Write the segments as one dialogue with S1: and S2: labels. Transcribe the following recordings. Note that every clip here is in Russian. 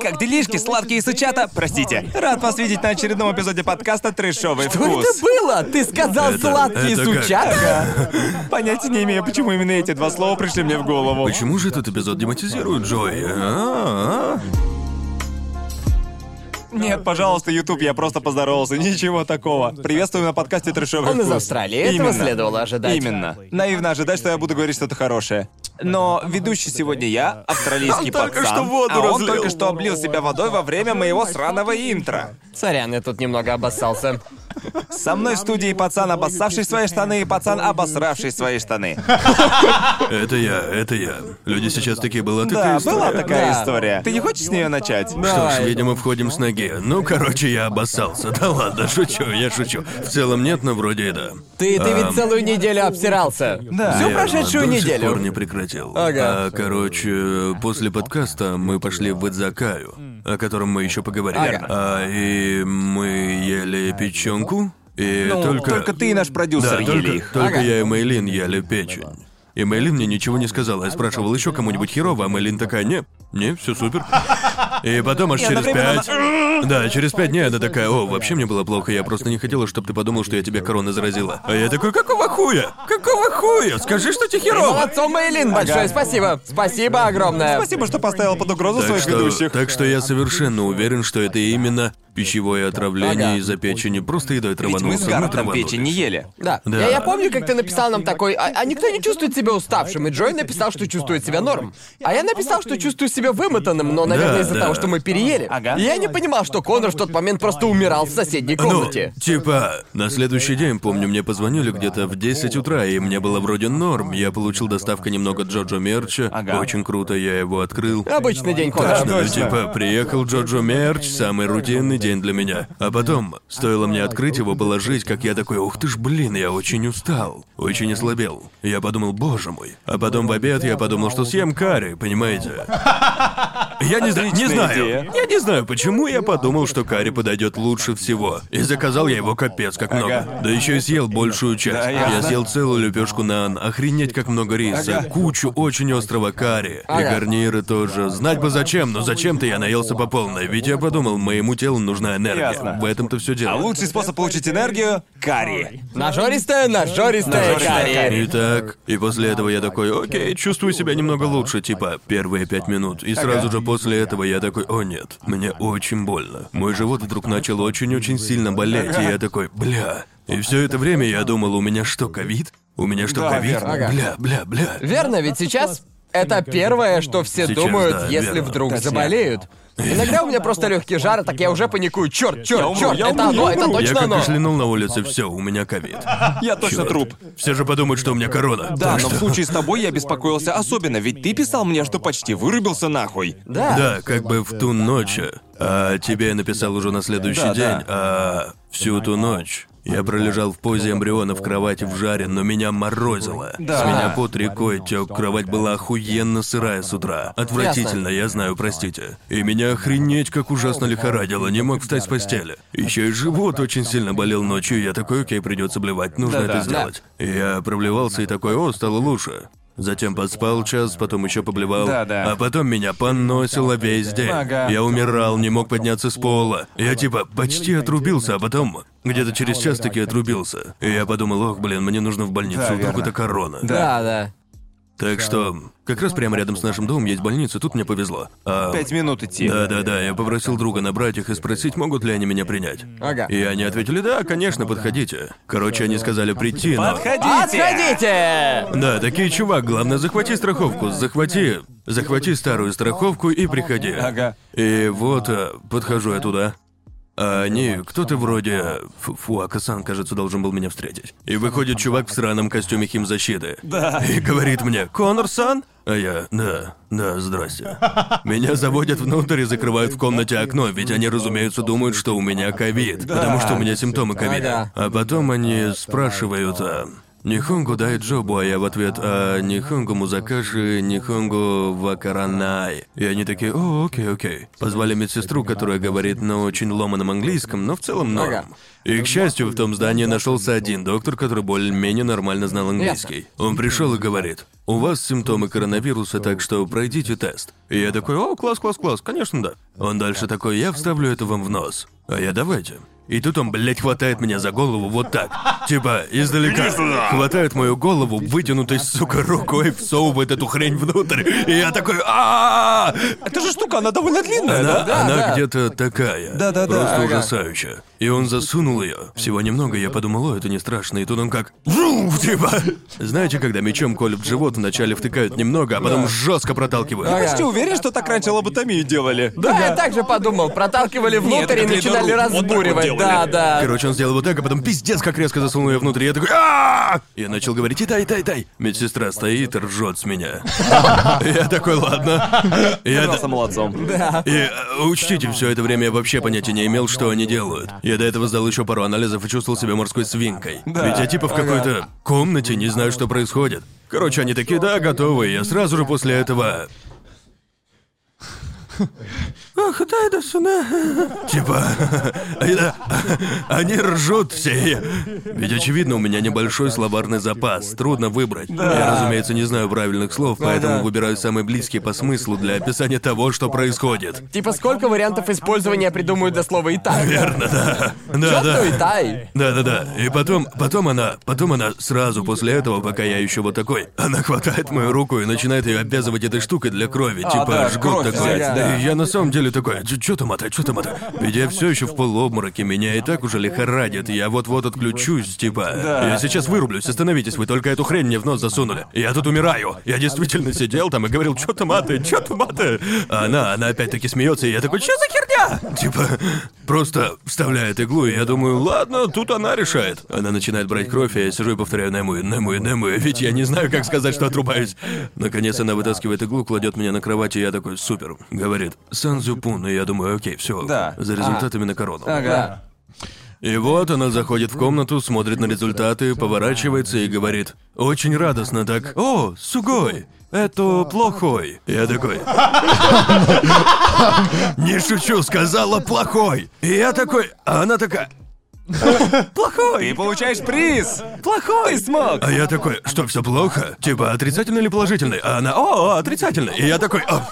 S1: Как делишки, сладкие сучата? Простите. Рад вас видеть на очередном эпизоде подкаста «Трэшовый
S2: Что
S1: вкус».
S2: это было? Ты сказал
S3: Это-
S2: сладкие
S3: это как?
S2: сучата?
S1: Понятия не имею, почему именно эти два слова пришли мне в голову.
S3: Почему же этот эпизод дематизирует Джой? А-а-а.
S1: Нет, пожалуйста, YouTube, я просто поздоровался, ничего такого. Приветствую на подкасте «Трэшовый
S2: Он
S1: вкус».
S2: из Австралии, этого
S1: Именно.
S2: следовало ожидать.
S1: Именно. Наивно ожидать, что я буду говорить что-то хорошее. Но ведущий сегодня я, австралийский
S3: Он только
S1: пацан,
S3: что воду
S1: а он
S3: разлил.
S1: только что облил себя водой во время моего сраного интро.
S2: Сорян, я тут немного обоссался.
S1: Со мной в студии пацан, обоссавший свои штаны, и пацан, обосравший свои штаны.
S3: Это я, это я. Люди сейчас такие, была
S1: Да,
S3: такая
S1: была
S3: история.
S1: такая
S2: Да.
S1: история. Ты не хочешь с нее начать?
S3: Что ж, видимо, входим с ноги. Ну, короче, я обоссался. Да ладно, шучу, я шучу. В целом нет, но вроде и да.
S2: Ты, ты ведь целую неделю обсирался.
S1: Да.
S2: Всю
S3: верно,
S2: прошедшую
S3: до сих
S2: неделю.
S3: пор не прекратил.
S2: Ага.
S3: А, короче, после подкаста мы пошли в Идзакаю, о котором мы еще поговорим.
S2: Ага.
S3: А, и мы ели печенку. И
S1: Ну,
S3: только...
S1: только ты и наш продюсер
S3: Да,
S1: ели
S3: только,
S1: их.
S3: только
S2: Ага.
S3: я и Мейлин ели печень. И Мейлин мне ничего не сказала. Я спрашивал еще кому-нибудь херово, а Мейлин такая, не, не, все супер. И потом аж через пять... Да, через пять дней она такая, о, вообще мне было плохо, я просто не хотела, чтобы ты подумал, что я тебя корона заразила. А я такой, какого хуя? Какого хуя? Скажи, что тебе херово.
S2: Молодцом, Мейлин, большое спасибо. Спасибо огромное.
S1: Спасибо, что поставил под угрозу
S3: Так
S1: своих
S3: что,
S1: ведущих.
S3: так что я совершенно уверен, что это именно пищевое отравление
S2: Ага.
S3: из-за печени. Просто едой
S1: Ведь
S3: траванулся.
S1: мы с Гарретом печень не ели.
S2: Да.
S3: Да.
S2: Я, я помню, как ты написал нам такой, а, а никто не чувствует себя уставшим, и Джой написал, что чувствует себя норм. А я написал, что чувствую себя вымотанным, но, наверное,
S3: Да,
S2: из-за
S3: да.
S2: того, что мы переели.
S1: Ага.
S2: Я не понимал, что Конор в тот момент просто умирал в соседней комнате.
S3: Ну, типа, на следующий день, помню, мне позвонили где-то в 10 утра, и мне было вроде норм. Я получил доставку немного Джоджо мерча.
S1: Ага.
S3: Очень круто, я его открыл.
S2: Обычный день Конора.
S3: Ну,
S1: точно.
S3: типа, приехал Джоджо мерч, самый рутинный день для меня. А потом, стоило мне открыть его, положить, как я такой, ух ты ж, блин, я очень устал, очень ослабел. Я подумал, боже мой. А потом в обед я подумал, что съем карри, понимаете? Я не, зна- не знаю.
S1: идея.
S3: Я не знаю, почему я подумал, что карри подойдет лучше всего. И заказал я его капец как много.
S1: Ага.
S3: Да еще и съел большую часть.
S1: Да,
S3: я
S1: ясно.
S3: съел целую лепешку нан, охренеть как много риса, кучу очень острого карри. И гарниры тоже. Знать бы зачем, но зачем-то я наелся по полной. Ведь я подумал, моему телу нужна энергия.
S1: Ясно.
S3: В этом-то все дело.
S1: А лучший способ получить энергию — карри.
S2: Нажористая, нажористая
S1: Нажористая
S2: карри.
S1: карри.
S3: Итак, и после этого я такой, окей, чувствую себя немного лучше, типа, первые пять минут. И сразу же после этого я такой, о нет, мне очень больно. Мой живот вдруг начал очень-очень сильно болеть, и я такой, бля. И все это время я думал, у меня что, ковид? У меня что, ковид? Бля, бля, бля.
S2: Верно, ведь сейчас это первое, что все
S3: Сейчас,
S2: думают,
S3: да,
S2: если
S3: верно.
S2: вдруг заболеют. Иногда у меня просто легкий жар, так я уже паникую. Черт,
S1: Я
S2: черт, черт,
S1: я
S2: это оно,
S1: я
S2: это.
S3: Я
S2: точно
S3: как
S2: оно.
S3: кашлянул на улице, все, у меня ковид.
S1: Я точно
S3: Чёрт.
S1: труп.
S3: Все же подумают, что у меня корона.
S1: Да,
S3: Так
S1: но в случае с тобой я беспокоился особенно, ведь ты писал мне, что почти вырубился нахуй.
S2: Да.
S3: Да, как бы в ту ночь. А тебе я написал уже на следующий
S1: Да,
S3: день,
S1: да.
S3: а всю ту ночь. Я пролежал в позе эмбриона в кровати в жаре, но меня морозило.
S1: Да.
S3: С меня пот рекой тек, кровать была охуенно сырая с утра. Отвратительно, я знаю, простите. И меня охренеть как ужасно лихорадило, не мог встать с постели. Еще и живот очень сильно болел ночью, я такой, окей, придется блевать, нужно
S1: Да-да.
S3: это сделать. Я проблевался и такой, о, стало лучше. Затем поспал час, потом еще поблевал.
S1: Да-да.
S3: А потом меня поносило весь день.
S1: Ага.
S3: Я умирал, не мог подняться с пола. Я типа почти отрубился, а потом где-то через час таки отрубился. И я подумал, ох, блин, мне нужно в больницу,
S1: Да,
S3: вдруг
S1: верно.
S3: это корона.
S2: Да, да.
S3: Так что, как раз прямо рядом с нашим домом есть больница, тут мне повезло. А,
S1: Пять минут идти.
S3: Да-да-да, я попросил друга набрать их и спросить, могут ли они меня принять.
S2: Ага.
S3: И они ответили, да, конечно, подходите. Короче, они сказали прийти, но...
S1: Подходите!
S2: Отходите!
S3: Да, такие, чувак, главное, захвати страховку, захвати... Захвати старую страховку и приходи.
S1: Ага.
S3: И вот, э, подхожу я туда. А они, кто-то вроде... Фу, Фуака-сан, кажется, должен был меня встретить. И выходит чувак в сраном костюме химзащиты.
S1: Да.
S3: И говорит мне, Конор-сан? А я, да, да, здрасте. Меня заводят внутрь и закрывают в комнате окно, ведь они, разумеется, думают, что у меня ковид, потому что у меня симптомы ковида. А потом они спрашивают, а, Нихонгу дай джобу, а я в ответ, а Нихонгу музакаши, Нихонгу вакаранай. И они такие, о, окей, окей. Позвали медсестру, которая говорит на очень ломаном английском, но в целом норм. И, к счастью, в том здании нашелся один доктор, который более-менее нормально знал английский. Он пришел и говорит, у вас симптомы коронавируса, так что пройдите тест. И я такой, о, класс, класс, класс, конечно, да. Он дальше такой, я вставлю это вам в нос. А я давайте. И тут он, блядь, хватает меня за голову вот так. Типа, издалека. Хватает мою голову, вытянутой, сука, рукой, всовывает эту хрень внутрь. И я такой, а
S1: Эта же штука, она довольно длинная,
S3: Она,
S1: да?
S3: она
S2: да.
S3: где-то такая.
S1: Да-да-да.
S3: Просто
S2: Ага.
S3: ужасающая. И он засунул ее. Всего немного, я подумал, о, это не страшно. И тут он как... «Вру!» Типа. Знаете, когда мечом колют в живот, вначале втыкают немного, а потом жестко проталкивают.
S2: Ага.
S1: Почти уверен, что так раньше лоботомию делали.
S2: Да, я так же подумал. Проталкивали внутрь и
S1: это
S2: начинали разбуривать. Да, да.
S3: Короче, он сделал вот так, а потом пиздец, как резко засунул ее внутрь. и Я такой, а Я начал говорить, итай, итай, итай. Медсестра стоит и ржет с меня. Я такой, ладно. Я
S1: молодцом.
S3: И э, учтите, все это время я вообще понятия не имел, что они делают. Я до этого сдал еще пару анализов и чувствовал себя морской свинкой. Ведь я типа в какой-то комнате, не знаю, что происходит. Короче, они такие, да, готовы. Я сразу же после этого. Да сюда. Типа, да, они ржут все. Ведь очевидно, у меня небольшой словарный запас, трудно выбрать. Я, разумеется, не знаю правильных слов, поэтому
S1: да.
S3: выбираю самые близкие по смыслу для описания того, что происходит.
S2: Типа сколько вариантов использования придумают для слова «итай»?
S3: Верно, да. Да, да.
S2: «итай»?
S3: Да, да, да. И потом, потом она, потом она сразу после этого, пока я еще вот такой, она хватает мою руку и начинает ее обвязывать этой штукой для крови, типа
S1: да,
S3: жгут
S1: кровь
S3: такой.
S1: взять, да.
S3: И я на самом деле такой, что там это, что там это? Ведь я все еще в полуобмороке, меня и так уже лихорадит, я вот-вот отключусь, типа. Я сейчас вырублюсь, остановитесь, вы только эту хрень мне в нос засунули. Я тут умираю. Я действительно сидел там и говорил, что там это, что там это. А она, она опять-таки смеется, и я такой, что за херня? Типа, просто вставляет иглу, и я думаю, ладно, тут она решает. Она начинает брать кровь, и я сижу и повторяю Нему, Нему, Нему, ведь я не знаю, как сказать, что отрубаюсь. Наконец она вытаскивает иглу, кладет меня на кровать, и я такой, супер. Говорит, Санзюпун, и я думаю, окей, все,
S1: Да.
S3: за результатами на корону.
S1: Ага.
S3: И вот она заходит в комнату, смотрит на результаты, поворачивается и говорит Очень радостно так «О, сугой, это плохой». Я такой «Не шучу, сказала плохой». И я такой, а она такая «Плохой».
S1: Ты получаешь приз!
S3: Плохой!
S1: Ты смог!
S3: А я такой, что все плохо? Типа, отрицательный или положительный? А она, о, отрицательный. И я такой, «О,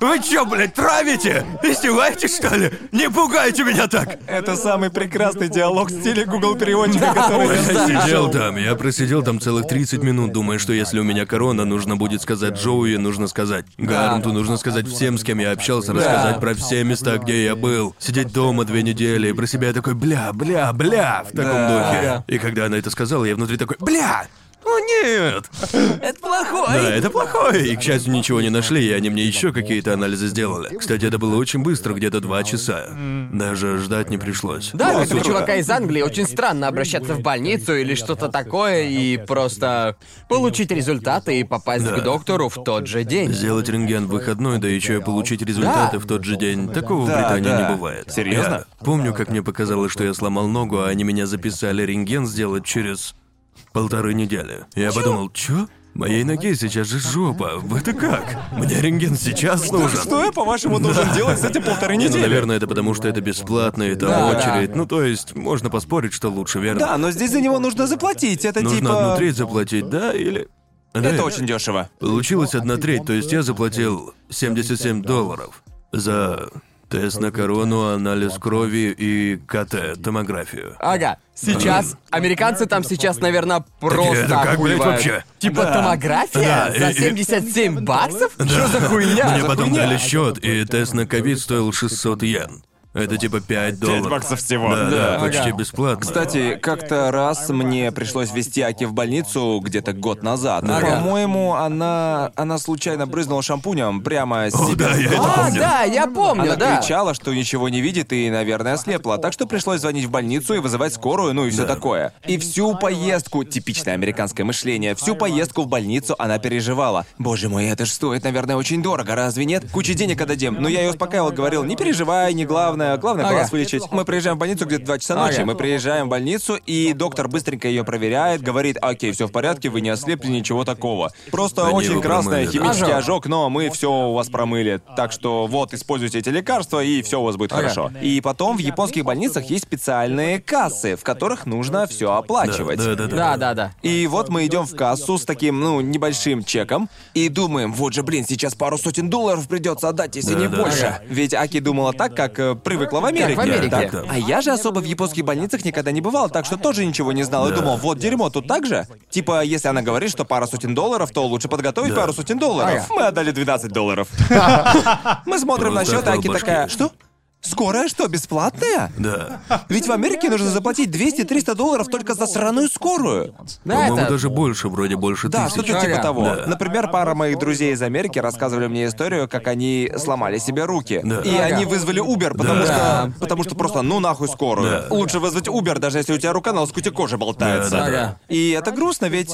S3: вы чё, блядь, травите? Издеваетесь, что ли? Не пугайте меня так!
S1: Это самый прекрасный диалог в стиле Google переводчика, который я
S3: сидел там, я просидел там целых 30 минут, думая, что если у меня корона, нужно будет сказать Джоуи, нужно сказать Гарнту, нужно сказать всем, с кем я общался, рассказать про все места, где я был. Сидеть дома две недели, и про себя я такой, бля, бля, бля, в таком духе. И когда она это сказала, я внутри такой, бля, о нет!
S2: Это плохой.
S3: Да, это плохое. И, к счастью, ничего не нашли, и они мне еще какие-то анализы сделали. Кстати, это было очень быстро, где-то два часа. Даже ждать не пришлось.
S2: Да, как у чувака из Англии очень странно обращаться в больницу или что-то такое и просто получить результаты и попасть
S3: Да.
S2: к доктору в тот же день.
S3: Сделать рентген в выходной, да еще и получить результаты
S2: Да.
S3: в тот же день. Такого в
S1: Да,
S3: Британии
S1: да.
S3: не бывает.
S1: Серьезно?
S3: Я помню, как мне показалось, что я сломал ногу, а они меня записали рентген сделать через полторы недели. Я подумал, чё? Моей ноге сейчас же жопа. Вы это как? Мне рентген сейчас нужен.
S1: Что я, по-вашему, должен делать с этим полторы
S3: ну,
S1: недели?
S3: наверное, это потому, что это бесплатно, и там
S2: Да,
S3: очередь. Ну, то есть, можно поспорить, что лучше, верно?
S1: Да, но здесь за него нужно заплатить. Это
S3: Нужно
S1: типа...
S3: одну треть заплатить, да, или... Да,
S1: Это очень дешево.
S3: Получилось одна треть, то есть я заплатил 77 долларов за тест на корону, анализ крови и КТ, томографию.
S2: Ага. Сейчас американцы там сейчас, наверное, просто
S3: это как, блядь,
S2: охуевают.
S3: вообще?
S2: Типа
S1: Да.
S2: томография
S3: Да,
S2: за
S3: и- и-
S2: 77 баксов? Что за хуйня?
S3: Мне
S2: За
S3: потом
S2: хуйня?
S3: дали счет, и тест на ковид стоил 600 йен. Это типа 5 долларов.
S1: баксов всего.
S3: Да, да,
S1: Да.
S3: почти
S2: Ага.
S3: бесплатно.
S1: Кстати, как-то раз мне пришлось вести Аки в больницу где-то год назад.
S2: Ага.
S1: По-моему, она она случайно брызнула шампунем прямо с
S3: О,
S1: себя.
S3: да, я это
S2: А,
S3: помню.
S2: да, я помню,
S1: Она
S2: да.
S1: кричала, что ничего не видит и, наверное, ослепла. Так что пришлось звонить в больницу и вызывать скорую, ну и все
S3: Да.
S1: такое. И всю поездку, типичное американское мышление, всю поездку в больницу она переживала. Боже мой, это ж стоит, наверное, очень дорого, разве нет? Куча денег отдадим. Но я ее успокаивал, говорил, не переживай, не главное. Главное, главное
S2: Ага.
S1: глаз вылечить. Мы приезжаем в больницу где-то 2 часа ночи.
S2: Ага.
S1: Мы приезжаем в больницу, и доктор быстренько ее проверяет, говорит, окей, все в порядке, вы не ослепли, ничего такого. Просто
S3: Они
S1: очень красное
S3: промыли, да.
S1: химический
S2: Ожог.
S1: ожог, но мы все у вас промыли. Так что вот, используйте эти лекарства, и все у вас будет
S2: Ага.
S1: хорошо. И потом в японских больницах есть специальные кассы, в которых нужно все оплачивать.
S3: Да, да, да.
S2: Да, да, да.
S1: И вот мы идем в кассу с таким, ну, небольшим чеком и думаем, вот же, блин, сейчас пару сотен долларов придется отдать, если
S3: Да,
S1: не
S3: да,
S1: больше. Ведь Аки думала так, как э, привыкла в Америке.
S2: в Америке.
S1: Так,
S3: Да.
S1: А я же особо в японских больницах никогда не бывал, так что тоже ничего не знал и
S3: Да.
S1: думал, вот дерьмо, тут так же. Типа, если она говорит, что пара сотен долларов, то лучше подготовить
S3: Да.
S1: пару сотен долларов.
S2: Ага.
S1: Мы отдали 12 долларов. Мы смотрим на
S3: Просто
S1: счет, а Аки
S3: башки.
S1: такая, что? Скорая что, бесплатная?
S3: Да.
S1: Ведь в Америке нужно заплатить 200-300 долларов только за сраную скорую.
S2: Да,
S3: По-моему,
S2: это...
S3: даже больше, вроде больше
S1: Да,
S3: тысяч.
S1: что-то типа того.
S3: Да.
S1: Например, пара моих друзей из Америки рассказывали мне историю, как они сломали себе руки.
S3: Да.
S1: И
S2: Ага.
S1: они вызвали Uber, потому
S3: Да.
S1: что. Потому что просто ну нахуй скорую.
S3: Да.
S1: Лучше вызвать Uber, даже если у тебя рука на лоскуте кожи болтается.
S3: Да, да,
S2: да.
S1: И это грустно, ведь.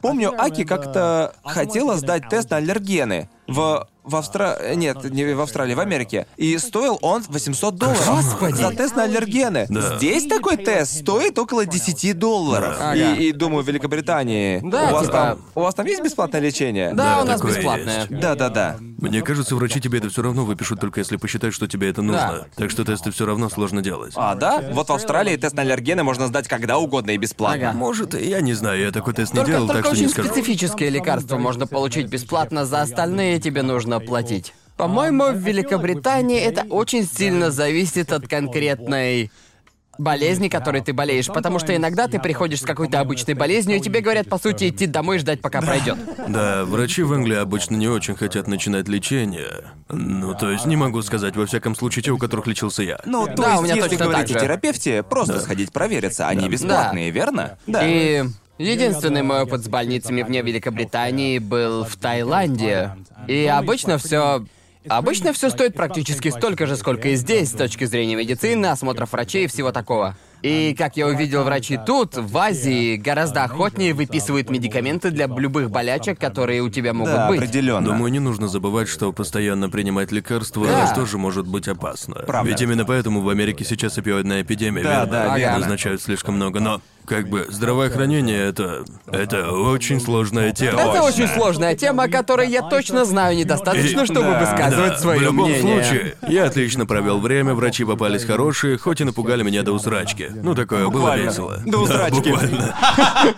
S1: Помню, Аки как-то хотела сдать тест на аллергены. В в Австралии... Нет, не в Австралии, в Америке. И стоил он 800 долларов.
S2: Господи.
S1: За тест на аллергены.
S3: Да.
S1: Здесь такой тест стоит около 10 долларов.
S2: Да.
S1: И,
S2: Ага.
S1: и думаю, в Великобритании...
S2: Да,
S1: у, вас
S2: типа-
S1: там, у вас там есть бесплатное лечение?
S2: Да,
S3: Да,
S2: у нас бесплатное.
S3: есть.
S1: Да-да-да.
S3: Мне кажется, врачи тебе это все равно выпишут, только если посчитают, что тебе это нужно. Так что тесты все равно сложно делать.
S1: А, да? Вот в Австралии тест на аллергены можно сдать когда угодно и бесплатно.
S2: Ага.
S3: Может, я не знаю, я такой тест не
S2: Только,
S3: делал,
S2: только
S3: так что не
S2: очень
S3: скажу.
S2: специфические лекарства можно получить бесплатно, за остальные тебе нужно платить. По-моему, в Великобритании это очень сильно зависит от конкретной болезни, которой ты болеешь, потому что иногда ты приходишь с какой-то обычной болезнью, и тебе говорят, по сути, идти домой и ждать, пока пройдет.
S3: Да, врачи в Англии обычно не очень хотят начинать лечение. Ну, то есть не могу сказать, во всяком случае, те, у которых лечился я.
S1: Ну, то
S2: Да,
S1: есть,
S2: у меня
S1: если
S2: точно
S1: говорить
S2: так
S1: о
S2: же.
S1: терапевте, просто сходить провериться. Они бесплатные, верно? Да.
S2: И единственный мой опыт с больницами вне Великобритании был в Таиланде. И обычно все. Обычно все стоит практически столько же, сколько и здесь, с точки зрения медицины, осмотров врачей и всего такого. И, как я увидел, врачи тут, в Азии, гораздо охотнее выписывают медикаменты для любых болячек, которые у тебя могут
S1: Да,
S2: быть.
S1: определенно.
S3: Думаю, не нужно забывать, что постоянно принимать лекарства
S2: Да.
S3: тоже может быть опасно.
S1: Правда.
S3: Ведь именно поэтому в Америке сейчас опиоидная эпидемия,
S1: Да,
S3: верно?
S1: да,
S2: верно.
S3: Назначают слишком много, но как бы здравоохранение это. это очень сложная тема.
S2: Это очень сложная тема, о которой я точно знаю недостаточно,
S3: И-
S2: чтобы
S1: да,
S2: высказывать
S3: Да,
S2: свое
S3: в любом
S2: мнение.
S3: случае, я отлично провел время, врачи попались хорошие, хоть и напугали меня до усрачки. Ну такое было
S1: Буквально.
S3: весело.
S1: До усрачки.
S3: Да, буквально.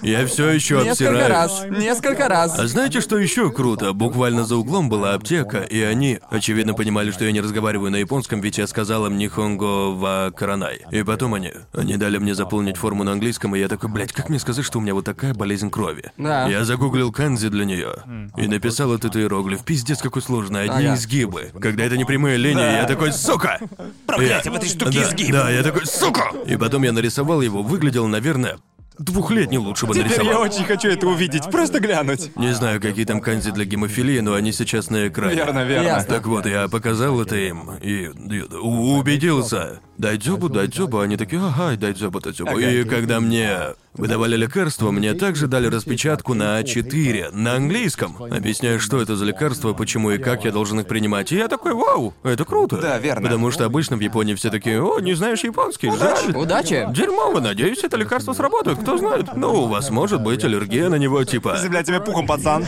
S3: Я все еще
S2: Несколько
S3: обсираюсь.
S2: раз, несколько раз.
S3: А знаете, что еще круто? Буквально за углом была аптека, и они, очевидно, понимали, что я не разговариваю на японском, ведь я сказал им «Нихонго ва каранай». И потом они, они дали мне заполнить форму на английском, и я такой, блядь, как мне сказать, что у меня вот такая болезнь крови?
S2: Да.
S3: Я загуглил канзи для нее и написал этот иероглиф. Пиздец, какой сложный, одни
S2: Ага.
S3: изгибы. Когда это не прямые линии, я такой, сука!
S1: Проклятие, в этой штуке
S3: да,
S1: изгиб.
S3: Да, я такой, сука! И потом я нарисовал его, выглядел, наверное, двухлетний лучше бы
S1: Теперь
S3: нарисовал.
S1: я очень хочу это увидеть, просто глянуть.
S3: Не знаю, какие там канзи для гемофилии, но они сейчас на экране.
S1: Верно, верно.
S2: Ясно.
S3: Так вот, я показал это им и, и у- убедился. Дай дзюбу, дай дзюбу. Они такие, ага, дай дзюбу, дай дзюбу. И когда мне выдавали лекарства, мне также дали распечатку на А4 на английском, объясняя, что это за лекарства, почему и как я должен их принимать. И я такой, вау, это круто.
S1: Да, верно.
S3: Потому что обычно в Японии все такие, о, не знаешь японский, жаль.
S2: Удачи.
S3: Дерьмово, надеюсь, это лекарство сработает, кто знает. Ну, у вас может быть аллергия на него, типа...
S1: Земля тебе пухом, пацан.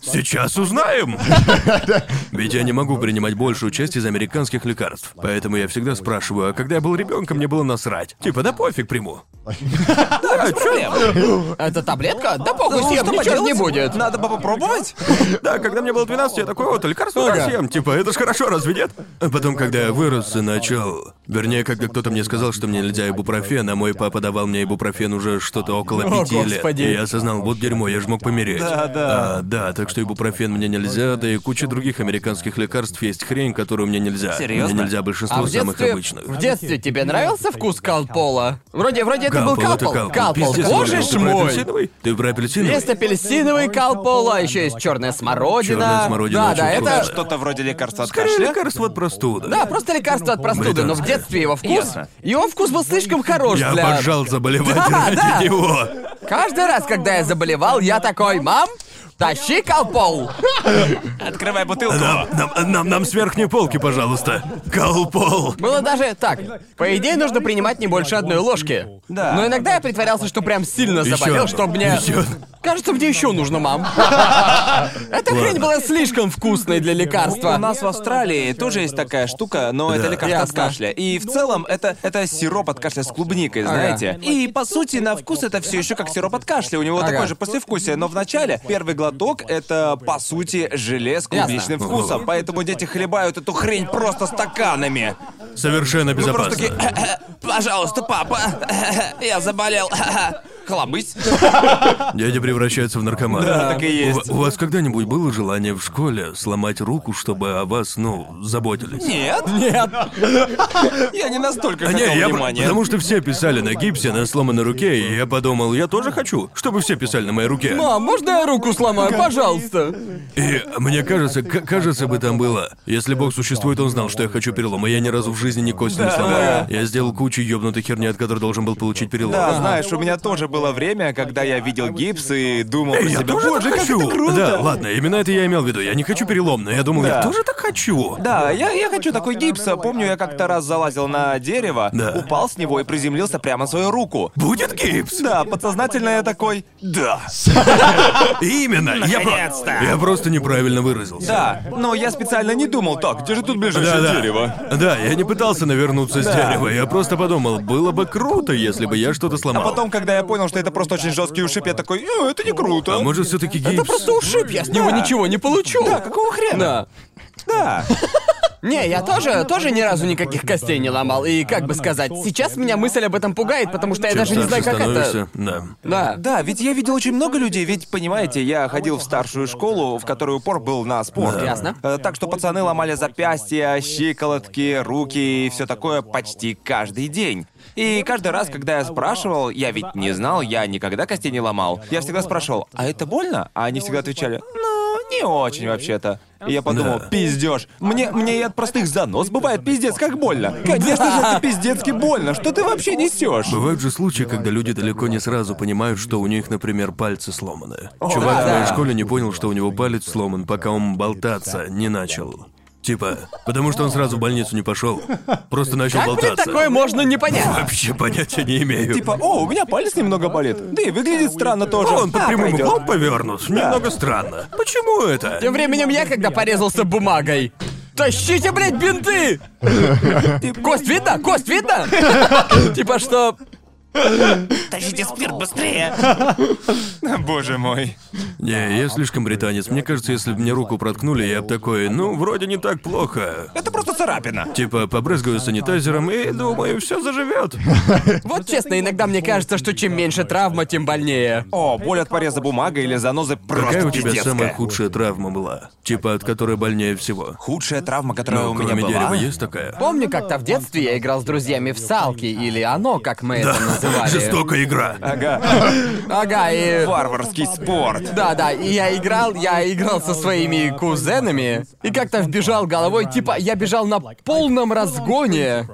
S3: Сейчас узнаем! Ведь я не могу принимать большую часть из американских лекарств. Поэтому я всегда спрашиваю, а когда я был ребенком, мне было насрать. Типа, да пофиг приму.
S1: Да, чё?
S2: Это таблетка? Да похуй,
S1: Ну,
S2: съем,
S1: что
S2: ничего ж не
S1: поделать?
S2: будет.
S1: Надо бы попробовать.
S3: Да, когда мне было 12, я такой, вот, лекарство
S2: Ага.
S3: съем. Типа, это ж хорошо, разве нет? А потом, когда я вырос и начал... Вернее, когда кто-то мне сказал, что мне нельзя ибупрофен, а мой папа давал мне ибупрофен уже что-то около
S2: О,
S3: пяти лет. И я осознал, вот дерьмо, я же мог помереть.
S1: Да, да.
S3: А, да, так что ибупрофен мне нельзя, да и куча других американских лекарств есть хрень, которую мне нельзя.
S1: Серьёзно?
S3: Мне нельзя большинство
S2: А в
S3: самых
S2: детстве,
S3: обычных.
S2: В детстве тебе нравился вкус калпола? Вроде, вроде это был
S3: Калпол, это
S2: калпол.
S3: калпол.
S2: Калпол,
S3: Пиздец,
S2: боже
S3: Оля,
S2: ж
S3: ты про
S2: мой!
S3: апельсиновый? Ты про апельсиновый?
S2: Есть апельсиновый калпол, а еще есть черная смородина.
S3: Чёрная смородина
S2: да,
S3: очень
S2: да,
S3: вкусная.
S2: это.
S1: Что-то вроде лекарства от
S3: Скорее
S1: кашля.
S3: лекарство от простуды.
S2: Да, просто лекарство от простуды, но в
S3: Британское.
S2: детстве его вкус.
S1: Ясно.
S2: Его вкус был слишком хорош
S3: Я
S2: для.
S3: обожал заболевать
S2: Да,
S3: ради
S2: да.
S3: него.
S2: Каждый раз, когда я заболевал, я такой, мам, Тащи колпол!
S1: Открывай бутылку.
S3: Нам, нам, нам, нам с верхней полки, пожалуйста. Колпол.
S2: Было даже так. По идее, нужно принимать не больше одной ложки.
S1: Да.
S2: Но иногда я притворялся, что прям сильно заболел,
S3: Ещё.
S2: чтобы мне...
S3: Ещё.
S2: Кажется, мне еще нужно, мам. Эта хрень была слишком вкусной для
S1: У
S2: лекарства.
S1: нас в Австралии тоже есть такая штука, но это лекарство от кашля. И в целом это, это сироп от кашля с клубникой, знаете. И по сути на вкус это все еще как сироп от кашля. У него
S2: Ага.
S1: такое же послевкусие. Но вначале первый глоток это по сути желе с клубничным вкусом. Поэтому дети хлебают эту хрень просто стаканами.
S3: Совершенно
S1: Просто
S3: безопасно.
S1: такие, пожалуйста, папа, я заболел. Хлобысь.
S3: Дядя превращается в наркомана.
S1: Да, так и есть.
S3: У, у вас когда-нибудь было желание в школе сломать руку, чтобы о вас, ну, заботились?
S1: Нет,
S2: Нет.
S1: я не настолько
S3: А не,
S1: хотел
S3: я про-
S1: внимания.
S3: потому что все писали на гипсе на сломанной руке, и я подумал, я тоже хочу, чтобы все писали на моей руке.
S2: Мам, можно я руку сломаю, пожалуйста?
S3: И мне кажется, кажется бы там было. Если Бог существует, он знал, что я хочу перелом, и я ни разу в жизни ни кости не сломал. Я сделал кучу ёбнутой херни, от которой должен был получить перелом.
S1: Да, знаешь, у меня тоже было время, когда я видел гипс и думал про
S3: я
S1: себя,
S3: тоже
S1: боже,
S3: так
S1: как
S3: хочу.
S1: это круто.
S3: Да, ладно, именно это я имел в виду. Я не хочу перелом, но я думал,
S1: Да.
S3: я тоже так хочу.
S1: Да, я, я хочу такой гипс. Помню, я как-то раз залазил на дерево,
S3: Да.
S1: упал с него и приземлился прямо на свою руку.
S3: Будет гипс?
S1: Да, подсознательно я такой, да.
S3: Именно. Я, про-
S1: Наконец-то.
S3: я просто неправильно выразился.
S1: Да, но я специально не думал, так, где же тут ближайшее
S3: Да, да.
S1: дерево?
S3: Да, я не пытался навернуться с дерева. Я просто подумал, было бы круто, если бы я что-то сломал.
S1: А потом, когда я понял, что это просто очень жесткий ушиб, я такой, «Э, это не круто.
S3: А может, все-таки гипс?
S2: Это просто ушиб, я с него ничего не получу.
S1: Да, какого хрена?
S2: Да.
S1: Да.
S2: Не, я тоже, тоже ни разу никаких костей не ломал. И как бы сказать, сейчас меня мысль об этом пугает, потому что я
S3: Чем
S2: даже не знаю, как это.
S3: Да.
S2: Да.
S1: Да, ведь я видел очень много людей, ведь, понимаете, я ходил в старшую школу, в которой упор был на спорт.
S3: Да.
S2: Ясно.
S1: Э, Так что пацаны ломали запястья, щиколотки, руки и все такое почти каждый день. И каждый раз, когда я спрашивал, я ведь не знал, я никогда костей не ломал. Я всегда спрашивал, а это больно? А они всегда отвечали, ну, не очень вообще-то. И я подумал,
S3: Да.
S1: пиздешь. Мне, мне и от простых занос бывает пиздец как больно. Конечно же, это пиздецки больно. Что ты вообще несешь?
S3: Бывают же случаи, когда люди далеко не сразу понимают, что у них, например, пальцы сломаны. Чувак
S1: да.
S3: в моей школе не понял, что у него палец сломан, пока он болтаться не начал. Типа, потому что он сразу в больницу не пошел. Просто начал
S2: Как, блин,
S3: болтаться.
S2: такое можно не понять?
S3: Вообще понятия не имею.
S1: Типа, о, у меня палец немного болит. Да и выглядит странно тоже.
S3: он под
S1: А,
S3: прямым
S1: пойдёт.
S3: углом повернут. Немного странно. Почему это?
S2: Тем временем я, когда порезался бумагой. Тащите, блядь, бинты! Кость видно? Кость видно? Типа что...
S1: Тащите спирт быстрее! Боже мой.
S3: Не, я слишком британец. Мне кажется, если бы мне руку проткнули, я бы такой, ну, вроде не так плохо.
S1: Это просто царапина.
S3: Типа, побрызгаю санитайзером и думаю, все заживет.
S2: Вот честно, иногда мне кажется, что чем меньше травма, тем больнее.
S1: О, боль от пореза бумагой или занозы просто
S3: Какая у тебя
S1: пиздецкая.
S3: самая худшая травма была? Типа, от которой больнее всего?
S1: Худшая травма, которая
S3: Ну,
S1: у меня
S3: кроме
S1: была.
S3: дерева есть такая?
S2: Помню, как-то в детстве я играл с друзьями в салки, или оно, как мы это называли.
S3: Жестокая игра.
S1: Ага.
S2: Ага, и...
S1: Варварский спорт.
S2: Да, да, и я играл, я играл со своими кузенами, и как-то вбежал головой, типа, я бежал на полном разгоне,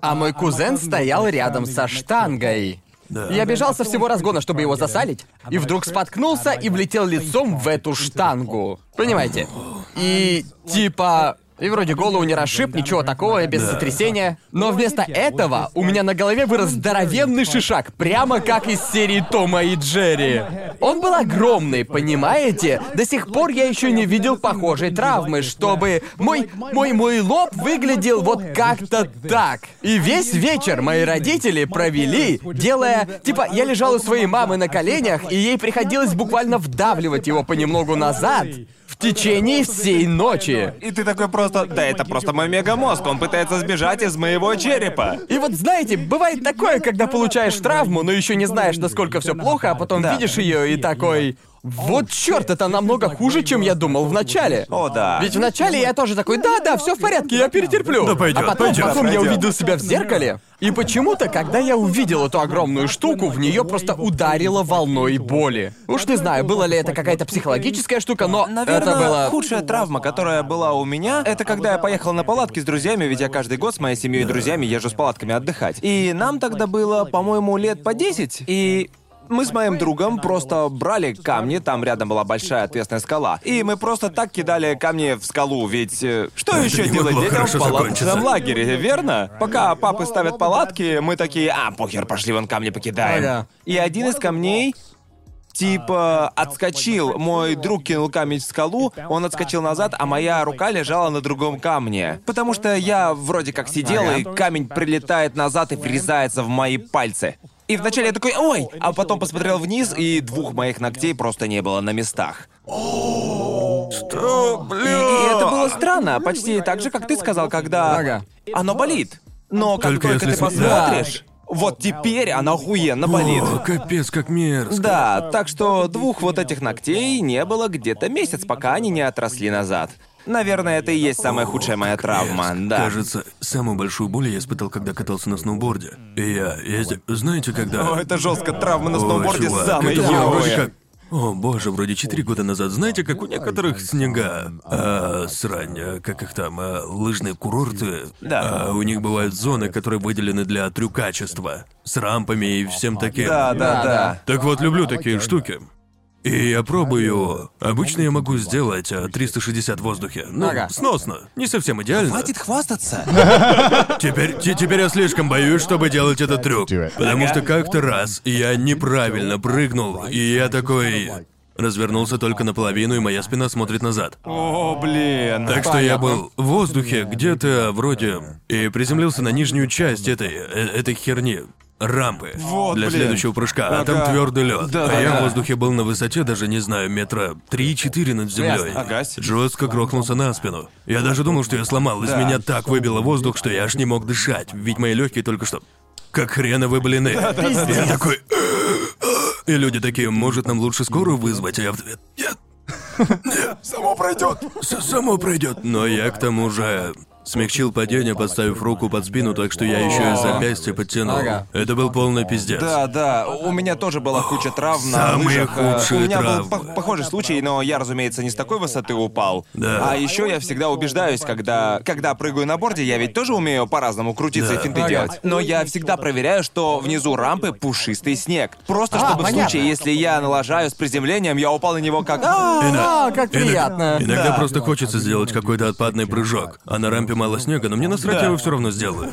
S2: а мой кузен стоял рядом со штангой.
S3: Да.
S2: Я бежал со всего разгона, чтобы его засалить, и вдруг споткнулся и влетел лицом в эту штангу. Понимаете? И типа... И вроде голову не расшиб, ничего такого, без сотрясения. Но вместо этого у меня на голове вырос здоровенный шишак, прямо как из серии Тома и Джерри. Он был огромный, понимаете? До сих пор я еще не видел похожей травмы, чтобы мой, мой, мой лоб выглядел вот как-то так. И весь вечер мои родители провели, делая... Типа, я лежал у своей мамы на коленях, и ей приходилось буквально вдавливать его понемногу назад в течение всей ночи.
S1: И ты такой просто, да это просто мой мегамозг, он пытается сбежать из моего черепа.
S2: И вот знаете, бывает такое, когда получаешь травму, но еще не знаешь, насколько все плохо, а потом
S1: Да.
S2: видишь ее и такой. Вот черт, это намного хуже, чем я думал в начале.
S1: О, да.
S2: Ведь вначале я тоже такой, да, да, все в порядке, я перетерплю.
S3: Да пойдёт,
S2: а потом,
S3: пойдёт,
S2: потом я увидел себя в зеркале, и почему-то, когда я увидел эту огромную штуку, в нее просто ударило волной боли. Уж не знаю, было ли это какая-то психологическая штука, но
S1: Наверное,
S2: это было.
S1: худшая травма, которая была у меня, это когда я поехал на палатки с друзьями, ведь я каждый год с моей семьей и друзьями езжу с палатками отдыхать. И нам тогда было, по-моему, лет по 10. И мы с моим другом просто брали камни, там рядом была большая ответственная скала, и мы просто так кидали камни в скалу, ведь э, что
S3: Это
S1: еще
S3: не
S1: делать
S3: могло
S1: детям в
S3: хорошо
S1: палаточном
S3: закончиться.
S1: лагере, верно? Пока папы ставят палатки, мы такие, а, похер, пошли вон камни покидаем.
S2: Ага.
S1: И один из камней типа отскочил. Мой друг кинул камень в скалу, он отскочил назад, а моя рука лежала на другом камне. Потому что я вроде как сидел, и камень прилетает назад и врезается в мои пальцы. И вначале я такой, ой, а потом посмотрел вниз, и двух моих ногтей просто не было на местах.
S3: Что,
S1: И,
S3: блин?
S1: и это было странно, почти так же, как ты сказал, когда
S2: Ага.
S1: оно болит. Но как
S3: Только
S1: только, ты посмотришь, вот теперь оно охуенно болит.
S3: О, капец, как мерзко.
S1: Да, так что двух вот этих ногтей не было где-то месяц, пока они не отросли назад. Наверное, это и есть самая худшая моя травма, да.
S3: Кажется, самую большую боль я испытал, когда катался на сноуборде. И я ездил... Знаете, когда...
S1: О, это жестко, травма на сноуборде
S3: чувак,
S1: самая
S3: это было вроде
S1: ёбая.
S3: как... О, боже, вроде четыре года назад. Знаете, как у некоторых снега, а, срань, а, как их там, а, лыжные курорты,
S1: Да.
S3: а, у них бывают зоны, которые выделены для трюкачества, с рампами и всем таким.
S1: Да, Да,
S2: да.
S3: Так вот, люблю такие штуки. И я пробую. Обычно я могу сделать а, 360 в воздухе. Ну,
S2: Ага.
S3: сносно. Не совсем идеально.
S1: Хватит хвастаться.
S3: Теперь, те- теперь я слишком боюсь, чтобы делать этот трюк.
S4: Do it.
S3: Потому что как-то раз я неправильно прыгнул, и я такой... Развернулся только наполовину, и моя спина смотрит назад.
S1: О, блин.
S3: Так что я был в воздухе где-то вроде... И приземлился на нижнюю часть этой... э- этой херни. Рампы
S1: Вот,
S3: для
S1: блин.
S3: следующего прыжка, а там
S1: Ага.
S3: твердый лед.
S1: Да,
S3: а
S1: да,
S3: я
S1: да.
S3: в воздухе был на высоте даже не знаю метра 3-4 над землей.
S1: Ага.
S3: Жестко грохнулся на спину. Я даже думал, что я сломал. Из
S1: Да.
S3: меня так выбило воздух, что я аж не мог дышать. Ведь мои легкие только что как хреновые блины. Я такой. И люди такие, может, нам лучше скорую вызвать, а я в ответ. Нет. Нет, само пройдет. Само пройдет. Но я к тому же смягчил падение, подставив руку под спину, так что я еще и запястье подтянул.
S2: Ага.
S3: Это был полный пиздец.
S1: Да, да, у меня тоже была куча травм на
S3: Самые
S1: лыжах. э,
S3: худшие
S1: У меня был
S3: травмы.
S1: по- похожий случай, но я, разумеется, не с такой высоты упал.
S3: Да.
S1: А еще я всегда убеждаюсь, когда, когда прыгаю на борде, я ведь тоже умею по-разному крутиться
S3: Да.
S1: и финты
S2: Ага.
S1: делать. Но я всегда проверяю, что внизу рампы пушистый снег. Просто
S2: А,
S1: чтобы в
S2: понятно.
S1: случае, если я налажаю с приземлением, я упал на него как... «А,
S2: А, как
S3: Иногда-
S2: приятно.
S3: Иногда
S1: Да.
S3: просто хочется сделать какой-то отпадный прыжок. А на рампе мало снега, но мне насрать,
S1: Да.
S3: я его все равно сделаю.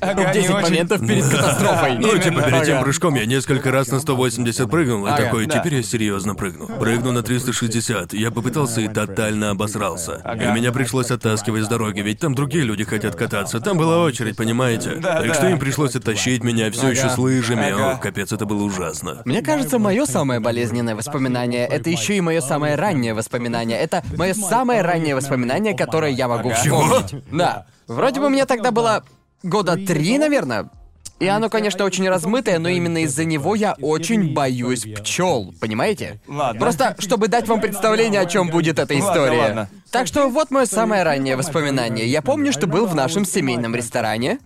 S1: ага, не
S2: 10
S1: очень».
S2: моментов перед катастрофой.
S3: Ну, типа, перед тем
S2: Ага.
S3: прыжком я несколько раз на 180 прыгнул, и
S2: Ага,
S3: такой,
S1: да.
S3: теперь я серьезно прыгну. Прыгну на 360. Я попытался и тотально обосрался. И меня пришлось оттаскивать с дороги, ведь там другие люди хотят кататься. Там была очередь, понимаете?
S1: Да,
S3: так
S1: да.
S3: что им пришлось оттащить меня все еще с лыжами.
S1: Ага.
S3: О, капец, это было ужасно.
S2: Мне кажется, мое самое болезненное воспоминание это еще и мое самое раннее воспоминание. Это мое самое раннее воспоминание, которое я могу
S1: Ага.
S2: Да. Вроде бы мне тогда было года три, наверное. И оно, конечно, очень размытое, но именно из-за него я очень боюсь пчел, понимаете?
S1: Ладно.
S2: Просто, чтобы дать вам представление, о чем будет эта
S1: Ладно,
S2: история.
S1: ладно.
S2: Так что вот мое самое раннее воспоминание. Я помню, что был в нашем семейном ресторане.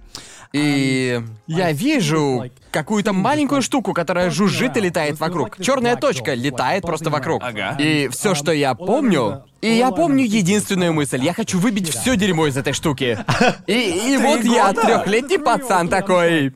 S2: И я вижу какую-то маленькую штуку, которая жужжит и летает вокруг. Черная точка летает просто вокруг.
S1: Ага.
S2: И все, что я помню, и я помню единственную мысль: я хочу выбить все дерьмо из этой штуки. И, и вот я, трехлетний пацан такой.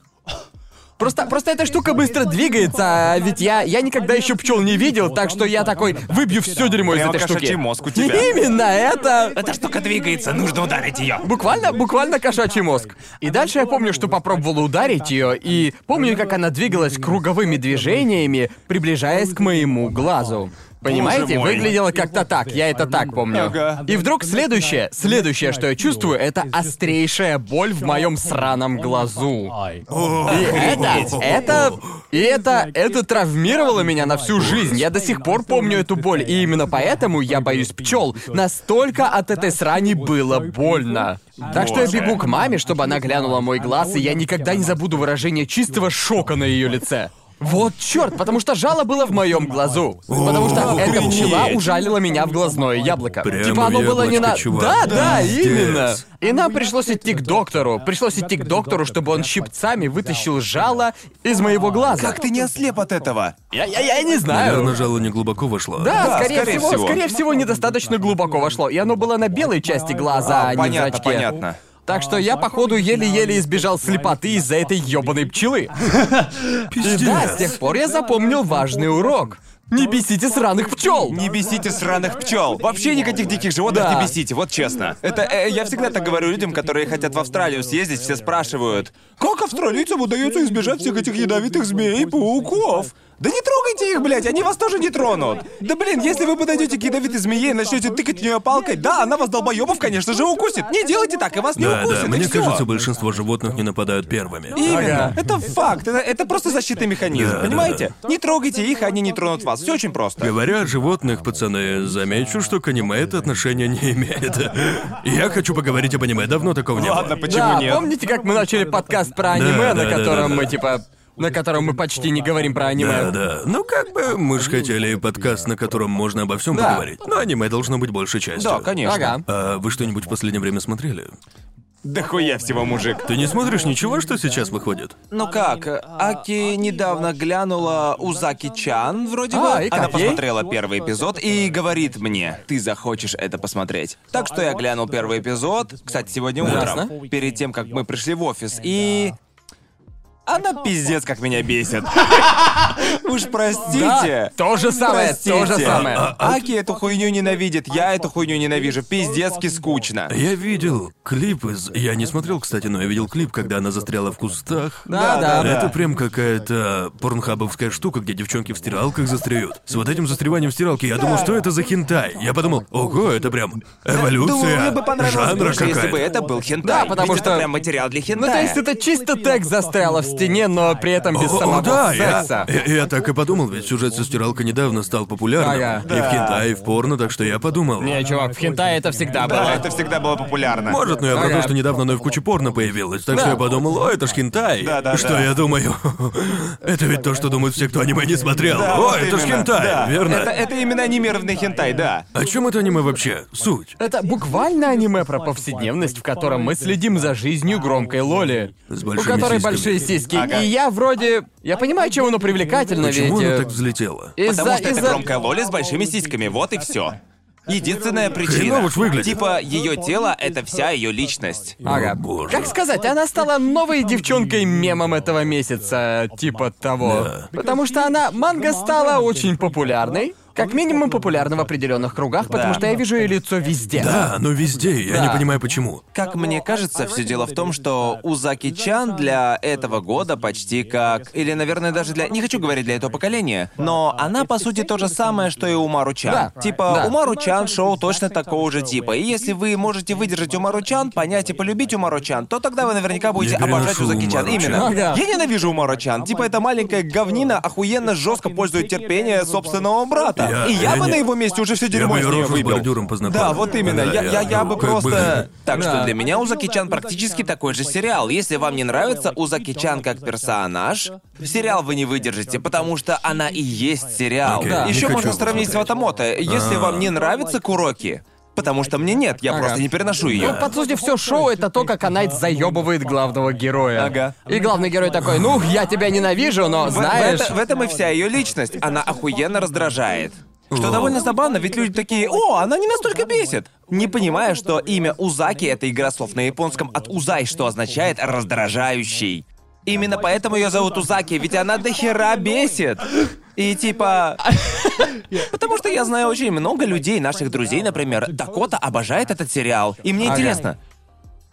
S2: Просто, просто эта штука быстро двигается, а ведь я, я никогда еще пчел не видел, так что я такой выбью все дерьмо из этой штуки.
S1: мозг у тебя.
S2: Именно это.
S1: Эта штука двигается, нужно ударить ее.
S2: Буквально, буквально кошачий мозг. И дальше я помню, что попробовал ударить ее, и помню, как она двигалась круговыми движениями, приближаясь к моему глазу. Понимаете, выглядело как-то так, я это так помню.
S1: Ага.
S2: И вдруг следующее, следующее, что я чувствую, это острейшая боль в моем сраном глазу. И это, это, и это, это травмировало меня на всю жизнь. Я до сих пор помню эту боль, и именно поэтому я боюсь пчел. Настолько от этой срани было больно. Так что я бегу к маме, чтобы она глянула мой глаз, и я никогда не забуду выражение чистого шока на ее лице. Вот черт, потому что жало было в моем глазу. Потому что эта пчела ужалила меня в глазное яблоко.
S3: Прямо
S2: типа оно было не на.
S3: чувак.
S2: Да, да, именно. И нам пришлось идти к доктору. Пришлось идти к доктору, чтобы он щипцами вытащил жало из моего глаза.
S1: Как ты не ослеп от этого?
S2: Я, я, я не знаю.
S3: Наверное, жало не глубоко вошло.
S2: Да,
S1: Да,
S2: скорее,
S1: скорее
S2: всего,
S1: всего.
S2: скорее всего, недостаточно глубоко вошло. И оно было на белой части глаза, а, не в
S1: понятно,
S2: зрачке.
S1: понятно.
S2: Так что я, походу, еле-еле избежал слепоты из-за этой ёбаной пчелы. И да, с тех пор я запомнил важный урок. Не бесите сраных пчел!
S1: Не бесите сраных пчел. Вообще никаких диких животных
S2: Да.
S1: не бесите, вот честно. Это э, я всегда так говорю людям, которые хотят в Австралию съездить, все спрашивают, как австралийцам удается избежать всех этих ядовитых змей и пауков? Да не трогайте их, блядь, они вас тоже не тронут. Да блин, если вы подойдете к ядовитой змее и начнете тыкать в нее палкой, да, она вас долбоебов, конечно же, укусит. Не делайте так, и вас не
S3: Да,
S1: укусит.
S3: да,
S1: и
S3: мне
S1: всё.
S3: кажется, большинство животных не нападают первыми.
S1: Именно.
S2: Ага.
S1: Это факт. Это, это просто защитный механизм,
S3: Да, да,
S1: понимаете? Не трогайте их, они не тронут вас. Все очень просто.
S3: Говоря о животных, пацаны, замечу, что к аниме это отношение не имеет. Я хочу поговорить об аниме, давно такого не
S1: Ладно,
S3: было.
S1: почему
S2: да,
S1: нет?
S2: помните, как мы начали подкаст про аниме,
S3: Да,
S2: на
S3: да, да,
S2: котором
S3: да,
S2: мы
S3: да.
S2: типа. На котором мы почти не говорим про аниме.
S3: Да, да. Ну как бы мы же хотели подкаст, на котором можно обо всем
S2: Да.
S3: поговорить. Но аниме должно быть большей частью.
S1: Да, конечно.
S2: Ага.
S3: А вы что-нибудь в последнее время смотрели?
S1: Да хуя всего, мужик.
S3: Ты не смотришь ничего, что сейчас выходит?
S1: Ну как, Аки недавно глянула Узаки-чан, вроде бы.
S2: А, и
S1: Она
S2: как ей?
S1: посмотрела первый эпизод и говорит мне, ты захочешь это посмотреть. Так что я глянул первый эпизод, кстати, сегодня
S2: Ясно.
S1: утром, перед тем, как мы пришли в офис, и... Она пиздец как меня бесит. Уж простите.
S2: Да, то же самое,
S1: Простите.
S2: то же самое.
S3: А,
S1: Аки эту хуйню ненавидит, я эту хуйню ненавижу. Пиздецки скучно.
S3: Я видел клип из... Я не смотрел, кстати, но я видел клип, когда она застряла в кустах.
S2: Да, да,
S1: да.
S3: Это прям какая-то порнхабовская штука, где девчонки в стиралках застряют. С вот этим застреванием в стиралке я думал, что это за хентай. Я подумал, ого, это прям эволюция
S1: Думаю, мне бы понравилось
S3: жанра
S1: больше, если бы
S3: какая-то.
S1: это был хентай.
S2: Да, потому
S1: Ведь
S2: что-
S1: это прям материал для
S2: Ну,
S1: хентая.
S2: то есть это чисто текст застряла в стене, но при этом без
S3: О, о,
S2: самого
S3: да, я,
S2: секса.
S3: я, я так и подумал, ведь сюжет со стиралкой недавно стал популярным.
S2: Ага.
S3: И в хентай, и в порно, так что я подумал.
S2: Не, чувак, в хентае это всегда было.
S1: Да, это всегда было популярно.
S3: Может, но я про
S2: Ага.
S3: то, что недавно но и в куче порно появилось, так
S2: Да.
S3: что я подумал, о, это ж хентай.
S1: Да, да,
S3: Что
S1: да.
S3: я думаю? это ведь то, что думают все, кто аниме не смотрел.
S1: Да,
S3: о,
S1: вот
S3: это ж
S1: именно,
S3: хентай,
S1: да.
S3: верно?
S1: Это, это именно анимированный хентай, да.
S3: О чем это аниме вообще? Суть.
S2: Это буквально аниме про повседневность, в котором мы следим за жизнью громкой Лоли.
S3: С
S2: У которой
S3: сиськами.
S2: большие сиськи.
S1: Ага.
S2: И я вроде... Я понимаю, чем оно привлекательно,
S3: Почему
S2: ведь...
S3: она
S2: э,
S3: так взлетела?
S2: Из-за...
S1: Потому что это
S2: из-за-
S1: громкая Лоли с большими сиськами, вот и все. Единственная причина.
S3: Хреново выглядит.
S1: Типа, ее тело это вся ее личность.
S2: Ага.
S3: О, боже.
S2: Как сказать, она стала новой девчонкой-мемом этого месяца, типа того.
S3: Да.
S2: Потому что она, манга стала очень популярной. Как минимум популярна в определенных кругах, потому что я вижу ее лицо везде.
S3: Да, но везде, я
S2: Да.
S3: не понимаю почему.
S1: Как мне кажется, все дело в том, что Узаки-чан для этого года почти как... Или, наверное, даже для... Не хочу говорить для этого поколения, но она, по сути, то же самое, что и Умару-чан.
S2: Да.
S1: Типа,
S2: Да.
S1: Умару-чан шоу точно такого же типа. И если вы можете выдержать Умару-чан, понять и полюбить Умару-чан, то тогда вы наверняка будете
S3: Я
S1: обожать
S3: переношу
S1: Узаки-чан.
S3: Умару-чан.
S1: Именно.
S2: Ага.
S1: Я ненавижу Умару-чан. Типа, это маленькая говнина охуенно жестко пользует терпение собственного брата.
S3: Я-
S1: и я,
S3: я
S1: бы
S3: не-
S1: на его месте уже все
S3: Я
S1: дерьмо
S3: бы
S1: с
S3: её
S1: нее
S3: рожу с
S1: выбил.
S3: бордюром познакомил.
S1: Да, вот именно.
S3: Да,
S1: я, я,
S3: я,
S1: я бы
S3: как бы-
S1: просто... Так
S2: Да.
S1: что для меня Узаки-чан практически такой же сериал. Если вам не нравится Узаки-чан как персонаж, сериал вы не выдержите, потому что она и есть сериал.
S3: Окей,
S2: Да.
S3: не
S1: Еще
S3: хочу
S1: можно
S3: его
S1: сравнить с
S3: смотреть.
S1: Ватамото. Если
S3: А.
S1: вам не нравится Куроки, потому что мне нет, я
S2: Ага.
S1: просто не переношу ее.
S2: По сути, все шоу это то, как Анайт заебывает главного героя.
S1: Ага.
S2: И главный герой такой, ну, я тебя ненавижу, но
S1: В- в,
S2: знаешь.
S1: это- в этом и вся ее личность. Она охуенно раздражает. Что довольно забавно, ведь люди такие, о, она не настолько бесит. Не понимая, что имя Узаки — это игра слов на японском от Узай, что означает «раздражающий». Именно поэтому ее зовут Узаки, ведь она до хера бесит. И типа... Потому что я знаю очень много людей, наших друзей, например. Дакота обожает этот сериал. И мне интересно,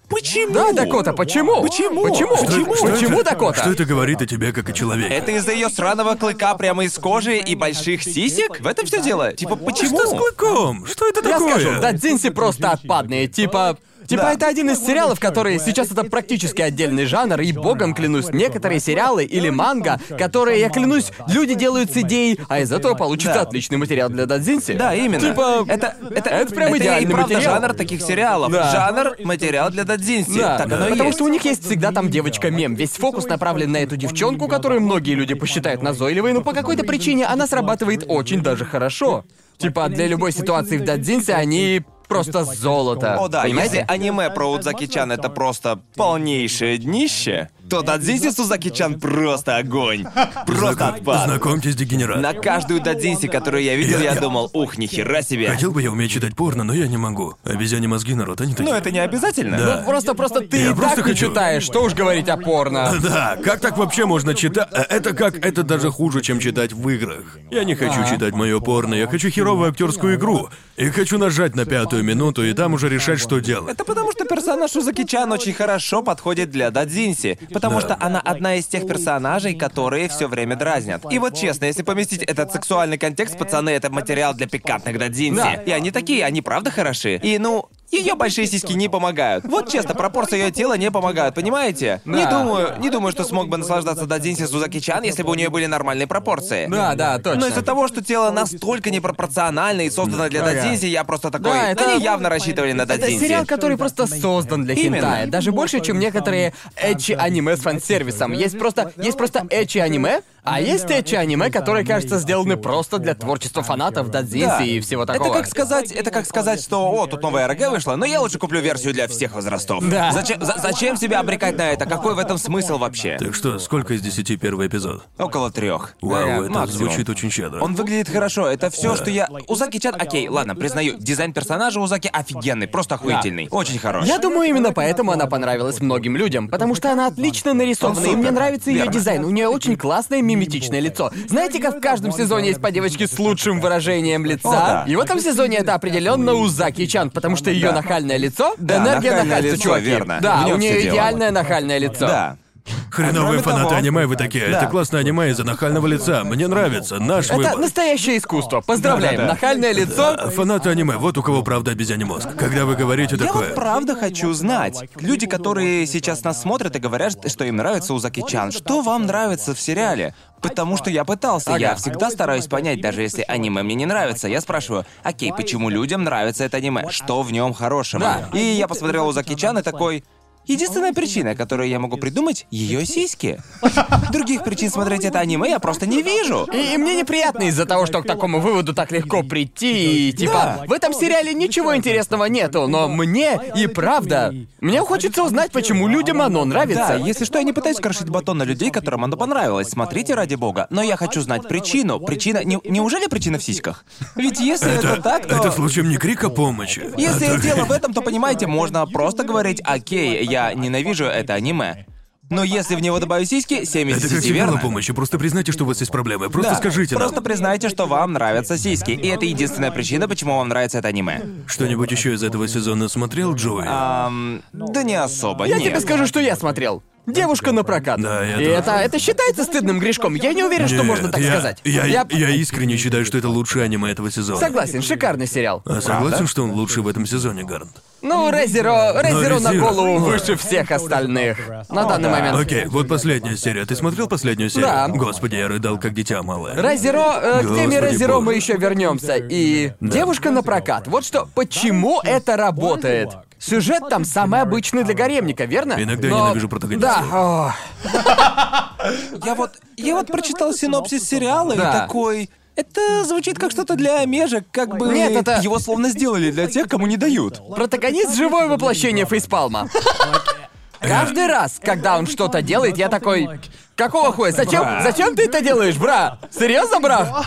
S1: почему?
S2: Да, Дакота, почему?
S1: Почему?
S2: Почему?
S1: Что-
S2: Почему?
S3: Что
S2: Почему
S3: это?
S2: Дакота?
S3: Что это говорит о тебе как о человеке?
S1: Это из-за ее сраного клыка прямо из кожи и больших сисек? В этом все дело. Типа, почему?
S3: Что с клыком? Что это
S2: Я
S3: такое?
S2: скажу, Дадзинси просто отпадные, типа... Типа
S1: Да.
S2: это один из сериалов, которые сейчас это практически отдельный жанр, и богом клянусь, некоторые сериалы или манга, которые, я клянусь, люди делают с идеей, а из этого получится
S1: Да.
S2: отличный материал для Дадзинси.
S1: Да, именно.
S2: Типа,
S1: это, это,
S2: это прям
S1: и
S2: идеальный
S1: правда
S2: материал.
S1: жанр таких сериалов.
S2: Да.
S1: Жанр материал для дадзинси.
S2: Да,
S1: так оно и
S2: потому
S1: есть.
S2: что у них есть всегда там девочка-мем. Весь фокус направлен на эту девчонку, которую многие люди посчитают назойливой, но по какой-то причине она срабатывает очень даже хорошо. Типа для любой ситуации в Дадзинсе они просто золото.
S1: О да,
S2: понимаете?
S1: если аниме про Удзаки-чан это просто полнейшее днище, то Дадзинси Сузаки-чан просто огонь. Просто отпад.
S3: Знакомьтесь, дегенерат.
S1: На каждую Дадзинси, которую я видел,
S3: Я-
S1: я
S3: я-
S1: думал, ух, нихера себе.
S3: Хотел бы я уметь читать порно, но я не могу. Обезьяне мозги, народ, они такие.
S1: Но это не обязательно.
S3: Да.
S2: Просто, просто ты
S3: Я
S2: и
S3: просто
S2: так не
S3: хочу-
S2: читаешь, что уж говорить о порно.
S3: Да, как так вообще можно читать? Э, Это как это даже хуже, чем читать в играх. Я не хочу читать мое порно, я хочу херовую актерскую игру. И хочу нажать на пятую минуту и там уже решать, что делать.
S1: Это потому, что персонаж Узаки-чан очень хорошо подходит для Дадзинси. Потому что она одна из тех персонажей, которые все время дразнят. И вот честно, если поместить этот сексуальный контекст, пацаны, это материал для пикантных Дадзинси.
S2: Да.
S1: И они такие, они правда хороши. И ну, ее большие сиськи не помогают. Вот честно, пропорции ее тела не помогают, понимаете? Не
S2: Да.
S1: думаю, не думаю, что смог бы наслаждаться Дадзинси Сузаки-чан, если бы у нее были нормальные пропорции.
S2: Да, да, точно.
S1: Но из-за того, что тело настолько непропорционально и создано для. Дадзинси, я просто такой.
S2: Да, это-
S1: Они явно рассчитывали на
S2: Это
S1: Дадзинси.
S2: сериал, который просто создан для
S1: Именно.
S2: хентая. Даже больше, чем некоторые эчи аниме с фан-сервисом. Есть просто, есть просто эчи аниме, а есть эчи аниме, которые, кажется, сделаны просто для творчества фанатов Дадзинси
S1: Да.
S2: и всего такого.
S1: Это как сказать, это как сказать, что о, тут новая РГ вышла, но я лучше куплю версию для всех возрастов.
S2: Да.
S1: Зачем, за- зачем себя обрекать на это? Какой в этом смысл вообще?
S3: Так что, сколько из десяти первый эпизод?
S1: Около трех.
S3: Вау,
S2: Да,
S3: это
S1: максимум.
S3: звучит очень щедро.
S1: Он выглядит хорошо. Это все, что я. Узаки-чан, окей, ладно, признаю, дизайн персонажа Узаки офигенный, просто охуительный, очень хорош.
S2: Я думаю, именно поэтому она понравилась многим людям, потому что она отлично нарисована, и мне нравится ее дизайн. У нее очень классное миметичное лицо. Знаете, как в каждом сезоне есть по девочке с лучшим выражением лица?
S1: О, да.
S2: И в этом сезоне это определенно Узаки Чан, потому что ее
S1: Да.
S2: Нахальное лицо,
S1: Да,
S2: энергия
S1: нахальное
S2: нахальства,
S1: лицо,
S2: чуваки.
S1: верно.
S2: Да, у нее идеальное нахальное лицо.
S1: Да.
S3: Хреновые фанаты
S1: того-
S3: аниме, вы такие.
S1: Да.
S3: Это классное аниме из-за нахального лица. Мне нравится. Наш
S2: Это
S3: выбор.
S2: настоящее искусство. Поздравляем.
S1: Да-да-да.
S2: Нахальное лицо.
S3: А Фанаты аниме, вот у кого правда обезьяний мозг. Когда вы говорите
S1: Я
S3: такое.
S1: вот правда хочу знать. Люди, которые сейчас нас смотрят и говорят, что им нравится Узаки-чан, что вам нравится в сериале? Потому что я пытался, я всегда стараюсь понять, даже если аниме мне не нравится. Я спрашиваю, окей, почему людям нравится это аниме? Что в нем хорошего?
S2: Да.
S1: И я посмотрел Узаки-чан и такой... Единственная причина, которую я могу придумать, ее сиськи. Других причин смотреть это аниме я просто не вижу.
S2: И, и мне неприятно из-за того, что к такому выводу так легко прийти, и типа,
S1: Да.
S2: в этом сериале ничего интересного нету, но мне и правда, мне хочется узнать, почему людям оно нравится.
S1: Да, если что, я не пытаюсь крошить батон на людей, которым оно понравилось. Смотрите ради бога. Но я хочу знать причину. Причина... не- неужели причина в сиськах? Ведь если это, так, то...
S3: Это случаем не крик о помощи.
S1: Если
S3: Это-
S1: дело в этом, то понимаете, можно просто говорить, окей, я ненавижу это аниме. Но если в него добавить сиськи, 7 из
S3: Это
S1: 10
S3: как о
S1: верно.
S3: помощи. Просто признайте, что у вас есть проблемы. Просто
S1: Да,
S3: скажите
S1: Просто
S3: нам.
S1: признайте, что вам нравятся сиськи. И это единственная причина, почему вам нравится это аниме.
S3: Что-нибудь еще из этого сезона смотрел, Джои?
S1: Ам, да не особо,
S2: Я
S1: нет.
S2: тебе скажу, что я смотрел. Девушка на прокат.
S3: Да, я
S2: И это, это считается стыдным грешком. Я не уверен, что
S3: Нет,
S2: можно так
S3: я,
S2: сказать.
S3: Я, я... искренне считаю, что это лучшее аниме этого сезона.
S2: Согласен, шикарный сериал.
S3: А согласен, что он лучший в этом сезоне, Гарнт?
S2: Ну, Резеро, Резеро на голову выше всех остальных. На данный момент.
S3: Окей, вот последняя серия. Ты смотрел последнюю серию?
S2: Да.
S3: Господи, я рыдал как дитя малое.
S2: Резеро, э, к теме Резеро мы еще вернемся. И девушка на прокат. Вот что, почему это работает? Сюжет там самый обычный для гаремника, верно?
S3: Иногда я
S2: Но-
S3: ненавижу протагонистов.
S2: Да,
S1: Я вот, я вот прочитал синопсис сериала и такой... Это звучит как что-то для межек, как бы...
S2: Нет, это-
S1: Его словно сделали для тех, кому не дают.
S2: протагонист живое воплощение фейспалма. Каждый раз, когда он что-то делает, я такой. Какого хуя? Зачем? Зачем ты это делаешь, бра? Серьезно, бра?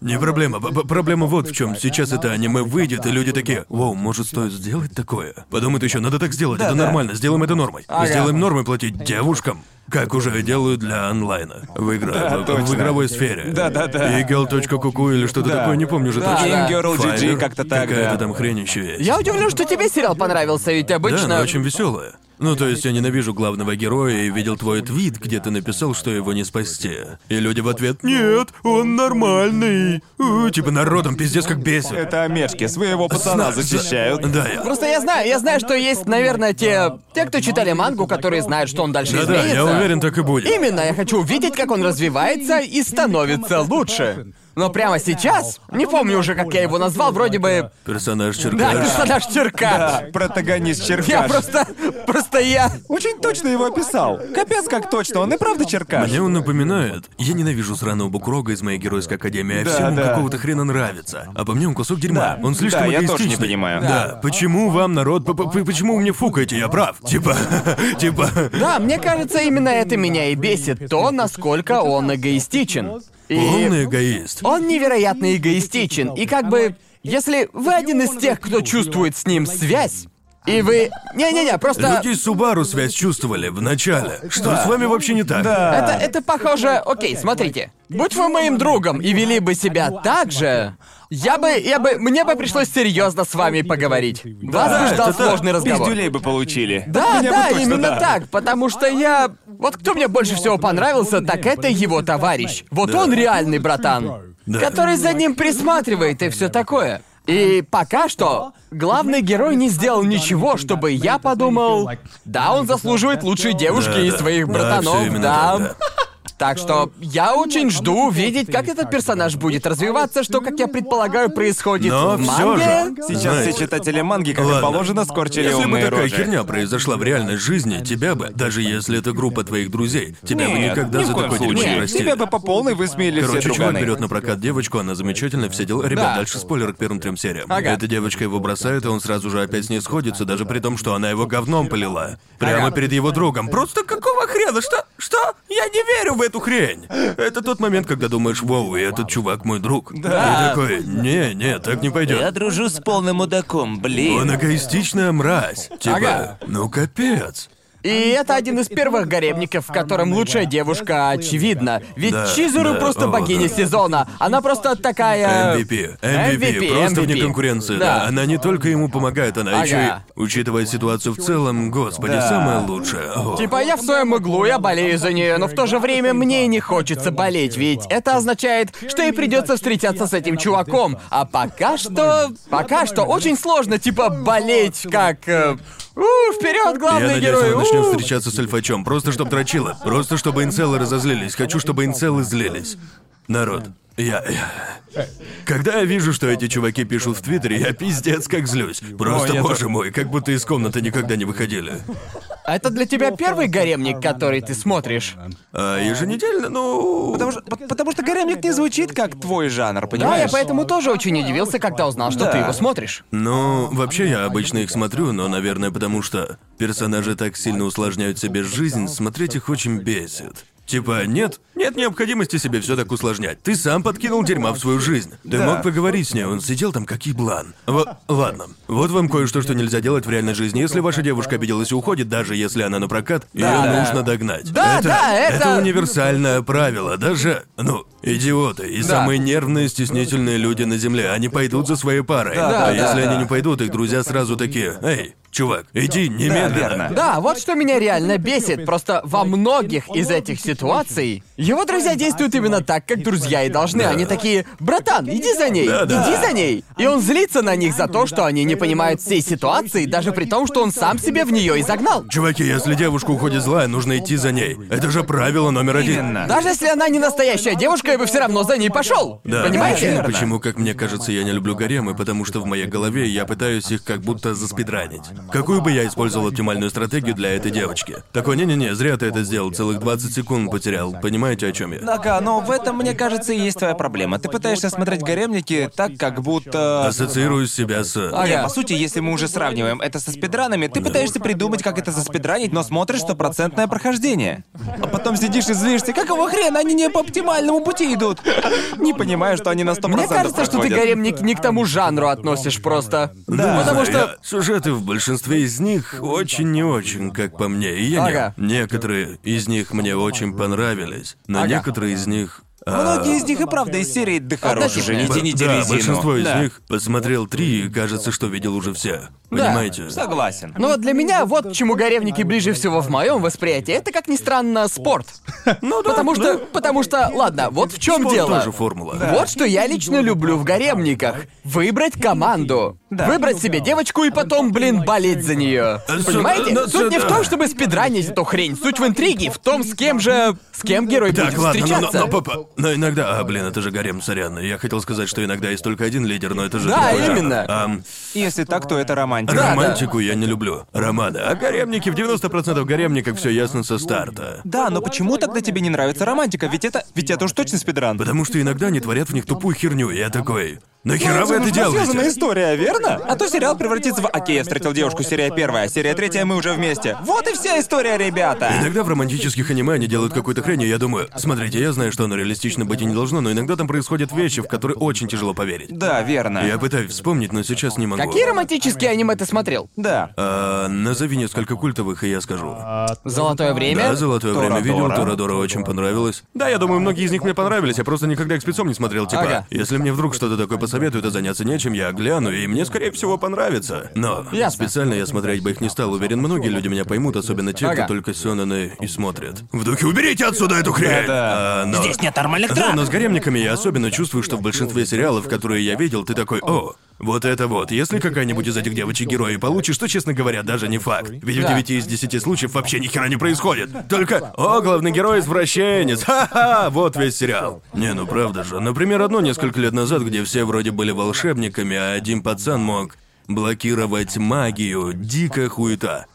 S3: Не проблема. П- Проблема вот в чем. Сейчас это аниме выйдет, и люди такие, вау, может стоит сделать такое? Подумают еще, надо так сделать, это
S1: да.
S3: нормально, сделаем это нормой.
S2: Ага.
S3: Сделаем нормой платить девушкам. Как уже делают для онлайна. В, игра... в- в
S1: точно.
S3: игровой сфере.
S1: Да-да-да.
S3: Eagle.kuku или что-то
S1: Да.
S3: такое, не помню уже
S2: Да,
S3: точно.
S2: да.
S1: Game Girl GG, как-то так,
S3: Какая-то
S1: да.
S3: там хрень еще есть.
S2: Я удивлен, что тебе сериал понравился, ведь
S3: Да,
S2: обычно.
S3: она очень веселая. Ну, то есть я ненавижу главного героя и видел твой твит, где ты написал, что его не спасти. И люди в ответ «Нет, он нормальный». У, типа народом пиздец как бесит.
S1: Это омешки, своего пацана
S3: Зна-
S1: защищают.
S3: Да, я...
S2: Просто я знаю, я знаю, что есть, наверное, те. те, кто читали мангу, которые знают, что он дальше
S3: Да-да,
S2: изменится.
S3: я уверен, так и будет.
S2: Именно, я хочу увидеть, как он развивается и становится лучше. Но прямо сейчас, не помню уже, как я его назвал, вроде бы...
S3: Персонаж
S2: Да,
S3: Черкаш.
S2: персонаж Черкаш.
S1: Да, протагонист Черкаш.
S2: Я просто... Просто я...
S1: Очень точно его описал. Капец, как точно, он и правда Черкаш.
S3: Мне он напоминает. Я ненавижу сраного Букрога из моей геройской академии, а
S1: Да,
S3: всему
S1: да.
S3: какого-то хрена нравится. А по мне он кусок дерьма.
S1: Да.
S3: Он слишком
S1: Да, я тоже не понимаю.
S3: Да. Почему вам, народ, п- п- почему вы мне фукаете? Я прав. Типа, типа.
S2: Да, мне кажется, именно это меня и бесит. То, насколько он эгоистичен. И...
S3: Полный эгоист.
S2: Он невероятно эгоистичен. И как бы, если вы один из тех, кто чувствует с ним связь, и вы... Не-не-не, просто...
S3: Люди с Субару связь чувствовали в начале. Что с вами вообще не так?
S2: Это, это похоже... Окей, смотрите. Будь вы моим другом и вели бы себя так же, я бы... Я бы... Мне бы пришлось серьезно с вами поговорить. Вас бы ждал сложный разговор.
S1: Пиздюлей бы получили.
S2: Да,
S1: Меня
S2: да,
S1: точно,
S2: именно
S1: да.
S2: так, потому что я... Вот кто мне больше всего понравился, так это его товарищ. Вот
S3: Да.
S2: он реальный братан,
S3: Да.
S2: который за ним присматривает и все такое. И пока что главный герой не сделал ничего, чтобы я подумал, да, он заслуживает лучшей девушки
S3: Да,
S2: из
S3: да.
S2: своих братанов, да.
S3: да.
S2: Так что я очень жду увидеть, как этот персонаж будет развиваться, что, как я предполагаю, происходит
S3: Но
S2: в
S3: всё
S2: манге.
S3: же.
S1: Сейчас
S3: Знаете,
S1: все читатели манги, как
S3: Ладно.
S1: и положено, скорчили
S3: Если бы
S1: умные
S3: такая
S1: рожи.
S3: херня произошла в реальной жизни, тебя бы, даже если это группа твоих друзей, тебя бы
S1: Нет,
S3: никогда
S1: ни в
S3: за
S1: коем
S3: дерьмо
S1: случае.
S3: не простили.
S1: Тебя бы по полной высмеяли все
S3: Короче, чувак
S1: друганы.
S3: берет на прокат девочку, она замечательная, все дела. Ребят,
S2: Да.
S3: дальше спойлер к первым трем сериям.
S2: Ага.
S3: Эта девочка его бросает, и он сразу же опять с ней сходится, даже при том, что она его говном полила. Прямо
S2: Ага.
S3: перед его другом. Просто какого хрена? Что? Что? Я не верю в эту хрень. Это тот момент, когда думаешь, вау, и этот чувак мой друг.
S2: Да.
S3: И такой, не, не, так не
S1: Я
S3: пойдет.
S1: дружу с полным мудаком, блин.
S3: Он эгоистичная мразь. Типа,
S2: Ага.
S3: ну капец.
S2: И это один из первых гаремников, в котором лучшая девушка очевидна. Ведь
S3: Да,
S2: Чизуру
S3: да,
S2: просто
S3: о,
S2: богиня
S3: да.
S2: сезона. Она просто такая...
S3: MVP. MVP.
S2: MVP,
S3: Просто вне
S2: MVP.
S3: конкуренции,
S2: Да.
S3: да. Она не только ему помогает, она
S2: Ага.
S3: еще и, учитывая ситуацию в целом, господи,
S1: Да.
S3: самое лучшее. О.
S2: Типа я в своем углу, я болею за нее, но в то же время мне не хочется болеть, ведь это означает, что ей придется встречаться с этим чуваком. А пока что, пока что очень сложно, типа болеть как, э, у, вперед,
S3: Я
S2: главный
S3: надеюсь,
S2: герой.
S3: мы начнем
S2: у.
S3: встречаться с Альфачом. Просто чтоб дрочило. Просто чтобы инцелы разозлились. Хочу, чтобы инцелы злились. Народ, я... я- Когда я вижу, что эти чуваки пишут в Твиттере, я пиздец как злюсь. Просто,
S1: я
S3: боже мой, как будто из комнаты никогда не выходили.
S2: А это для тебя первый гаремник, который ты смотришь?
S3: А еженедельно, ну...
S1: Потому что, по- потому что гаремник не звучит как твой жанр,
S2: Да,
S1: понимаешь?
S2: я поэтому тоже очень удивился, когда узнал, что ты
S1: Да.
S2: его смотришь.
S3: Ну, вообще я обычно их смотрю, но, наверное, потому что персонажи так сильно усложняют себе жизнь, смотреть их очень бесит. Типа, нет, нет необходимости себе все так усложнять. Ты сам подкинул дерьма в свою жизнь. Ты
S1: Да.
S3: мог поговорить с ней, он сидел там как еблан. Вот, ладно. Вот вам кое-что, что нельзя делать в реальной жизни. Если ваша девушка обиделась и уходит, даже если она на прокат, ее
S2: да.
S3: нужно догнать.
S2: Да, да, это-
S3: универсальное правило. Даже, ну, идиоты и
S2: Да.
S3: самые нервные, стеснительные люди на земле, они пойдут за своей парой.
S1: Да,
S3: а
S1: да,
S3: если
S1: да.
S3: они не пойдут, их друзья сразу такие, эй, чувак, иди немедленно.
S1: верно.
S2: Да, вот что меня реально бесит. Просто во многих из этих ситуаций его друзья действуют именно так, как друзья и должны.
S3: Да.
S2: Они такие, братан, иди за ней,
S3: Да, да.
S2: иди за ней. И он злится на них за то, что они не понимают всей ситуации, даже при том, что он сам себе в нее и загнал.
S3: Чуваки, если девушка уходит злая, нужно идти за ней. Это же правило номер один.
S1: Именно.
S2: Даже если она не настоящая девушка, я бы все равно за ней пошел.
S3: Да,
S2: Понимаете?
S3: Почему, почему, как мне кажется, я не люблю гаремы, потому что в моей голове я пытаюсь их как будто заспидранить. Какую бы я использовал оптимальную стратегию для этой девочки? Такой, не-не-не, зря ты это сделал, целых 20 секунд потерял. Понимаете, о чем я?
S1: Ага, но в этом, мне кажется, и есть твоя проблема. Ты пытаешься смотреть гаремники так, как будто...
S3: Ассоциирую себя с...
S2: Ага.
S1: Не, по сути, если мы уже сравниваем это со спидранами, ты пытаешься придумать, как это заспидранить, но смотришь стопроцентное прохождение. А потом сидишь и злишься, какого хрена они не по оптимальному пути идут? Не понимаю, что они на 100%
S2: Мне кажется, что ты
S1: проходят.
S2: гаремник не к тому жанру относишь просто.
S3: Да,
S2: Потому
S3: я-
S2: что...
S3: сюжеты в большинстве из них очень не очень, как по мне. И я не-
S2: Ага.
S3: некоторые из них мне очень понравились, но
S2: Ага.
S3: некоторые из них. а,
S1: Многие из них и правда из серии «Да хорош уже, не тяните
S3: да,
S1: резину».
S3: большинство из
S1: Да.
S3: них посмотрел три и кажется, что видел уже все.
S2: Да.
S3: Понимаете?
S1: Согласен.
S2: Но вот для меня вот к чему гаремники ближе всего в моем восприятии, это как ни странно спорт.
S3: Ну да,
S2: Потому что,
S3: да.
S2: потому что, ладно, вот в чем
S3: Спорт
S2: дело.
S3: тоже формула.
S2: Вот что я лично люблю в гаремниках. Выбрать команду.
S1: Да.
S2: Выбрать себе девочку и потом, блин, болеть за нее.
S3: Э,
S2: Понимаете?
S3: ну,
S2: Суть не в
S3: да.
S2: том, чтобы спидранить эту хрень. Суть в интриге, в том, с кем же... С кем герой
S3: Так,
S2: будет
S3: ладно, но,
S2: встречаться.
S3: но, но, но иногда... А, блин, это же гарем, сорян. Я хотел сказать, что иногда есть только один лидер, но это же
S2: Да, именно.
S3: Ам,
S1: Если так, то это романтика.
S2: Да,
S3: романтику я не люблю. Романы. А гаремники, в 90% гаремников все ясно со старта.
S1: Да, но почему тогда тебе не нравится романтика? Ведь это, ведь это уж точно спидран.
S3: Потому что иногда они творят в них тупую херню, и я такой... Нахера вы это делаете?
S1: история, верно? А то сериал превратится в «Окей, я встретил девушку, серия первая, серия третья, мы уже вместе». Вот и вся история, ребята!
S3: Иногда в романтических аниме они делают какую-то хрень, и я думаю, смотрите, я знаю, что оно реалистично быть и не должно, но иногда там происходят вещи, в которые очень тяжело поверить.
S1: Да, верно.
S3: Я пытаюсь вспомнить, но сейчас не могу.
S2: Какие романтические аниме ты смотрел?
S1: Да.
S3: А, назови несколько культовых, и я скажу.
S2: Золотое время?
S3: Да, золотое время видел,
S1: Торадора.
S3: Торадора очень понравилось. Да, я думаю, многие из них мне понравились, я просто никогда их спецом не смотрел, типа.
S2: Ага.
S3: Если мне вдруг что-то такое посоветуют, а заняться нечем, я гляну, и мне, скорее всего, понравится. Но
S2: Ясно.
S3: специально я смотреть бы их не стал. Уверен, многие люди меня поймут, особенно те,
S2: Ага.
S3: кто только сёнэны и смотрят. В духе «Уберите отсюда эту хрень!»
S1: Да-да.
S3: А, но...
S1: Здесь нет нормальных
S3: Да,
S1: трап.
S3: но с гаремниками я особенно чувствую, что в большинстве сериалов, которые я видел, ты такой «О, вот это вот. Если какая-нибудь из этих девочек герои получишь, то, честно говоря, даже не факт. Ведь в
S2: Да.
S3: 9 из 10 случаев вообще ни хера не происходит. Только «О, главный герой извращенец! Ха-ха!» Вот весь сериал. Не, ну правда же. Например, одно несколько лет назад, где все вроде были волшебниками, а один пацан мог блокировать магию. Дикая хуета.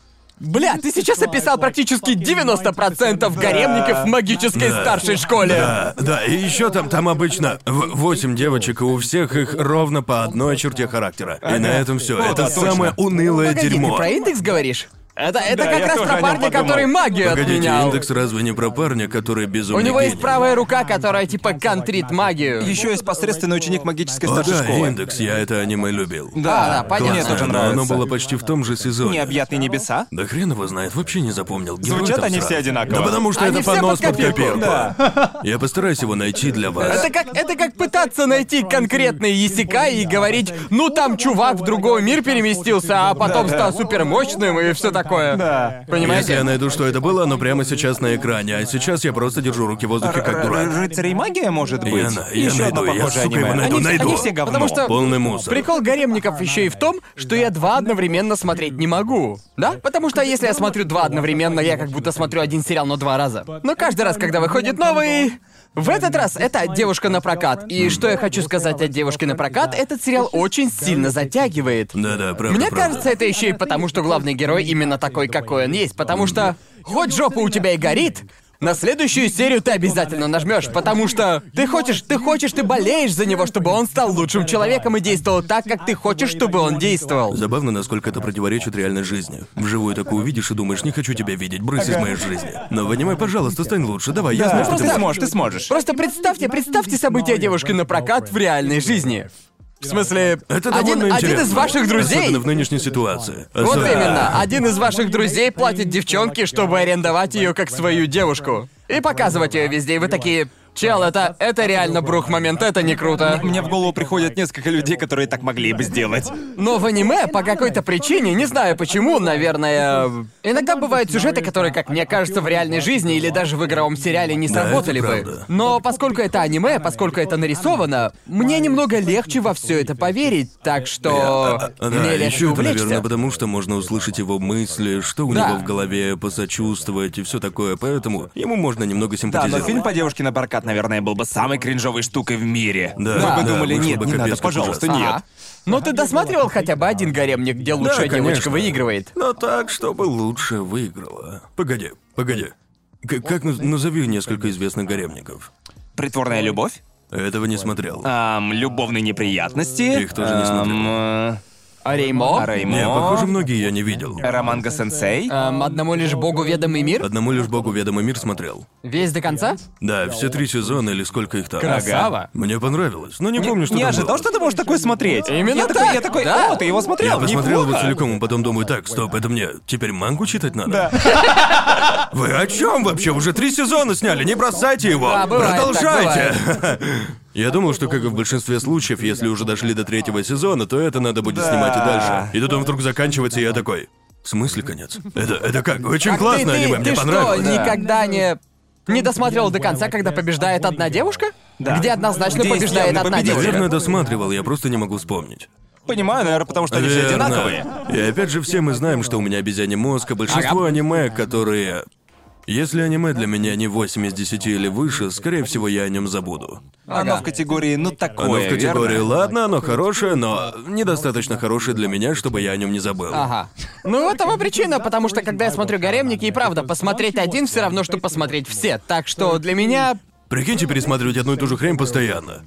S2: Бля, ты сейчас описал практически 90% гаремников в магической
S3: Да.
S2: старшей школе.
S3: Да, да, и еще там, там обычно в- восемь девочек, и у всех их ровно по одной черте характера. И на этом все. Это самое унылое
S2: Погоди,
S3: дерьмо.
S2: ты про индекс говоришь? Это, это
S1: Да,
S2: как раз про парня,
S1: подумал.
S2: который магию
S3: Погодите,
S2: отменял.
S3: индекс разве не про парня, который
S2: У
S3: безумный
S2: него есть
S3: гений?
S2: правая рука, которая типа контрит магию.
S1: Еще есть посредственный ученик магической
S3: О,
S1: старшей
S3: да,
S1: школы.
S3: индекс, я это аниме любил.
S2: Да, да, понятно.
S1: Мне тоже
S3: но оно
S1: нравится.
S3: было почти в том же сезоне.
S1: Необъятные небеса?
S3: Да хрен его знает, вообще не запомнил. Герой
S1: Звучат
S3: там
S1: они
S3: сраный.
S1: все одинаково.
S3: Да потому что
S2: Они
S3: это
S2: все
S3: понос
S2: под
S3: под
S2: копирку.
S3: копирку. Я постараюсь его найти для вас.
S2: Это как, это как пытаться найти конкретный Есикай и говорить, ну там чувак в другой мир переместился, а потом стал супермощным и все такое.
S1: Да.
S2: Понимаете?
S3: Если я найду, что это было, оно прямо сейчас на экране, а сейчас я просто держу руки в воздухе как дурак.
S1: Рыцарь и магия, может быть?
S3: Я на- я
S1: Еще одно
S3: найду, я,
S1: похожее
S3: сука,
S1: аниме.
S3: его найду,
S1: они,
S3: найду.
S1: они все говно.
S2: Потому что
S3: Полный мусор.
S2: Прикол гаремников еще и в том, что я два одновременно смотреть не могу. Да? Потому что если я смотрю два одновременно, я как будто смотрю один сериал, но два раза. Но каждый раз, когда выходит новый... В этот раз это «Девушка на прокат». И что я хочу сказать о «Девушке на прокат», этот сериал очень сильно затягивает.
S3: Да-да, правда,
S2: Мне
S3: правда.
S2: кажется, это еще и потому, что главный герой именно такой, какой он есть. Потому что хоть жопа у тебя и горит, на следующую серию ты обязательно нажмешь, потому что ты хочешь, ты хочешь, ты болеешь за него, чтобы он стал лучшим человеком и действовал так, как ты хочешь, чтобы он действовал.
S3: Забавно, насколько это противоречит реальной жизни. Вживую такое увидишь и думаешь, не хочу тебя видеть, брысь из моей жизни. Но в аниме, пожалуйста, стань лучше, давай, я знаю, что
S1: Ты
S3: ты можешь.
S1: сможешь, ты сможешь.
S2: Просто представьте, представьте события девушки на прокат в реальной жизни. В смысле,
S3: Это
S2: один,
S3: довольно
S2: один
S3: интересно.
S2: из ваших друзей.
S3: Особенно в нынешней ситуации.
S2: Вот
S3: Особенно-
S2: именно, один из ваших друзей платит девчонке, чтобы арендовать ее как свою девушку. И показывать ее везде, и вы такие. Чел, это, это реально брух момент, это не круто.
S1: Мне в голову приходят несколько людей, которые так могли бы сделать.
S2: Но в аниме по какой-то причине, не знаю почему, наверное... Иногда бывают сюжеты, которые, как мне кажется, в реальной жизни или даже в игровом сериале не
S3: Да,
S2: сработали
S3: это
S2: бы. Но поскольку это аниме, поскольку это нарисовано, мне немного легче во все это поверить, так что
S3: А, а,
S2: мне
S3: Да,
S2: легче
S3: еще это,
S2: увлечься.
S3: наверное, потому что можно услышать его мысли, что у
S2: Да.
S3: него в голове, посочувствовать и все такое, поэтому ему можно немного
S1: Да,
S3: симпатизировать.
S1: но фильм по девушке на прокат, наверное, был бы самой кринжовой штукой в мире.
S3: Да,
S1: Вы бы
S3: да,
S1: думали, нет,
S3: бы
S1: не надо, пожалуйста,
S3: ужасно.
S1: нет.
S2: Ага. Но ты досматривал хотя бы один гаремник, где лучшая
S3: Да,
S2: девочка выигрывает?
S3: Но так, чтобы лучше выиграла. Погоди, погоди. К- как наз- назови несколько известных гаремников?
S1: Притворная любовь?
S3: Этого не смотрел.
S1: Ам, любовные неприятности.
S3: Их тоже не смотрел.
S2: А Реймо?
S1: Реймо.
S3: Не, похоже, многие я не видел.
S1: Романга Сенсей.
S2: Эм, одному лишь богу ведомый мир?
S3: Одному лишь богу ведомый мир смотрел.
S2: Весь до конца?
S3: Да, все три сезона или сколько их там.
S2: Красава.
S3: Мне понравилось, но не помню, что
S1: Не
S3: там
S1: ожидал,
S3: было.
S1: что ты можешь такое смотреть.
S2: Именно
S1: я
S2: так,
S1: такой, я такой,
S2: да.
S1: о, ты его смотрел,
S3: Я посмотрел его
S1: неплохо».
S3: целиком, и потом думаю, так, стоп, это мне теперь мангу читать надо? Вы о чем вообще? Уже три сезона сняли, не бросайте его!
S2: Да, бывает так,
S3: Продолжайте! Я думал, что, как и в большинстве случаев, если уже дошли до третьего сезона, то это надо будет
S1: Да.
S3: снимать и дальше. И тут он вдруг заканчивается, и я такой. В смысле конец? Это, это как? Очень
S2: Так
S3: классно
S2: ты, ты-
S3: аниме,
S2: ты
S3: мне
S2: что,
S3: понравилось.
S2: никогда не... Не досматривал до конца, когда побеждает одна девушка?
S1: Да.
S2: Где однозначно
S1: Где есть
S2: побеждает одна
S1: победитель.
S2: девушка?
S3: Наверное, досматривал, я просто не могу вспомнить.
S1: Понимаю, наверное, потому что они все одинаковые.
S3: И опять же, все мы знаем, что у меня обезьяний мозг, а большинство аниме, которые... Если аниме для меня не 8 из 10 или выше, скорее всего, я о нем забуду.
S1: Оно в категории, ну такое,
S3: Оно в категории
S1: верно?
S3: «ладно, оно хорошее, но недостаточно хорошее для меня, чтобы я о нем не забыл».
S2: Ага. Ну, этого причина, потому что когда я смотрю гаремники, и правда, посмотреть один все равно, что посмотреть все. Так что для меня.
S3: Прикиньте пересматривать одну и ту же хрень постоянно.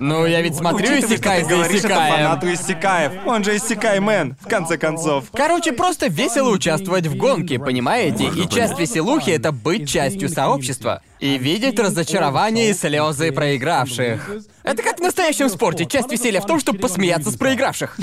S2: Ну, я ведь смотрю
S1: Учитывая, что
S2: Исекай
S1: ты
S2: за
S1: говоришь это
S2: Исекаем.
S1: фанату Иссякаев. Он же Иссякай Мэн, в конце концов.
S2: Короче, просто весело участвовать в гонке, понимаете? И часть веселухи — это быть частью сообщества. И видеть разочарование и слезы проигравших. Это как в настоящем спорте. Часть веселья в том, чтобы посмеяться с проигравших.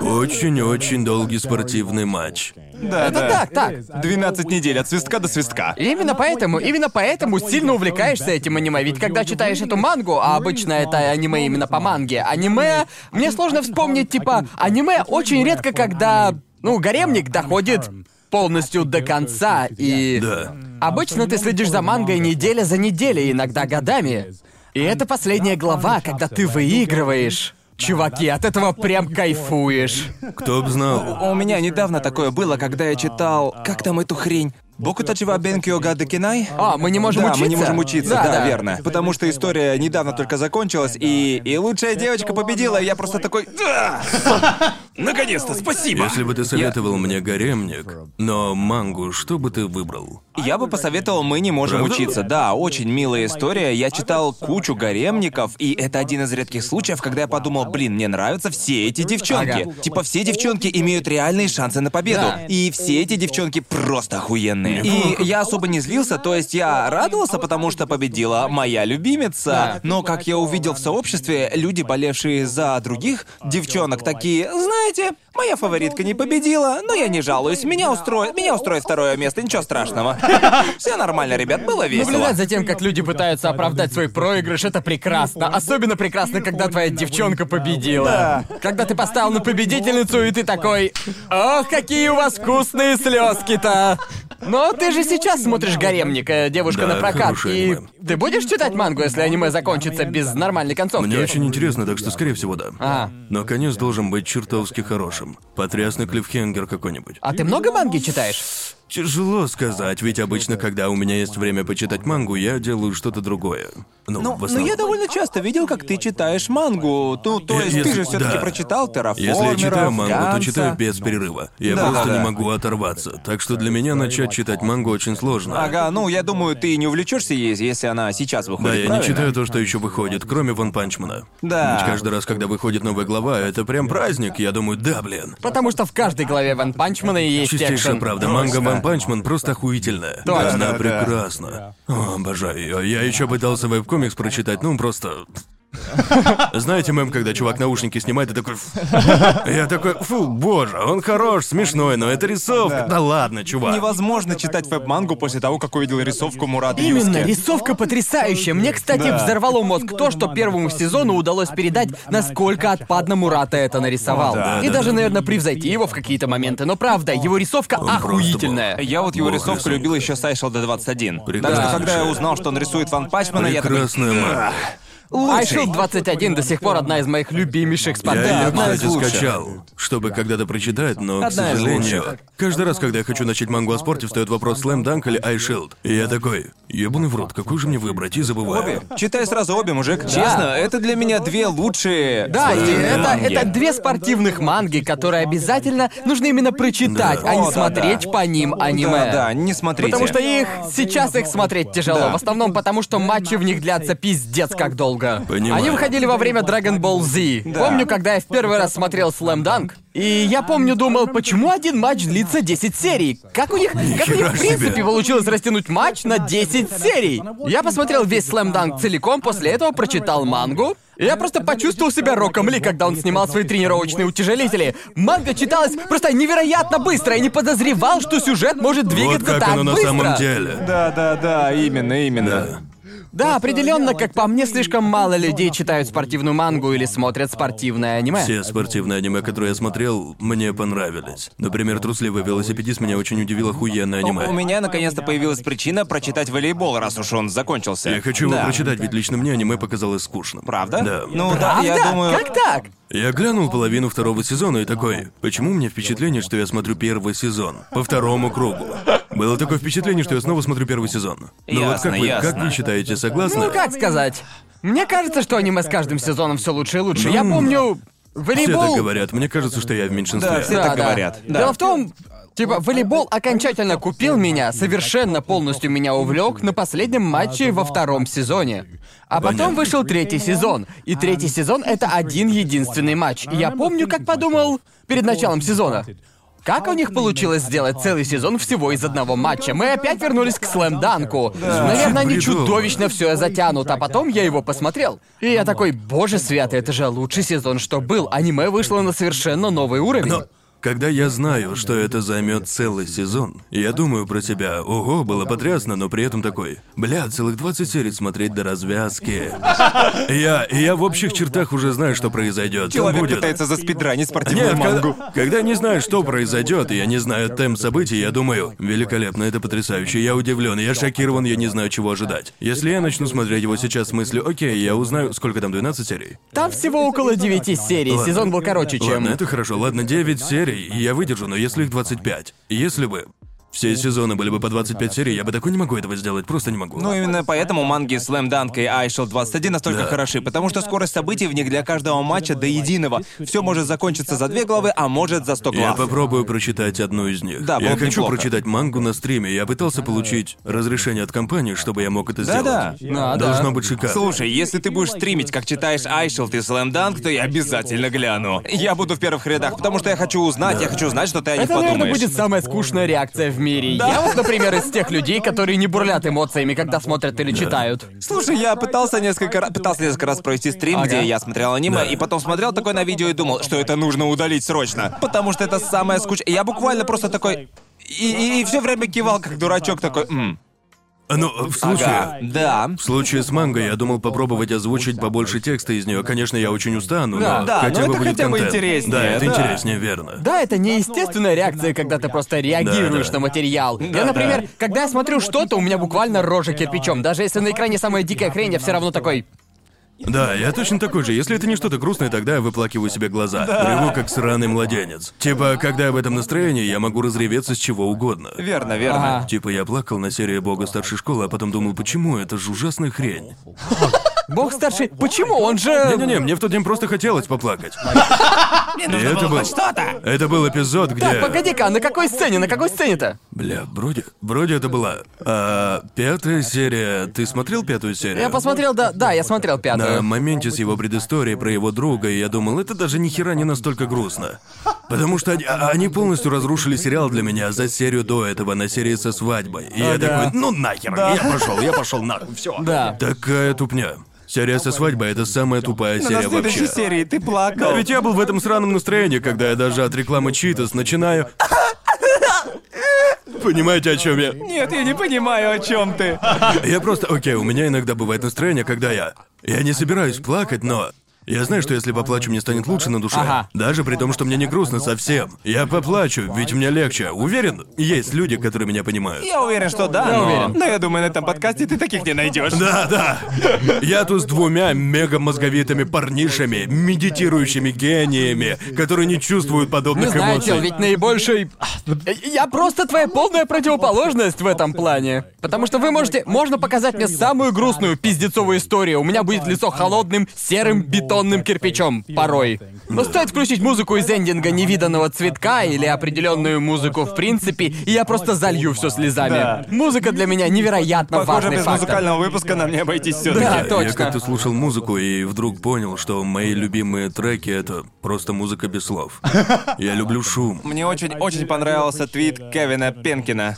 S3: Очень-очень долгий спортивный матч.
S1: Да,
S2: Это
S1: да.
S2: так, так.
S1: 12 недель от свистка до свистка.
S2: И Именно поэтому, именно поэтому сильно увлекаешься этим аниме. Ведь когда читаешь эту мангу, а обычно это аниме именно по манге, аниме... Мне сложно вспомнить, типа, аниме очень редко, когда, ну, гаремник доходит полностью до конца, и...
S3: Да.
S2: Обычно ты следишь за мангой неделя за неделей, иногда годами. И это последняя глава, когда ты выигрываешь. Чуваки, от этого прям кайфуешь.
S3: Кто б знал.
S1: У меня недавно такое было, когда я читал... Как там эту хрень? Боку Тачива Бенкио Гадекинай?
S2: А, мы не можем
S1: да,
S2: учиться?
S1: мы не можем учиться,
S2: Да,
S1: да,
S2: да.
S1: верно. Потому что история недавно только закончилась, и, и лучшая девочка победила, и я просто такой... «Да! Наконец-то, спасибо!
S3: Если бы ты советовал мне гаремник, но мангу, что бы ты выбрал?
S1: Я бы посоветовал «Мы не можем
S3: Правда?
S1: учиться». Да, очень милая история. Я читал кучу гаремников, и это один из редких случаев, когда я подумал, блин, мне нравятся все эти девчонки.
S2: Ага.
S1: Типа все девчонки имеют реальные шансы на победу.
S2: Да.
S1: И все эти девчонки просто охуенные. И я особо не злился, то есть я радовался, потому что победила моя любимица. Но как я увидел в сообществе, люди, болевшие за других девчонок, такие, знаете, моя фаворитка не победила, но я не жалуюсь. Меня устроит, меня устроит второе место, ничего страшного. Все нормально, ребят, было весело.
S2: Наблюдать за тем, как люди пытаются оправдать свой проигрыш, это прекрасно. Особенно прекрасно, когда твоя девчонка победила. Когда ты поставил на победительницу, и ты такой... Ох, какие у вас вкусные слезки-то! Но ты же сейчас смотришь гаремника, девушка
S3: Да,
S2: на прокат,
S3: хорошее
S2: и
S3: аниме.
S2: ты будешь читать мангу, если аниме закончится без нормальной концовки?
S3: Мне очень интересно, так что, скорее всего, да.
S2: А.
S3: Но конец должен быть чертовски хорошим. Потрясный клиффхенгер какой-нибудь.
S2: А ты много манги читаешь?
S3: Тяжело сказать, ведь обычно, когда у меня есть время почитать мангу, я делаю что-то другое. Ну,
S1: Ну,
S3: в
S1: но
S3: основном.
S1: я довольно часто видел, как ты читаешь мангу. Ну, то
S3: Э,
S1: есть ты
S3: если-
S1: же все-таки
S3: да.
S1: прочитал терраформеров,
S3: Если я читаю мангу, то
S1: Ганца.
S3: читаю без перерыва. Я
S1: Да,
S3: просто
S1: да,
S3: не
S1: да.
S3: могу оторваться. Так что для меня начать читать мангу очень сложно.
S1: Ага, ну я думаю, ты не увлечешься ей, если она сейчас выходит.
S3: Да, я не
S1: правильно?
S3: читаю то, что еще выходит, кроме Ван Панчмана.
S1: Да.
S3: Ведь каждый раз, когда выходит новая глава, это прям праздник. Я думаю, да, блин.
S2: Потому что в каждой главе Ван Панчмана есть
S3: Чистейшая
S2: экшен.
S3: правда, манга Ван Панчман просто охуительная.
S2: Точно.
S3: Она
S1: Да, да.
S3: прекрасна. О, обожаю ее. Я еще пытался веб-комикс прочитать, ну просто. Знаете мем, когда чувак наушники снимает и такой... Я такой, фу, боже, он хорош, смешной, но это рисовка. Да, ладно, чувак.
S1: Невозможно читать веб-мангу после того, как увидел рисовку Мурада
S2: Именно,
S1: Юски.
S2: рисовка потрясающая. Мне, кстати,
S1: Да.
S2: взорвало мозг то, что первому сезону удалось передать, насколько отпадно Мурата это нарисовал.
S1: Да,
S2: И
S3: да,
S2: даже,
S3: да.
S2: наверное, превзойти его в какие-то моменты. Но правда, его рисовка
S3: просто
S2: охуительная.
S1: Я вот его
S3: Бог
S1: рисовку
S3: рисунка.
S1: любил еще с Айшел до 21. Так
S3: Прекрасно.
S1: что когда я узнал, что он рисует Ван Пачмана, я такой...
S3: Прекрасная манга.
S2: Айшилд 21 до сих пор одна из моих любимейших
S3: Я
S2: спартак.
S3: ее,
S1: одна из
S3: кстати,
S1: лучших.
S3: скачал, чтобы когда-то прочитать, но, к
S1: Одна из
S3: сожалению,
S1: лучших.
S3: каждый раз, когда я хочу начать мангу о спорте, встает вопрос Слэм Данк или Айшилд. И я такой, ебаный в рот, какой же мне выбрать, и забываю.
S1: Обе. Читай сразу обе, мужик. Честно, это для меня две лучшие
S2: Да, и
S1: спортивные
S2: это,
S1: манги.
S2: это две спортивных манги, которые обязательно нужно именно прочитать,
S3: Да.
S2: а не
S1: О, да,
S2: смотреть
S1: да.
S2: по ним аниме.
S1: Да, да, не смотрите.
S2: Потому что их сейчас их смотреть тяжело.
S1: Да.
S2: В основном потому, что матчи в них длятся пиздец как долго.
S3: Понимаю.
S2: Они выходили во время Dragon Ball Z.
S1: Да.
S2: Помню, когда я в первый раз смотрел Slam Dunk, и я помню, думал, почему один матч длится 10 серий? Как у них, как у них в принципе
S3: себе.
S2: получилось растянуть матч на 10 серий? Я посмотрел весь Slam Dunk целиком, после этого прочитал мангу. И я просто почувствовал себя Роком Ли, когда он снимал свои тренировочные утяжелители. Манга читалась просто невероятно быстро. Я не подозревал, что сюжет может
S3: Вот
S2: двигаться
S3: как
S2: так
S3: оно на
S2: быстро.
S3: самом деле.
S1: Да, да, да, именно, именно.
S3: Да.
S2: Да, определенно, как по мне, слишком мало людей читают спортивную мангу или смотрят спортивное аниме.
S3: Все спортивные аниме, которые я смотрел, мне понравились. Например, «Трусливый велосипедист» меня очень удивило охуенное аниме.
S1: У меня наконец-то появилась причина прочитать волейбол, раз уж он закончился.
S3: Я хочу его
S1: Да.
S3: прочитать, ведь лично мне аниме показалось скучным.
S1: Правда?
S3: Да.
S1: Ну да, я
S2: Правда?
S1: думаю.
S2: Как так?
S3: Я глянул половину второго сезона и такой, почему у меня впечатление, что я смотрю первый сезон? По второму кругу. Было такое впечатление, что я снова смотрю первый сезон. Ну вот
S1: Ясно,
S3: как вы, как
S1: ясно.
S3: вы считаете, согласны?
S2: Ну, как сказать? Мне кажется, что аниме с каждым сезоном все лучше и лучше. Я
S3: Ну,
S2: помню,
S3: Все
S2: волейбол...
S3: так говорят, мне кажется, что я в меньшинстве.
S1: Да, все так говорят. Да.
S2: Дело в том, типа, волейбол окончательно купил меня, совершенно полностью меня увлек на последнем матче во втором сезоне. А потом вышел третий сезон. И третий сезон — это один единственный матч. И Я помню, как подумал перед началом сезона. Как у них получилось сделать целый сезон всего из одного матча? Мы опять вернулись к слэм-данку. Наверное, они чудовищно все затянут, а потом я его посмотрел. И я такой, боже святый, это же лучший сезон, что был. Аниме вышло на совершенно новый уровень.
S3: Но когда я знаю, что это займет целый сезон, я думаю про себя, ого, было потрясно, но при этом такой, бля, целых 20 серий смотреть до развязки. Я, я в общих чертах уже знаю, что произойдет.
S1: Человек
S3: будет.
S1: пытается заспидранить спортивную
S3: Нет,
S1: мангу.
S3: когда, когда не знаю, что произойдет, и я не знаю темп событий, я думаю, великолепно, это потрясающе, я удивлен, я шокирован, я не знаю, чего ожидать. Если я начну смотреть его сейчас с мыслью, окей, я узнаю, сколько там, 12 серий?
S2: Там всего около 9 серий.
S3: Ладно.
S2: Сезон был короче, чем...
S3: Ладно, это хорошо. Ладно, 9 серий, и я выдержу, но если их 25, если бы все сезоны были бы по 25 серий, я бы такой не могу этого сделать, просто не могу.
S1: Ну, именно поэтому манги Slam Dunk и Айшел 21 настолько
S3: Да.
S1: хороши, потому что скорость событий в них для каждого матча до единого. Все может закончиться за две главы, а может за 100
S3: Я
S1: глав.
S3: попробую прочитать одну из них.
S1: Да,
S3: я хочу
S1: неплохо.
S3: прочитать мангу на стриме. Я пытался получить разрешение от компании, чтобы я мог это сделать.
S1: Да-да.
S2: А, да.
S3: Должно быть шикарно.
S1: Слушай, если ты будешь стримить, как читаешь Айшел и Slam Dunk, то я обязательно гляну. Я буду в первых рядах, потому что я хочу узнать, я хочу знать, что ты о них
S2: Это, наверное,
S1: подумаешь.
S2: будет самая скучная реакция в мире. Я вот, например, из тех людей, которые не бурлят эмоциями, когда смотрят или читают.
S1: Слушай, я пытался несколько раз, пытался несколько раз провести стрим,
S2: Ага.
S1: где я смотрел аниме,
S3: Да.
S1: и потом смотрел такое на видео и думал, что это нужно удалить срочно. Потому что это самое скучное. Я буквально просто такой. И, все время кивал, как дурачок такой. «М,
S3: Ну, в случае...
S1: ага, да.
S3: В случае с мангой я думал попробовать озвучить побольше текста из нее. Конечно, я очень устану,
S2: Да,
S3: но
S1: да,
S3: хотя
S1: но
S3: бы
S1: это
S3: будет
S1: хотя бы
S3: контент.
S1: интереснее,
S3: Да, это
S1: да.
S3: интереснее, верно.
S2: Да, это неестественная реакция, когда ты просто реагируешь
S3: Да, да.
S2: на материал. я, например, когда я смотрю что-то, у меня буквально рожа кирпичом. Даже если на экране самая дикая хрень, я все равно такой.
S3: Да, я точно такой же. Если это не что-то грустное, тогда я выплакиваю себе глаза. Реву как сраный младенец. Типа, когда я в этом настроении, я могу разреветься с чего угодно.
S1: Верно, верно.
S2: Ага.
S3: Типа, я плакал на серии Бога старшей школы, а потом думал, почему? Это же ужасная хрень.
S2: Бог старший. Почему? Он же.
S3: Не-не-не, мне в тот день просто хотелось поплакать.
S1: Мне
S3: И
S1: нужно
S3: это
S1: было
S3: был...
S1: хоть что-то.
S3: Это был эпизод, где...
S2: Так, погоди-ка, а на какой сцене? На какой сцене-то?
S3: Бля, вроде... Вроде это была... а, пятая серия... Ты смотрел пятую серию?
S2: Я посмотрел, да, да, я смотрел
S3: На
S2: пятую.
S3: моменте с его предысторией про его друга, и я думал, это даже ни хера не настолько грустно. Потому что они, а- они полностью разрушили сериал для меня за серию до этого, на серии со свадьбой. И я такой, ну нахер, я пошел, я пошел нахуй, все.
S2: Да.
S3: Такая тупня. Серия со свадьбой это самая тупая
S1: На
S3: серия
S1: следующей
S3: вообще.
S1: серии ты плакал.
S3: ведь я был в этом сраном настроении, когда я даже от рекламы Читас начинаю. Понимаете, о чем я?
S1: Нет, я не понимаю, о чем ты.
S3: Я просто, окей, у меня иногда бывает настроение, когда я... Я не собираюсь плакать, но... Я знаю, что если поплачу, мне станет лучше на душе.
S2: Ага.
S3: Даже при том, что мне не грустно совсем. Я поплачу, ведь мне легче. Уверен, есть люди, которые меня понимают.
S1: Я уверен, что да,
S2: Я
S1: но...
S2: уверен.
S1: но я думаю, на этом подкасте ты таких не найдешь.
S3: Да, да. Я тут с двумя мега-мозговитыми парнишами, медитирующими гениями, которые не чувствуют
S2: Не
S3: подобных
S2: знаю,
S3: эмоций.
S2: чел, ведь наибольший... Я просто твоя полная противоположность в этом плане. Потому что вы можете... Можно показать мне самую грустную пиздецовую историю. У меня будет лицо холодным, серым, бетонным кирпичом. Порой. Но стоит включить музыку из эндинга невиданного цветка или определенную музыку в принципе, и я просто залью все слезами.
S1: Да.
S2: Музыка для меня невероятно
S1: Похоже,
S2: важный
S1: без
S2: фактор.
S1: музыкального выпуска нам не обойтись все-таки.
S2: Да,
S3: Я-
S2: точно.
S3: Я как-то слушал музыку и вдруг понял, что мои любимые треки это просто музыка без слов. Я люблю шум.
S1: Мне очень-очень понравился твит Кевина Пенкина.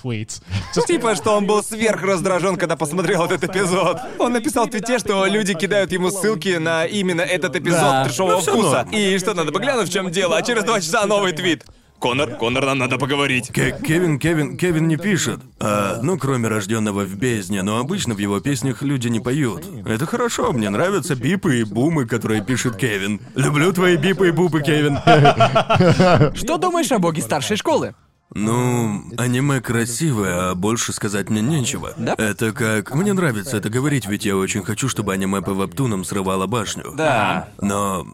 S1: Типа, что он был сверх раздражен, когда посмотрел этот эпизод. Он написал в твите, что люди кидают ему ссылки на именно этот эпизод
S2: Да.
S1: трешового
S3: Ну,
S1: вкуса.
S3: норм.
S1: И что надо бы глянуть, в чем дело, а через два часа новый твит. Конор, Конор, нам надо поговорить.
S3: Ke- Кевин, Кевин, Кевин не пишет. А, ну, кроме рожденного в бездне, но обычно в его песнях люди не поют. Это хорошо, мне нравятся бипы и бумы, которые пишет Кевин. Люблю твои бипы и бубы, Кевин.
S2: Что думаешь о боге старшей школы?
S3: Ну, аниме красивое, а больше сказать мне нечего.
S2: Да?
S3: Это как... Мне нравится это говорить, ведь я очень хочу, чтобы аниме по вебтунам срывало башню.
S1: Да.
S3: Но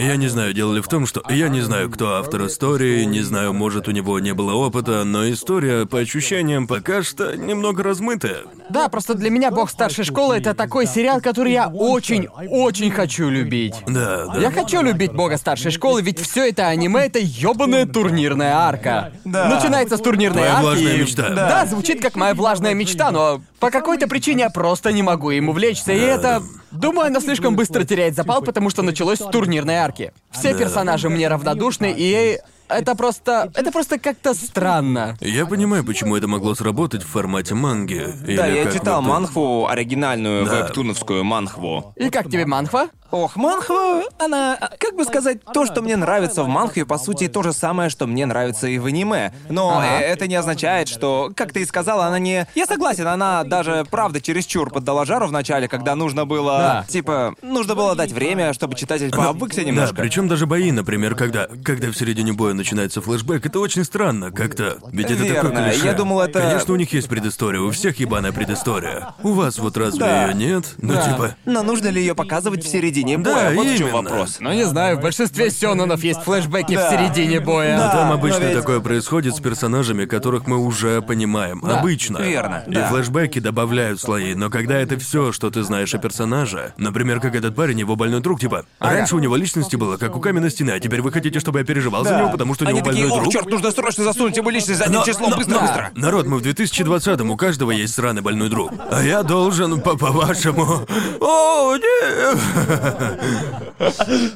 S3: Я не знаю, дело ли в том, что я не знаю, кто автор истории, не знаю, может, у него не было опыта, но история, по ощущениям, пока что немного размытая.
S2: Да, просто для меня Бог старшей школы это такой сериал, который я очень-очень хочу любить.
S3: Да, да.
S2: Я хочу любить Бога старшей школы, ведь все это аниме это ёбаная турнирная арка.
S1: Да.
S2: Начинается с турнирной
S3: Твоя
S2: арки.
S3: влажная
S2: и-
S3: мечта.
S2: Да.
S1: Да.
S2: звучит как моя влажная мечта, но по какой-то причине я просто не могу им увлечься, и это. Думаю, она слишком быстро теряет запал, потому что началось с турнирной арки. Все персонажи мне равнодушны, и это просто. Это просто как-то странно.
S3: Я понимаю, почему это могло сработать в формате манги.
S1: Да, я читал манхву, оригинальную
S3: Да.
S1: вебтуновскую манхву.
S2: И как тебе манхва?
S1: Ох, манхва, она, как бы сказать, то, что мне нравится в манхве, по сути, то же самое, что мне нравится и в аниме. Но
S2: Ага.
S1: э, это не означает, что, как ты и сказала, она не... Я согласен, она даже, правда, чересчур поддала жару в начале, когда нужно было...
S2: Да.
S1: Типа, нужно было дать время, чтобы читатель пообвыкся
S3: Да,
S1: немножко.
S3: причем даже бои, например, когда, когда в середине боя начинается флешбэк, это очень странно, как-то. Ведь это такое
S1: Верно,
S3: клише.
S1: я думал, это-
S3: Конечно, у них есть предыстория, у всех ебаная предыстория. У вас вот разве
S1: Да.
S3: ее нет? Ну
S2: Да.
S3: типа.
S1: Но нужно ли ее показывать в середине
S3: Да,
S1: боя? Вот в чем
S3: именно.
S1: вопрос.
S2: Ну не знаю, в большинстве сёнонов есть флешбеки
S1: Да.
S2: в середине боя.
S3: А там
S1: но
S3: обычно
S1: ведь-
S3: такое происходит с персонажами, которых мы уже понимаем.
S2: Да,
S3: обычно.
S1: верно,
S3: И
S1: да.
S3: флешбеки добавляют слои, но когда это все, что ты знаешь о персонаже, например, как этот парень, его больной друг, типа, а раньше у него личности было, как у каменной стены, а теперь вы хотите, чтобы я переживал за
S1: Да.
S3: него, потому что у него
S1: Они такие,
S3: больной
S1: ох,
S3: друг.
S1: черт, нужно срочно засунуть его личность за одним
S3: Но-
S1: числом,
S3: но-
S1: быстро,
S3: но-
S1: быстро.
S3: Народ, мы в 2020-м, у каждого есть сраный больной друг. А я должен, по- по-вашему... О, нет!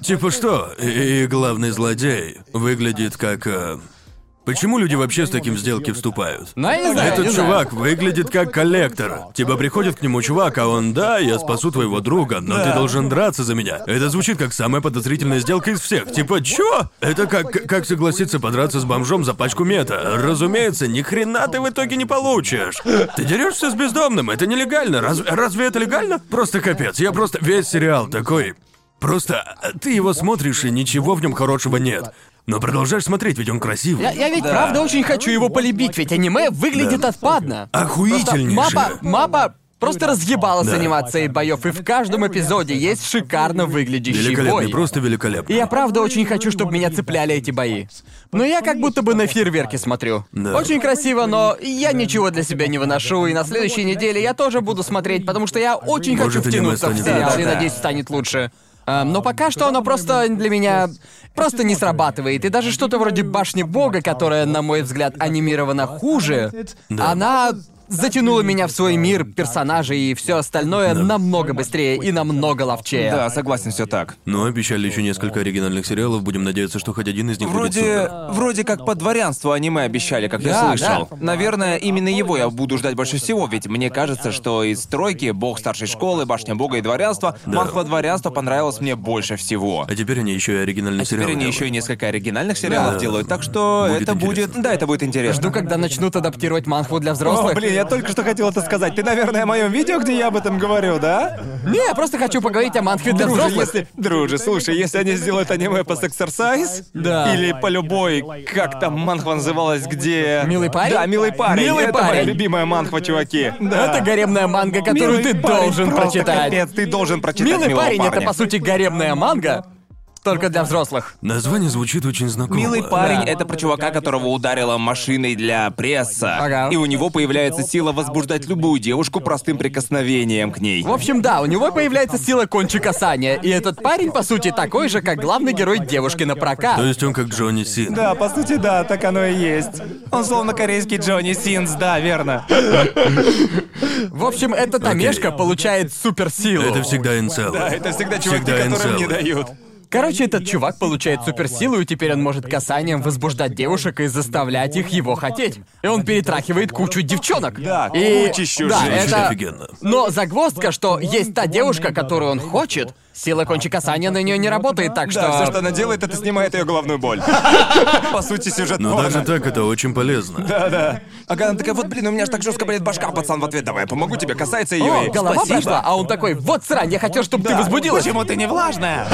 S3: Типа что? И, главный злодей выглядит как... Почему люди вообще с таким в сделки вступают?
S2: Ну, я не знаю,
S3: Этот
S2: не знаю.
S3: чувак выглядит как коллектор. Типа приходит к нему чувак, а он, да, я спасу твоего друга, но ты должен драться за меня. Это звучит как самая подозрительная сделка из всех. Типа, чё? Это как, как согласиться подраться с бомжом за пачку мета. Разумеется, ни хрена ты в итоге не получишь. Ты дерешься с бездомным, это нелегально. Разве, разве это легально? Просто капец, я просто весь сериал такой... Просто э, ты его смотришь, и ничего в нем хорошего нет. Но продолжаешь смотреть, ведь он красивый.
S2: Я, я ведь правда очень хочу его полюбить, ведь аниме выглядит отпадно. Просто
S3: Охуительнейшее.
S2: мапа, мапа просто разъебала с
S3: Да.
S2: анимацией боев, и в каждом эпизоде есть шикарно выглядящий
S3: Великолепный,
S2: бой.
S3: просто
S2: И
S3: великолепный.
S2: я правда очень хочу, чтобы меня цепляли эти бои. Но я как будто бы на фейерверки смотрю.
S3: Да.
S2: Очень красиво, но я ничего для себя не выношу, и на следующей неделе я тоже буду смотреть, потому что я очень
S3: Может,
S2: хочу втянуться в сериал,
S3: лучше.
S2: и
S1: Да.
S2: надеюсь, станет лучше. А, но пока что оно просто для меня просто не срабатывает. И даже что-то вроде башни бога, которая, на мой взгляд, анимирована хуже, она затянула меня в свой мир персонажей и все остальное намного быстрее и намного ловчее.
S1: Да, согласен, все так.
S3: Но обещали еще несколько оригинальных сериалов, будем надеяться, что хоть один из них будет
S1: Вроде,
S3: супер.
S1: вроде как по дворянству аниме обещали, как я
S2: Да,
S1: слышал.
S2: да.
S1: Наверное, именно его я буду ждать больше всего, ведь мне кажется, что из тройки Бог старшей школы, Башня Бога и Дворянство, манхва Дворянство понравилось мне больше всего.
S3: А теперь они еще и оригинальный
S1: А
S3: сериал
S1: теперь они
S3: делают.
S1: еще и несколько оригинальных сериалов
S3: Да.
S1: делают, так что
S3: Будет
S1: это
S3: интересно.
S1: будет. Да, это будет интересно.
S2: Жду, когда начнут адаптировать манхву для
S1: О,
S2: взрослых.
S1: блин, я только что хотел это сказать. Ты, наверное, о моем видео, где я об этом говорю, да?
S2: Не, я просто хочу поговорить о манхве для
S1: Друже,
S2: взрослых.
S1: если... Друже, слушай, если они сделают аниме по сексерсайз,
S2: Да.
S1: или по любой, как там манхва называлась, где...
S2: Милый парень?
S1: Да, милый парень.
S2: Милый
S1: это моя
S2: парень.
S1: любимая манхва, чуваки. Да.
S2: Это гаремная манга, которую
S1: Милый
S2: ты
S1: парень,
S2: должен прочитать.
S1: Капец, ты должен прочитать
S2: Милый
S1: «Милого
S2: парень
S1: парня».
S2: это по сути гаремная манга, только для взрослых.
S3: Название звучит очень знакомо.
S1: Милый парень
S2: Да.
S1: это про чувака, которого ударила машиной для пресса.
S2: Ага.
S1: И у него появляется сила возбуждать любую девушку простым прикосновением к ней.
S2: В общем, да, у него появляется сила кончика Саня, и этот парень, по сути, такой же, как главный герой девушки на прокат.
S3: То есть он как Джонни Син.
S1: Да, по сути, да, так оно и есть. Он словно корейский Джонни Синс, да, верно.
S2: В общем, эта Тамешка получает суперсилу.
S3: Это всегда инцел.
S1: Да, это всегда чуваки,
S3: Всегда
S1: которым не дают.
S2: Короче, этот чувак получает суперсилу, и теперь он может касанием возбуждать девушек и заставлять их его хотеть. И он перетрахивает кучу девчонок.
S1: Да,
S2: и...
S1: кучищу
S2: да,
S1: женщин.
S2: это...
S3: офигенно.
S2: Но загвоздка, что есть та девушка, которую он хочет, сила кончика Саня на нее не работает, так что...
S1: Да, все, что она делает, это снимает ее головную боль. По сути, сюжет
S3: Но даже так это очень полезно.
S1: Да-да. Ага, она такая, вот, блин, у меня ж так жестко болит башка, пацан в ответ, давай, я помогу тебе, касается ее.
S2: О,
S1: и...
S2: голова прошла, а он такой, вот срань, я хотел, чтобы ты
S1: Да.
S2: возбудилась.
S1: Почему ты не влажная?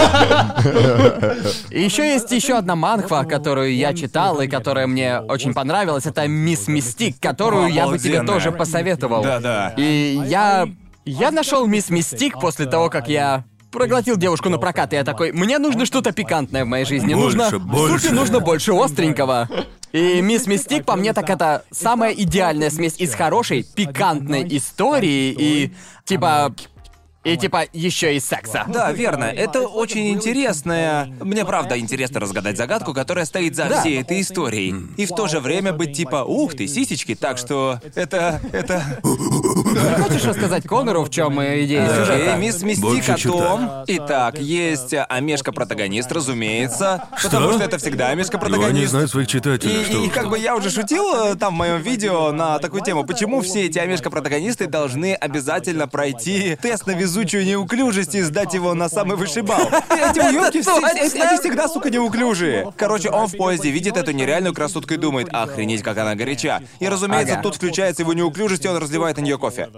S2: И еще есть еще одна манхва, которую я читал и которая мне очень понравилась. Это Мисс Мистик, которую я бы тебе тоже посоветовал.
S1: Да-да.
S2: И я... Я нашел Мисс Мистик после того, как я проглотил девушку на прокат, и я такой, мне нужно что-то пикантное в моей жизни.
S3: Больше,
S2: нужно,
S3: больше.
S2: Супе нужно больше остренького. И Мисс Мистик, по мне, так это самая идеальная смесь из хорошей, пикантной истории и, типа, и типа еще и секса.
S1: Да, верно. Это очень интересная... Мне правда интересно разгадать загадку, которая стоит за
S2: Да.
S1: всей этой историей. И в то же время быть типа, ух ты, сисечки, так что это... это...
S2: Хочешь рассказать Конору, в чем идея
S3: Да.
S2: сюжета?
S1: Э, мисс Мистик
S3: Больше
S1: о том... Итак, есть Амешка-протагонист, разумеется. Потому что это всегда
S3: Его не
S1: Амешка-протагонист.
S3: знают своих
S1: И,
S3: читателей, что
S1: и как бы я уже шутил э, там в моем видео на такую тему, почему все эти амешка-протагонисты должны обязательно пройти тест на везучую неуклюжесть и сдать его на самый высший балл. Эти уёбки все, они всегда, сука, неуклюжие. Короче, он в поезде видит эту нереальную красотку и думает, охренеть, как она горяча. И, разумеется,
S2: Ага.
S1: тут включается его неуклюжесть, и он разливает на нее кофе.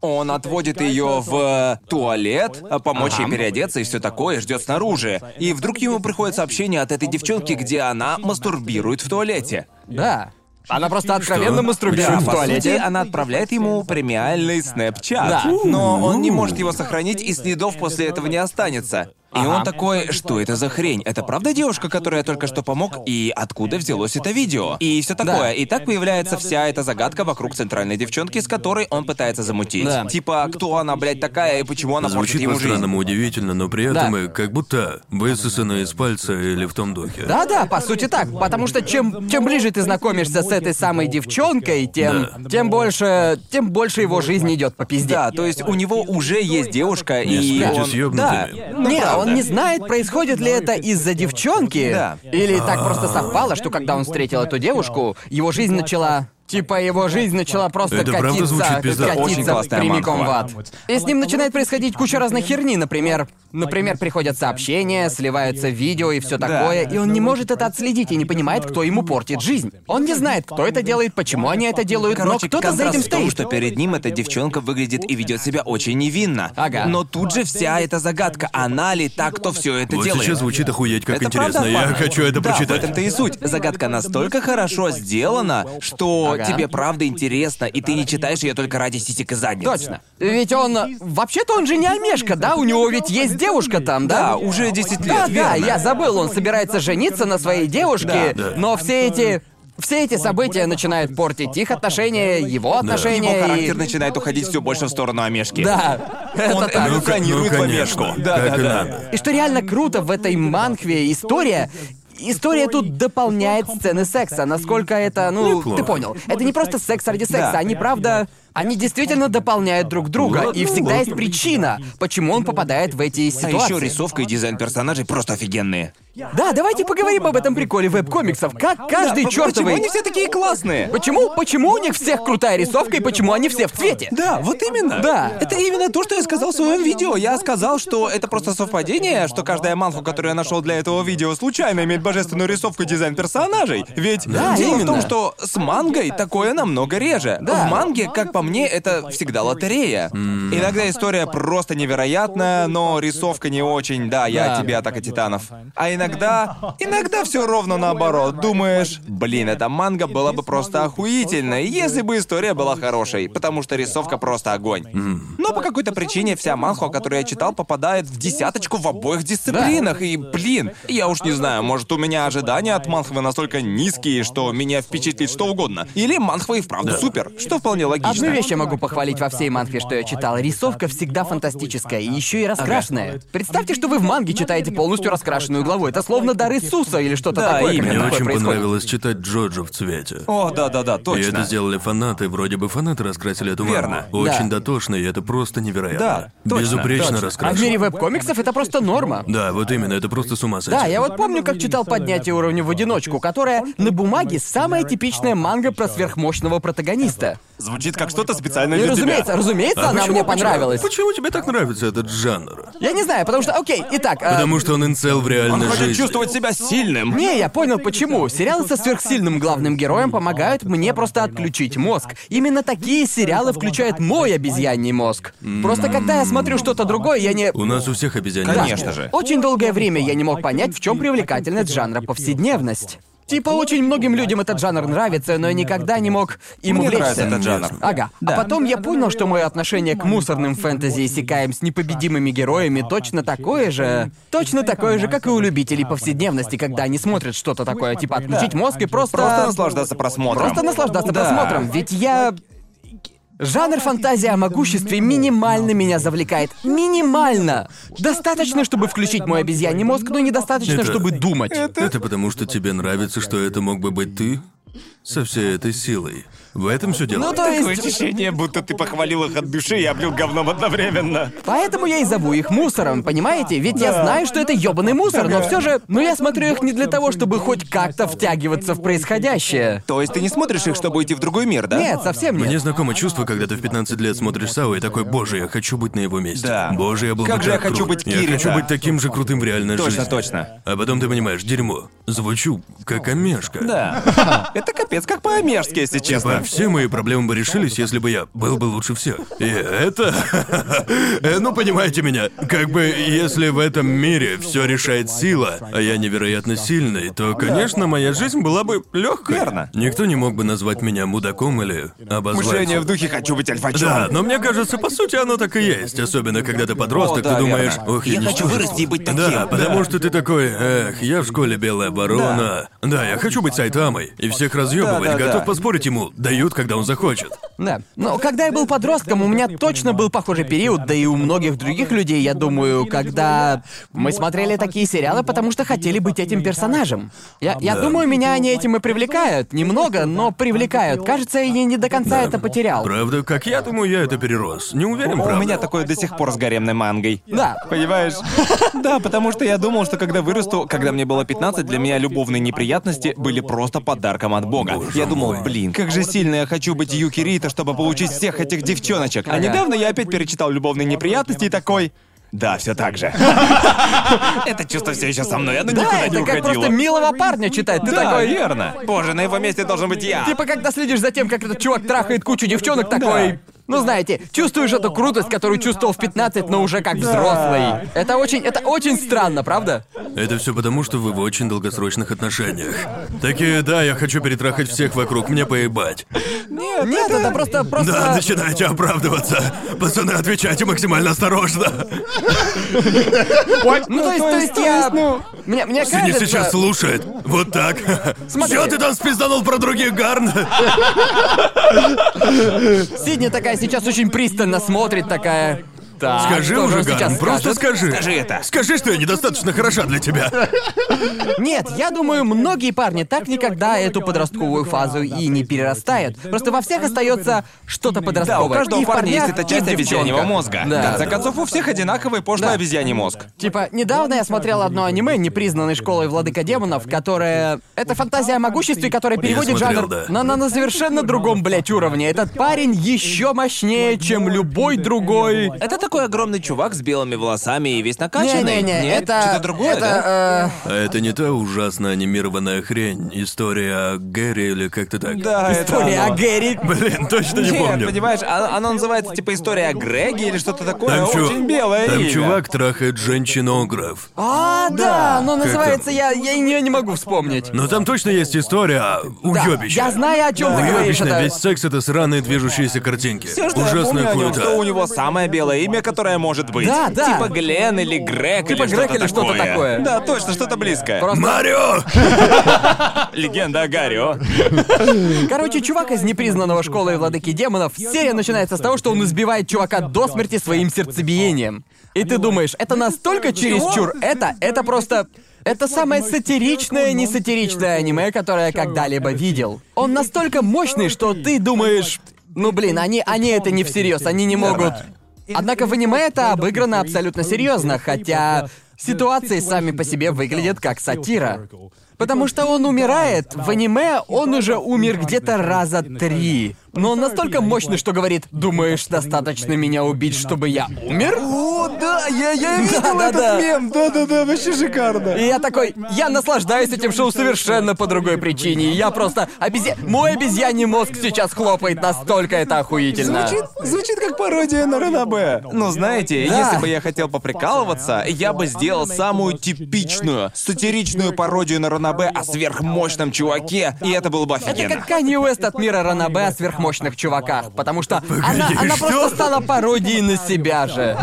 S1: Он отводит ее в туалет, а помочь ей переодеться и все такое, ждет снаружи. И вдруг ему приходит сообщение от этой девчонки, где она мастурбирует в туалете.
S2: Да. Она просто откровенно мастурбирует
S1: Да,
S2: в
S1: по
S2: туалете.
S1: сути, она отправляет ему премиальный снэпчат.
S2: Да.
S1: Но он не может его сохранить, и следов после этого не останется. И
S2: Ага.
S1: он такой, что это за хрень? Это правда девушка, которая только что помог? И откуда взялось это видео? И все такое.
S2: Да.
S1: И так появляется вся эта загадка вокруг центральной девчонки, с которой он пытается замутить.
S2: Да.
S1: Типа, кто она, блядь, такая, и почему она
S3: Звучит
S1: ему жизнь?
S3: по-странному удивительно, но при этом
S2: Да.
S3: и как будто высосано из пальца или в том духе.
S2: Да-да, по сути так. Потому что чем, чем ближе ты знакомишься с этой самой девчонкой, тем,
S3: Да.
S2: тем больше, тем больше его жизнь идет по пизде.
S1: Да, то есть у него уже есть девушка, и
S3: спите
S1: он... Да, ну,
S2: Не,
S1: правда.
S2: Он не знает, происходит ли это из-за девчонки.
S1: Да.
S2: Или так просто совпало, что когда он встретил эту девушку, его жизнь начала. Типа его жизнь начала просто
S3: Это правда
S2: катиться,
S3: звучит пизда.
S2: катиться
S1: Очень классная
S2: прямиком в ад. И с ним начинает происходить куча разной херни, например, например, приходят сообщения, сливаются видео и все такое, и он не может это отследить и не понимает, кто ему портит жизнь. Он не знает, кто это делает, почему они это делают, но
S1: Короче,
S2: кто-то за этим
S1: в том,
S2: стоит.
S1: что перед ним эта девчонка выглядит и ведет себя очень невинно.
S2: Ага.
S1: Но тут же вся эта загадка, она ли та, кто все это
S3: Вот
S1: делает?
S3: сейчас звучит охуеть, как
S1: Это
S3: интересно.
S1: правда
S3: Я
S1: опасно.
S3: хочу это
S1: да,
S3: прочитать.
S1: в этом-то и суть. Загадка настолько хорошо сделана, что
S2: Ага.
S1: тебе правда интересно, и ты не читаешь ее только ради сисек и задниц.
S2: Точно. Ведь он... Вообще-то он же не Омешка, да? У него ведь есть девушка там, да?
S1: Да, уже 10 лет,
S2: Да, да,
S1: верно.
S2: я забыл, он собирается жениться на своей девушке,
S3: Да, да.
S2: но все эти... Все эти события начинают портить их отношения, его отношения
S1: Его характер
S2: и...
S1: начинает уходить все больше в сторону Омешки.
S2: Да, это
S1: Он
S2: так.
S3: Ну,
S1: эволюционирует в
S3: конечно.
S1: Омешку. Да,
S3: Как
S1: да,
S3: и
S1: да.
S3: надо.
S2: И что реально круто в этой манхве история... История тут дополняет сцены секса, насколько это, ну,
S3: Неплохо.
S2: ты понял. Это не просто секс ради секса,
S1: Да.
S2: они правда... Они действительно дополняют друг друга,
S3: Ладно,
S2: и всегда
S3: ладно.
S2: есть причина, почему он попадает в эти
S1: А
S2: ситуации.
S1: еще рисовка и дизайн персонажей просто офигенные.
S2: Да, давайте поговорим об этом приколе веб-комиксов. Как каждый
S1: Да,
S2: чертовый...
S1: Почему они все такие классные?
S2: Почему? Почему у них всех крутая рисовка и почему они все в цвете?
S1: Да, вот именно.
S2: Да.
S1: Это именно то, что я сказал в своем видео. Я сказал, что это просто совпадение, что каждая манху, которую я нашел для этого видео, случайно имеет божественную рисовку и дизайн персонажей. Ведь
S2: Да,
S1: дело в
S2: именно.
S1: том, что с мангой такое намного реже.
S2: Да.
S1: В манге, как по мне, это всегда лотерея. Иногда история просто невероятная, но рисовка не очень. Да, я
S2: Да.
S1: тебе атака титанов. А иногда, иногда все ровно наоборот. Думаешь, блин, эта манга была бы просто охуительной, если бы история была хорошей, потому что рисовка просто огонь. Но по какой-то причине вся манхва, которую я читал, попадает в десяточку в обоих дисциплинах. И, блин, я уж не знаю, может, у меня ожидания от манхвы настолько низкие, что меня впечатлит что угодно. Или манхва и вправду супер, что вполне логично.
S2: Одну вещь я могу похвалить во всей манхве, что я читал. Рисовка всегда фантастическая и еще и раскрашенная. Представьте, что вы в манге читаете полностью раскрашенную главу. Это словно дар Иисуса или что-то
S1: Да,
S2: такое.
S1: именно.
S3: Мне
S2: такое
S3: очень
S2: происходит.
S3: понравилось читать Джоджо в цвете.
S1: О, да-да-да,
S3: И
S1: точно.
S3: это сделали фанаты, вроде бы фанаты раскрасили эту
S1: Верно.
S3: мангу. Очень
S2: Да.
S3: дотошно, и это просто невероятно.
S1: Да, точно,
S3: Безупречно
S1: точно.
S2: А в
S3: раскрашено.
S2: мире веб-комиксов это просто норма.
S3: Да, вот именно, это просто с ума сойти.
S2: Да, я вот помню, как читал «Поднятие уровня в одиночку», которая на бумаге самая типичная манга про сверхмощного протагониста.
S1: Звучит как что-то специально
S2: И
S1: для
S2: разумеется,
S1: тебя.
S2: разумеется,
S3: А
S2: она
S3: почему-
S2: мне
S3: почему-
S2: понравилась.
S3: Почему тебе так нравится этот жанр?
S2: Я не знаю, потому что, окей, итак... э,
S3: Потому что он инцел в реальной
S1: Он хочет
S3: жизни.
S1: чувствовать себя сильным.
S2: Не, я понял почему. Сериалы со сверхсильным главным героем помогают мне просто отключить мозг. Именно такие сериалы включают мой обезьяний мозг. Просто когда я смотрю что-то другое, я не...
S3: У нас у всех обезьяне.
S1: Конечно же.
S2: Очень долгое время я не мог понять, в чем привлекательность жанра повседневность. Типа очень многим людям этот жанр нравится, но я никогда не мог им
S1: Мне
S2: увлечься.
S1: нравится этот жанр.
S2: Ага. А потом я понял, что мое отношение к мусорным фэнтези и секаем с непобедимыми героями точно такое же. Точно такое же, как и у любителей повседневности, когда они смотрят что-то такое, типа отключить мозг и просто...
S1: Просто наслаждаться просмотром.
S2: Просто наслаждаться
S1: Да.
S2: просмотром. Ведь я... Жанр фантазии о могуществе минимально меня завлекает. Минимально! Достаточно, чтобы включить мой обезьяний мозг, но недостаточно,
S3: Это-
S2: чтобы думать.
S3: Это потому, что тебе нравится, что это мог бы быть ты со всей этой силой. В этом все дело.
S2: Ну, то
S1: Такое
S2: есть...
S1: ощущение, будто ты похвалил их от души и облил говном одновременно.
S2: Поэтому я и зову их мусором, понимаете? Ведь я знаю, что это ёбаный мусор, но все же... Но я смотрю их не для того, чтобы хоть как-то втягиваться в происходящее.
S1: То есть ты не смотришь их, чтобы уйти в другой мир, да?
S2: Нет, совсем нет.
S3: Мне знакомо чувство, когда ты в 15 лет смотришь Сау и такой, боже, я хочу быть на его месте.
S1: Да.
S3: Боже, я был
S1: Как
S3: бы
S1: же я хочу
S3: крут.
S1: быть
S3: Я
S1: Кирита.
S3: хочу быть таким же крутым в реальной
S1: Точно,
S3: жизни.
S1: точно.
S3: А потом ты понимаешь, дерьмо. Звучу как омешка.
S1: Да. Это капец как по-амерски, если честно.
S3: Все мои проблемы бы решились, если бы я был бы лучше всех. И это... Э, Ну, понимаете меня. Как бы, если в этом мире все решает сила, а я невероятно сильный, то, конечно, моя жизнь была бы легкой.
S1: Верно.
S3: Никто не мог бы назвать меня мудаком или обозвать.
S1: Мышление в духе «хочу быть альфачом».
S3: Да, но мне кажется, по сути, оно так и есть. Особенно, когда ты подросток,
S1: О, да,
S3: ты думаешь,
S1: верно.
S3: ох, я,
S1: Я хочу
S3: ничтожество».
S1: вырасти и быть таким.
S3: Да, потому что ты такой, эх, я в школе белая ворона. Да, я хочу быть Сайтамой. И всех разъебывать,
S1: Да, да,
S3: готов
S1: да.
S3: поспорить ему, дают, когда он захочет.
S2: Да. Но когда я был подростком, у меня точно был похожий период, да и у многих других людей, я думаю, когда мы смотрели такие сериалы, потому что хотели быть этим персонажем. Я, я
S3: Да.
S2: думаю, меня они этим и привлекают. Немного, но привлекают. Кажется, я не до конца это потерял.
S3: Правда, как я думаю, я это перерос. Не уверен,
S1: У
S3: правда.
S1: меня такое до сих пор с гаремной мангой.
S2: Да.
S1: Понимаешь? Да, потому что я думал, что когда вырасту, когда мне было 15, для меня любовные неприятности были просто подарком от Бога. Я думал, блин, как же сильно я хочу быть Юки Рита, чтобы получить всех этих девчоночек. А недавно я опять перечитал любовные неприятности и такой. Да, все так же. Это чувство все еще со мной, оно
S2: Да,
S1: никуда не
S2: это как
S1: уходило.
S2: просто милого парня читать. Ты такой.
S1: верно. Боже, на его месте должен быть я.
S2: Типа, когда следишь за тем, как этот чувак трахает кучу девчонок, такой. Ну, знаете, чувствуешь эту крутость, которую чувствовал в 15, но уже как взрослый. Это очень, это очень странно, правда?
S3: Это все потому, что вы в очень долгосрочных отношениях. Такие, да, я хочу перетрахать всех вокруг, мне поебать.
S2: Нет, это просто, просто...
S3: Да, начинаете оправдываться. Пацаны, отвечайте максимально осторожно.
S2: Ну, то есть, то есть я... Мне, мне
S3: Синий
S2: кажется...
S3: сейчас слушает. Вот так.
S2: Смотри.
S3: Чё ты там спизданул про других, Гарн?
S2: Сидни такая сейчас очень пристально смотрит, такая... Так,
S3: Скажи
S2: же
S3: уже,
S2: он
S3: Гарн,
S2: сейчас
S3: просто
S2: скажет?
S3: скажи.
S1: Скажи это.
S3: Скажи, что я недостаточно хороша для тебя.
S2: Нет, я думаю, многие парни так никогда эту подростковую фазу и не перерастают. Просто во всех остается что-то
S1: Да,
S2: подростковое.
S1: у каждого
S2: И в
S1: парня есть эта часть обезьяньего мозга.
S2: Да.
S1: В конце концов, у всех одинаковый пошлый
S2: Да.
S1: обезьяний мозг.
S2: Типа, недавно я смотрел одно аниме, непризнанной школой владыка демонов, которое... Это фантазия о могуществе, которая переводит
S3: смотрел,
S2: жанр
S3: да.
S2: на, на, на совершенно другом, блядь, уровне. Этот парень еще мощнее, чем любой другой.
S1: Это такой огромный чувак с белыми волосами и весь накачанный.
S2: Не-не-не,
S1: Нет,
S2: это...
S1: что-то другое,
S2: это,
S1: да?
S2: э,
S3: А это не та ужасно анимированная хрень, история о Гэри или как-то так?
S1: Да, это
S2: История
S1: оно.
S2: о Гэри.
S3: Блин, точно не
S1: Нет,
S3: помню.
S1: понимаешь, а- оно называется типа история о Греге или что-то такое.
S3: Там, чу-
S1: Очень белое
S3: там
S1: имя.
S3: чувак трахает женщинограф.
S2: А, да, но называется я, я ее не могу вспомнить.
S3: Но там точно есть история о
S2: Да,
S3: уёбище.
S2: я знаю, о чем ты говоришь.
S3: Уёбищно,
S2: это-
S3: весь секс это сраные движущиеся картинки.
S1: Все, что я
S3: Ужасная
S1: помню о нем, что у него самое белое имя, которое может быть.
S2: Да, да.
S1: Типа Глен или Грег
S2: Типа
S1: или
S2: Грег
S1: что-то
S2: или что-то
S1: такое.
S2: такое.
S1: Да, точно, что-то близкое.
S2: Просто-
S3: Марио!
S1: Легенда о Гарио.
S2: Короче, чувак из непризнанного школы владыки демонов, серия начинается с того, что он избивает чувака до смерти своим сердцебиением. И ты думаешь, это настолько чересчур, это, это просто... Это самое сатиричное, не сатиричное аниме, которое я когда-либо видел. Он настолько мощный, что ты думаешь... Ну блин, они, они это не всерьез, они не могут... Однако в аниме это обыграно абсолютно серьезно, хотя ситуации сами по себе выглядят как сатира. Потому что он умирает. В аниме он уже умер где-то раза три. Но он настолько мощный, что говорит, думаешь, достаточно меня убить, чтобы я умер?
S1: О, да, я, я видел
S2: Да-да-да.
S1: этот мем. Да-да-да, вообще шикарно.
S2: И я такой, я наслаждаюсь этим шоу совершенно по другой причине. Я просто обезья... Мой обезьяний мозг сейчас хлопает, настолько это охуительно.
S1: Звучит, звучит как пародия на Ранабе. Ну, знаете,
S2: Да.
S1: если бы я хотел поприкалываться, я бы сделал самую типичную, сатиричную пародию на Ранабе о сверхмощном чуваке, и это было бы
S2: Это
S1: офигенно.
S2: как Канье Уэст от мира Ранабе о сверхмощных чуваках, потому что она, она
S3: что?
S2: просто стала пародией на себя же.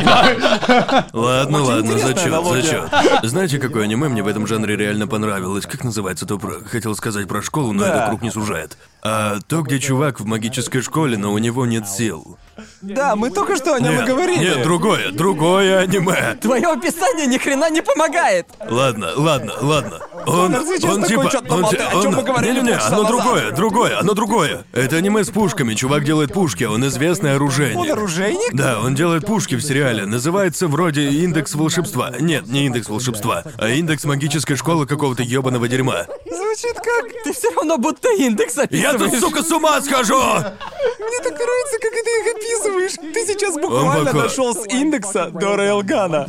S3: Ладно, ладно, зачет, зачет. Знаете, какое аниме мне в этом жанре реально понравилось? Как называется то про... Хотел сказать про школу, но
S1: Да.
S3: это круг не сужает. А то, где чувак в магической школе, но у него нет сил.
S1: Да, мы только что о нем и
S3: Нет,
S1: говорили.
S3: нет, другое, другое аниме.
S2: Твое описание ни хрена не помогает.
S3: Ладно, ладно, ладно. Он,
S1: Конор сейчас
S3: он
S1: такой,
S3: типа,
S1: «Чё-то
S3: он, ти-
S1: о чём
S3: он-
S1: мы говорили
S3: не-не-не,
S1: полчаса
S3: оно
S1: назад?»
S3: другое, другое, оно другое. Это аниме с пушками, чувак делает пушки, он известный оружейник.
S1: Он оружейник?
S3: Да, он делает пушки в сериале. Называется вроде индекс волшебства. Нет, не индекс волшебства, а индекс магической школы какого-то ёбаного дерьма.
S1: Звучит как...
S2: Ты все равно будто индекс
S3: Я тут,
S2: описываешь.
S3: сука, с ума схожу!
S1: Мне так нравится, как ты их описываешь. Ты сейчас буквально
S3: похож.
S1: дошел с индекса до Рейлгана.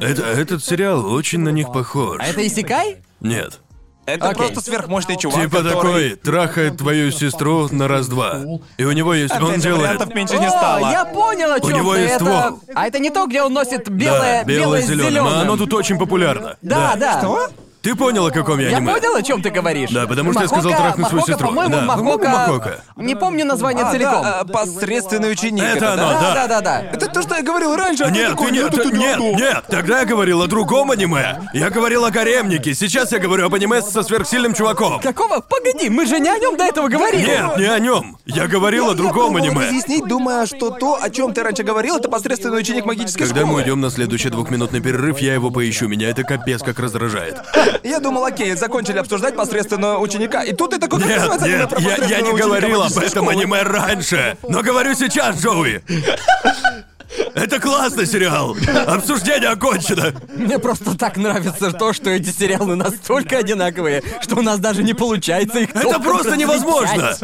S3: Это, этот сериал очень на них похож.
S2: А это Исикай?
S3: Нет.
S1: Это
S2: Окей.
S1: просто сверхмощный чувак,
S3: Типа
S1: который...
S3: такой, трахает твою сестру на раз-два. И у него есть, он
S1: Опять
S3: делает...
S1: вариантов меньше не
S2: О,
S1: стало.
S2: я понял, о чем
S3: него
S2: ты.
S3: есть
S2: это...
S3: ствол.
S2: А это не то, где он носит белое,
S3: да, белое
S2: с зелёным.
S3: А оно тут очень популярно.
S2: Да, да.
S1: Что?
S3: Ты понял, о каком я
S2: Я
S3: аниме?
S2: понял, о чем ты говоришь.
S3: Да, потому что я
S2: Махока-
S3: сказал трахнуть свою
S2: Махока,
S3: сестру.
S2: По-моему,
S3: Да,
S2: Махока...
S3: по-моему, Махока.
S2: Не помню название
S1: А,
S2: целиком.
S1: да, а, посредственный ученик.
S3: Это оно,
S2: да,
S3: да.
S2: да, да, да.
S1: Это то, что я говорил раньше. а
S3: Нет,
S1: такой,
S3: ты нет,
S1: это
S3: ты- нет,
S1: не то.
S3: нет, тогда я говорил о другом аниме. Я говорил о гаремнике, сейчас я говорю об аниме со сверхсильным чуваком.
S2: Какого? Погоди, мы же не о нем до этого говорили.
S3: Нет, не о нем. Я говорил о другом
S1: я
S3: аниме.
S1: разъяснить, думая, что то, о чем ты раньше говорил, это посредственный ученик магической
S3: Когда мы
S1: школы.
S3: уйдем на следующий двухминутный перерыв, я его поищу. Меня это капец как раздражает.
S1: Я думал, окей, закончили обсуждать посредственного ученика. И тут ты такой, как
S3: Нет,
S1: называется аниме
S3: нет,
S1: про
S3: я, я
S1: посредственного
S3: не
S1: ученика
S3: говорил об
S1: магической
S3: этом
S1: школы?
S3: аниме раньше. Но говорю сейчас, Джоуи. Это классный сериал. Обсуждение окончено.
S2: Мне просто так нравится то, что эти сериалы настолько одинаковые, что у нас даже не получается их
S3: Это
S2: толком
S3: просто
S2: различать.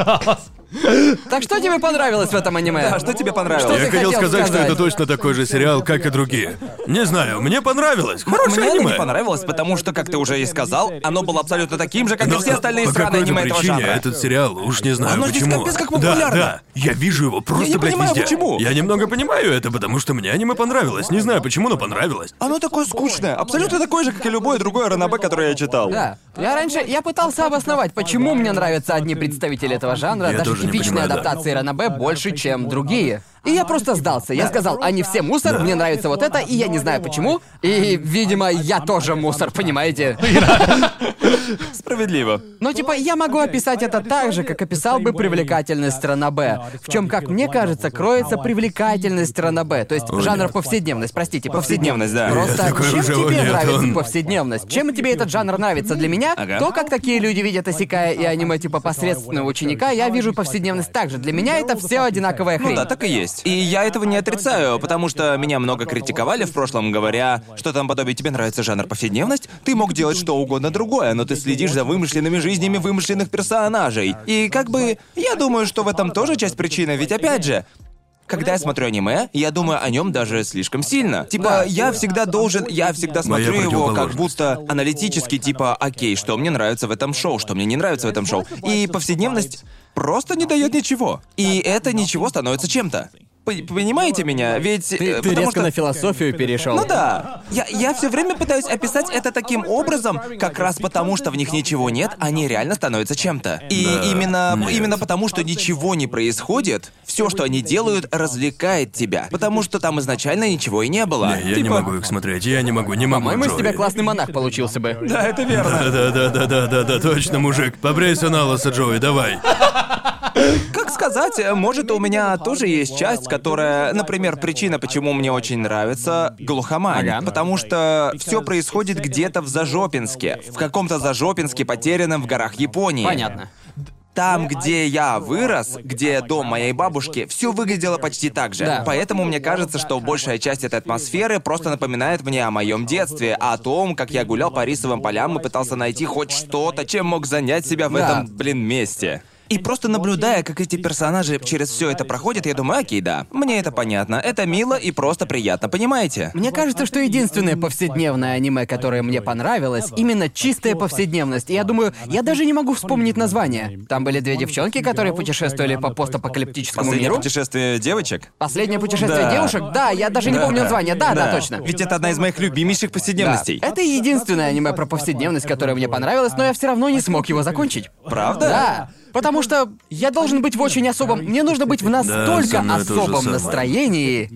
S2: Так что тебе понравилось в этом аниме?
S1: А что тебе понравилось?
S2: Что
S3: Я
S2: ты
S3: хотел сказать, что это точно такой же сериал, как и другие. Не знаю, мне понравилось. Хорошее
S1: Мне
S3: аниме.
S1: не понравилось, потому что, как ты уже и сказал, оно было абсолютно таким же, как и все остальные
S3: по какой-то
S1: аниме этого жанра.
S3: этот сериал, уж не знаю
S1: Оно здесь
S3: почему.
S1: капец как
S3: да,
S1: популярно.
S3: да, я вижу его просто,
S1: не
S3: блядь,
S1: понимаю,
S3: везде.
S1: почему.
S3: Я немного понимаю это, потому что мне аниме понравилось. Не знаю почему, но понравилось.
S1: Оно такое скучное, абсолютно такое же, как и любое другое ранобе, которое я читал.
S2: Да. Я раньше, я пытался обосновать, почему мне нравятся одни представители этого жанра,
S3: Я
S2: даже типичные адаптации ранобэ больше, чем другие. И я просто сдался. Я сказал, они все мусор, мне нравится вот это, и я не знаю почему. И, видимо, я тоже мусор, понимаете?
S1: Справедливо.
S2: Но типа я могу описать это так же, как описал бы привлекательность ранобэ. В чем, как мне кажется, кроется привлекательность ранобэ. То есть жанр повседневность, простите, повседневность.
S1: Да.
S2: Просто чем тебе нравится повседневность? Чем тебе этот жанр нравится? Для меня то, как такие люди видят Осикая и аниме типа посредственного ученика, я вижу повседневность так же. Для меня это все одинаковая хрень.
S1: Ну да, так и есть. И я этого не отрицаю, потому что меня много критиковали в прошлом, говоря, что там подобие тебе нравится жанр повседневность, ты мог делать что угодно другое, но ты следишь за вымышленными жизнями вымышленных персонажей. И как бы, я думаю, что в этом тоже часть причины, ведь опять же, когда я смотрю аниме, я думаю о нем даже слишком сильно. Типа, я всегда должен, я всегда
S3: Моя
S1: смотрю его как будто аналитически, типа, окей, что мне нравится в этом шоу, что мне не нравится в этом шоу. И повседневность просто не дает ничего. И это ничего становится чем-то. П- Понимаете меня? Ведь...
S2: Ты,
S1: э,
S2: ты
S1: потому
S2: резко
S1: что-
S2: на философию перешел.
S1: Ну да. Я, я все время пытаюсь описать это таким образом, как раз потому, что в них ничего нет, они реально становятся чем-то. И
S3: Да,
S1: именно,
S3: нет.
S1: именно потому, что ничего не происходит, все, что они делают, развлекает тебя. Потому что там изначально ничего и не было.
S3: Не, я не
S1: Типа,
S3: могу их смотреть, я не могу, не могу.
S2: По-моему, из тебя классный монах получился бы.
S1: Да, это верно.
S3: Да-да-да-да-да-да, точно, мужик. Побрейся на лысо, Джоуи, давай.
S1: Как сказать, э, может, у меня тоже есть часть, которая, например, причина, почему мне очень нравится глухомань.
S2: Ага.
S1: Потому что все происходит где-то в Зажопинске. В каком-то Зажопинске, потерянном в горах Японии.
S2: Понятно.
S1: Там, где я вырос, где дом моей бабушки, все выглядело почти так же.
S2: Да.
S1: Поэтому мне кажется, что большая часть этой атмосферы просто напоминает мне о моем детстве, о том, как я гулял по рисовым полям и пытался найти хоть что-то, чем мог занять себя в
S2: Да.
S1: этом, блин, месте. И просто наблюдая, как эти персонажи через все это проходят, я думаю, окей, да, мне это понятно. Это мило и просто приятно, понимаете?
S2: Мне кажется, что единственное повседневное аниме, которое мне понравилось, именно чистая повседневность. И я думаю, я даже не могу вспомнить название. Там были две девчонки, которые путешествовали по постапокалиптическому
S1: Последнее
S2: миру.
S1: путешествие девочек?
S2: Последнее путешествие
S1: Да.
S2: девушек? Да, я даже не
S1: Да.
S2: помню название. Да, да, точно.
S1: Ведь это одна из моих любимейших
S2: Да.
S1: повседневностей.
S2: Это единственное аниме про повседневность, которое мне понравилось, но я все равно не смог его закончить.
S1: Правда?
S2: Да. Потому что я должен быть в очень особом... Мне нужно быть в настолько особом настроении,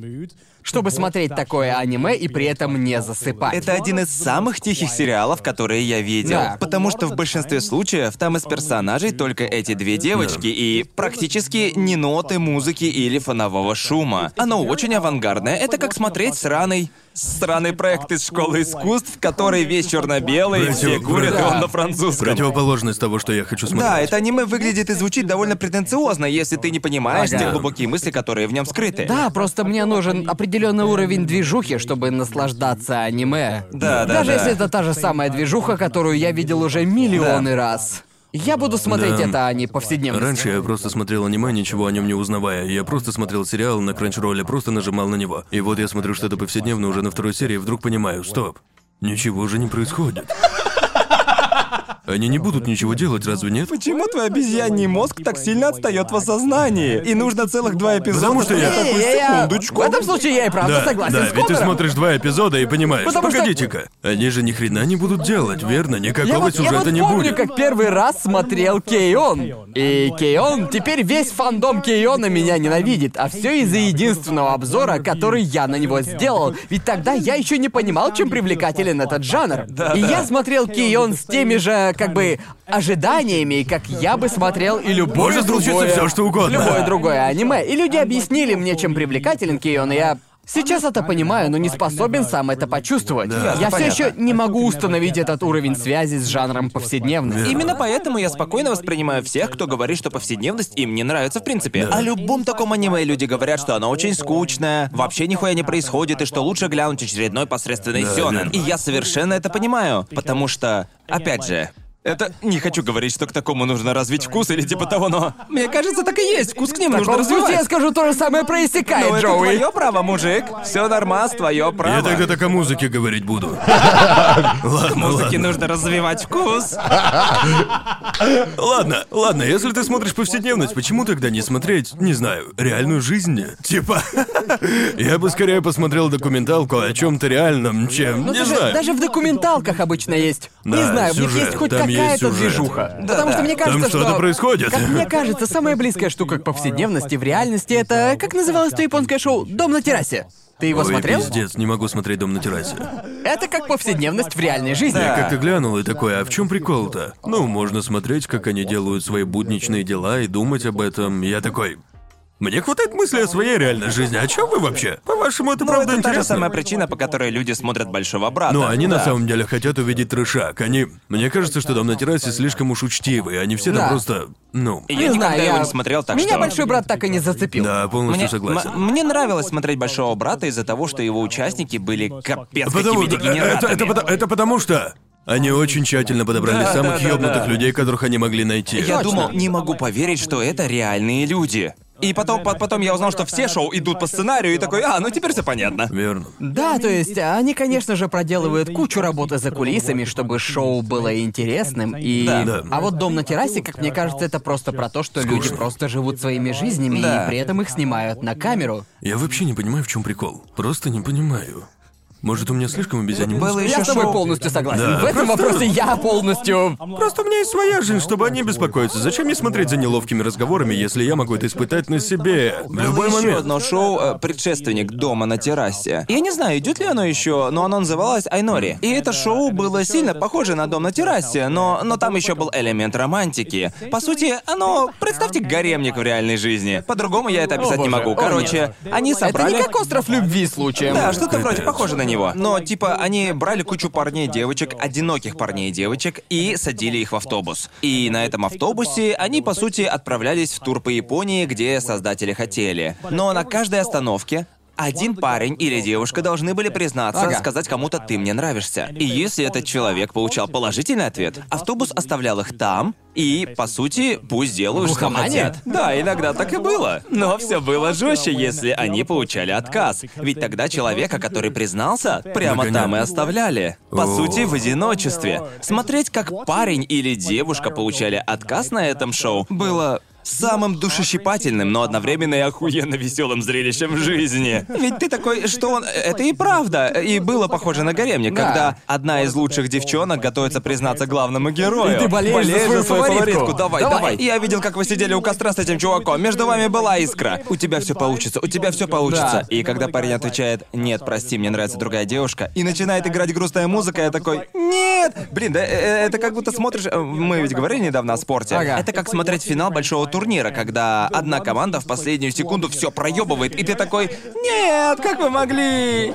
S2: чтобы смотреть такое аниме и при этом не засыпать.
S1: Это один из самых тихих сериалов, которые я видел.
S2: Да.
S1: Потому что в большинстве случаев там из персонажей только эти две девочки и практически ни ноты музыки или фонового шума. Оно очень авангардное. Это как смотреть сраный сраный проект из школы искусств, который весь черно-белый,
S3: Против-
S1: все курят, и
S2: Да.
S1: он на французском.
S3: Противоположность того, что я хочу смотреть.
S1: Да, это аниме выглядит и звучит довольно претенциозно, если ты не понимаешь
S2: Ага.
S1: те глубокие мысли, которые в нем скрыты.
S2: Да, просто мне нужен определенный уровень движухи, чтобы наслаждаться аниме.
S1: Да, да,
S2: Даже
S1: да.
S2: если это та же самая движуха, которую я видел уже миллионы раз. Я буду смотреть
S3: Да.
S2: это, а не повседневность.
S3: Раньше я просто смотрел аниме, ничего о нем не узнавая. Я просто смотрел сериал на кранчролле, просто нажимал на него. И вот я смотрю что-то повседневное уже на второй серии, и вдруг понимаю, стоп, ничего же не происходит. Они не будут ничего делать, разве нет?
S1: Почему твой обезьяний мозг так сильно отстает в осознании? И нужно целых два эпизода.
S3: Потому что я-
S1: такой, секундочку.
S2: В этом случае я и правда
S3: Да,
S2: согласен
S3: да,
S2: с
S3: ведь ты смотришь два эпизода и понимаешь,
S2: Потому что-
S3: погодите-ка, они же ни хрена не будут делать, верно?
S2: Я
S3: Никакого
S2: вот, я
S3: сюжета
S2: вот
S3: не
S2: помню,
S3: будет.
S2: как первый раз смотрел Кейон. И Кейон, теперь весь фандом Кейона меня ненавидит, а все из-за единственного обзора, который я на него сделал. Ведь тогда я еще не понимал, чем привлекателен этот жанр. и я смотрел Кейон с теми же, как бы, ожиданиями, как я бы смотрел и любое
S3: Может случиться
S2: другое-
S3: всё, что угодно.
S2: Любое другое аниме. И люди объяснили мне, чем привлекателен Кейон, и я Сейчас это понимаю, но не способен сам это почувствовать.
S3: Да,
S2: я все еще не могу установить этот уровень связи с жанром повседневности.
S1: Именно поэтому я спокойно воспринимаю всех, кто говорит, что повседневность им не нравится в принципе. О любом таком аниме люди говорят, что оно очень скучное, вообще нихуя не происходит, и что лучше глянуть очередной посредственный
S3: Да,
S1: сёнэн.
S3: верно.
S1: И я совершенно это понимаю, потому что, опять же, это не хочу говорить, что к такому нужно развить вкус или типа того, но мне кажется, так и есть. Вкус к ним
S2: В
S1: нужно
S2: таком случае я
S1: развивать.
S2: скажу то же самое про Исекай,
S1: Но это
S2: Джоуи.
S1: твое право, мужик. Все нормас, твое право.
S3: Я тогда так о музыке говорить буду. Ладно,
S1: Музыке
S3: ладно.
S1: нужно развивать вкус.
S3: Ладно, ладно, если ты смотришь повседневность, почему тогда не смотреть, не знаю, реальную жизнь? Типа, я бы скорее посмотрел документалку о чем-то реальном, чем,
S2: Ну,
S3: не
S2: даже,
S3: знаю.
S2: даже в документалках обычно есть. не
S3: Да,
S2: знаю, в них
S3: сюжет,
S2: есть хоть
S3: там есть
S2: какая-то
S3: сюжет.
S2: движуха. Потому что мне
S3: Там
S2: кажется,
S3: что-то
S2: что.
S3: происходит.
S2: Как мне кажется, самая близкая штука к повседневности в реальности это. Как называлось то японское шоу? Дом на террасе. Ты его
S3: Ой,
S2: смотрел?
S3: пиздец, не могу смотреть дом на террасе.
S2: Это как повседневность в реальной жизни.
S3: Я как-то глянул и такой, а в чем прикол-то? Ну, можно смотреть, как они делают свои будничные дела и думать об этом. Я такой. Мне хватает мысли о своей реальной жизни. О чем вы вообще? По-вашему, это
S1: Ну,
S3: правда
S1: это та же
S3: интересно?
S1: самая причина, по которой люди смотрят Большого Брата.
S3: Ну, они на
S1: Да.
S3: самом деле хотят увидеть трешак. Они... Мне кажется, что дом на террасе слишком уж учтивые. Они все
S2: Да.
S3: там просто... Ну...
S1: Я
S2: Не
S1: никогда
S2: знаю,
S1: его
S2: я...
S1: не смотрел, так
S2: Меня
S1: что...
S2: большой брат так и не зацепил.
S3: Да, полностью
S1: Мне,
S3: согласен.
S1: м- мне нравилось смотреть Большого Брата из-за того, что его участники были капец
S3: Потому...
S1: какими
S3: Это,
S1: дегенератами.
S3: это, пото- это потому что... Они очень тщательно подобрали
S1: Да,
S3: самых
S1: да, да,
S3: ёбнутых
S1: да.
S3: людей, которых они могли найти.
S1: Я
S2: Точно.
S1: думал, не могу поверить, что это реальные люди. И потом, по- потом я узнал, что все шоу идут по сценарию, и такой, а, ну теперь все понятно.
S3: Верно.
S2: Да, то есть они, конечно же, проделывают кучу работы за кулисами, чтобы шоу было интересным, и...
S1: Да.
S3: Да.
S2: А вот «Дом на террасе», как мне кажется, это просто про то, что люди
S3: Скучно.
S2: просто живут своими жизнями,
S1: Да.
S2: и при этом их снимают на камеру.
S3: Я вообще не понимаю, в чем прикол. Просто не понимаю. Может, у меня слишком обезьяний мозг?
S1: Было еще
S2: Я с тобой
S1: шоу-
S2: полностью согласен.
S3: Да.
S2: В этом вопросе я полностью...
S3: Просто у меня есть своя жизнь, чтобы они беспокоиться. Зачем мне смотреть за неловкими разговорами, если я могу это испытать на себе в любой
S1: Было еще
S3: момент?
S1: одно шоу, э, предшественник дома на террасе. Я не знаю, идет ли оно еще, но оно называлось Айнори. И это шоу было сильно похоже на дом на террасе, но, но там еще был элемент романтики. По сути, оно, представьте, гаремник в реальной жизни. По-другому я это описать не могу.
S2: О,
S1: Короче, они
S2: Это
S1: собрали.
S2: не как остров любви случаем.
S1: Да, что-то вроде похоже на него. Но типа они брали кучу парней и девочек, одиноких парней и девочек, и садили их в автобус. И на этом автобусе они, по сути, отправлялись в тур по Японии, где создатели хотели. Но на каждой остановке один парень или девушка должны были признаться,
S2: Ага.
S1: сказать кому-то «ты мне нравишься». И если этот человек получал положительный ответ, автобус оставлял их там, и, по сути, пусть делают, что хотят. Да, иногда так и было. Но все было жестче, если они получали отказ. Ведь тогда человека, который признался, прямо
S3: Выгоняли.
S1: там и оставляли. По сути, в одиночестве. Смотреть, как парень или девушка получали отказ на этом шоу, было самым душещипательным, но одновременно и охуенно веселым зрелищем в жизни. Ведь ты такой, что он... Это и правда. И было похоже на гаремник,
S2: Да.
S1: когда одна из лучших девчонок готовится признаться главному герою.
S2: И ты болеешь за свою фаворитку.
S1: Давай,
S2: Давай.
S1: давай. Я видел, как вы сидели у костра с этим чуваком. Между вами была искра. У тебя все получится, у тебя все получится.
S2: Да.
S1: И когда парень отвечает, нет, прости, мне нравится другая девушка, и начинает играть грустная музыка, я такой, нет! Блин, да э, э, это как будто смотришь... э, Мы ведь говорили недавно о спорте.
S2: Ага.
S1: Это как смотреть финал большого турнира, когда одна команда в последнюю секунду все проебывает, и ты такой, нет, как вы могли?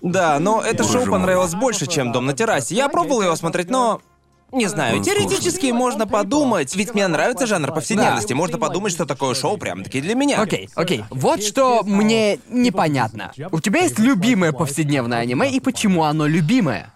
S1: Да, но это
S3: Боже
S1: шоу
S3: мой.
S1: понравилось больше, чем Дом на террасе. Я пробовал его смотреть, но не знаю,
S3: Он
S1: теоретически можно подумать, ведь мне нравится жанр повседневности,
S2: Да.
S1: можно подумать, что такое шоу прям-таки для меня.
S2: Окей, окей. Вот что мне непонятно. У тебя есть любимое повседневное аниме, и почему оно любимое?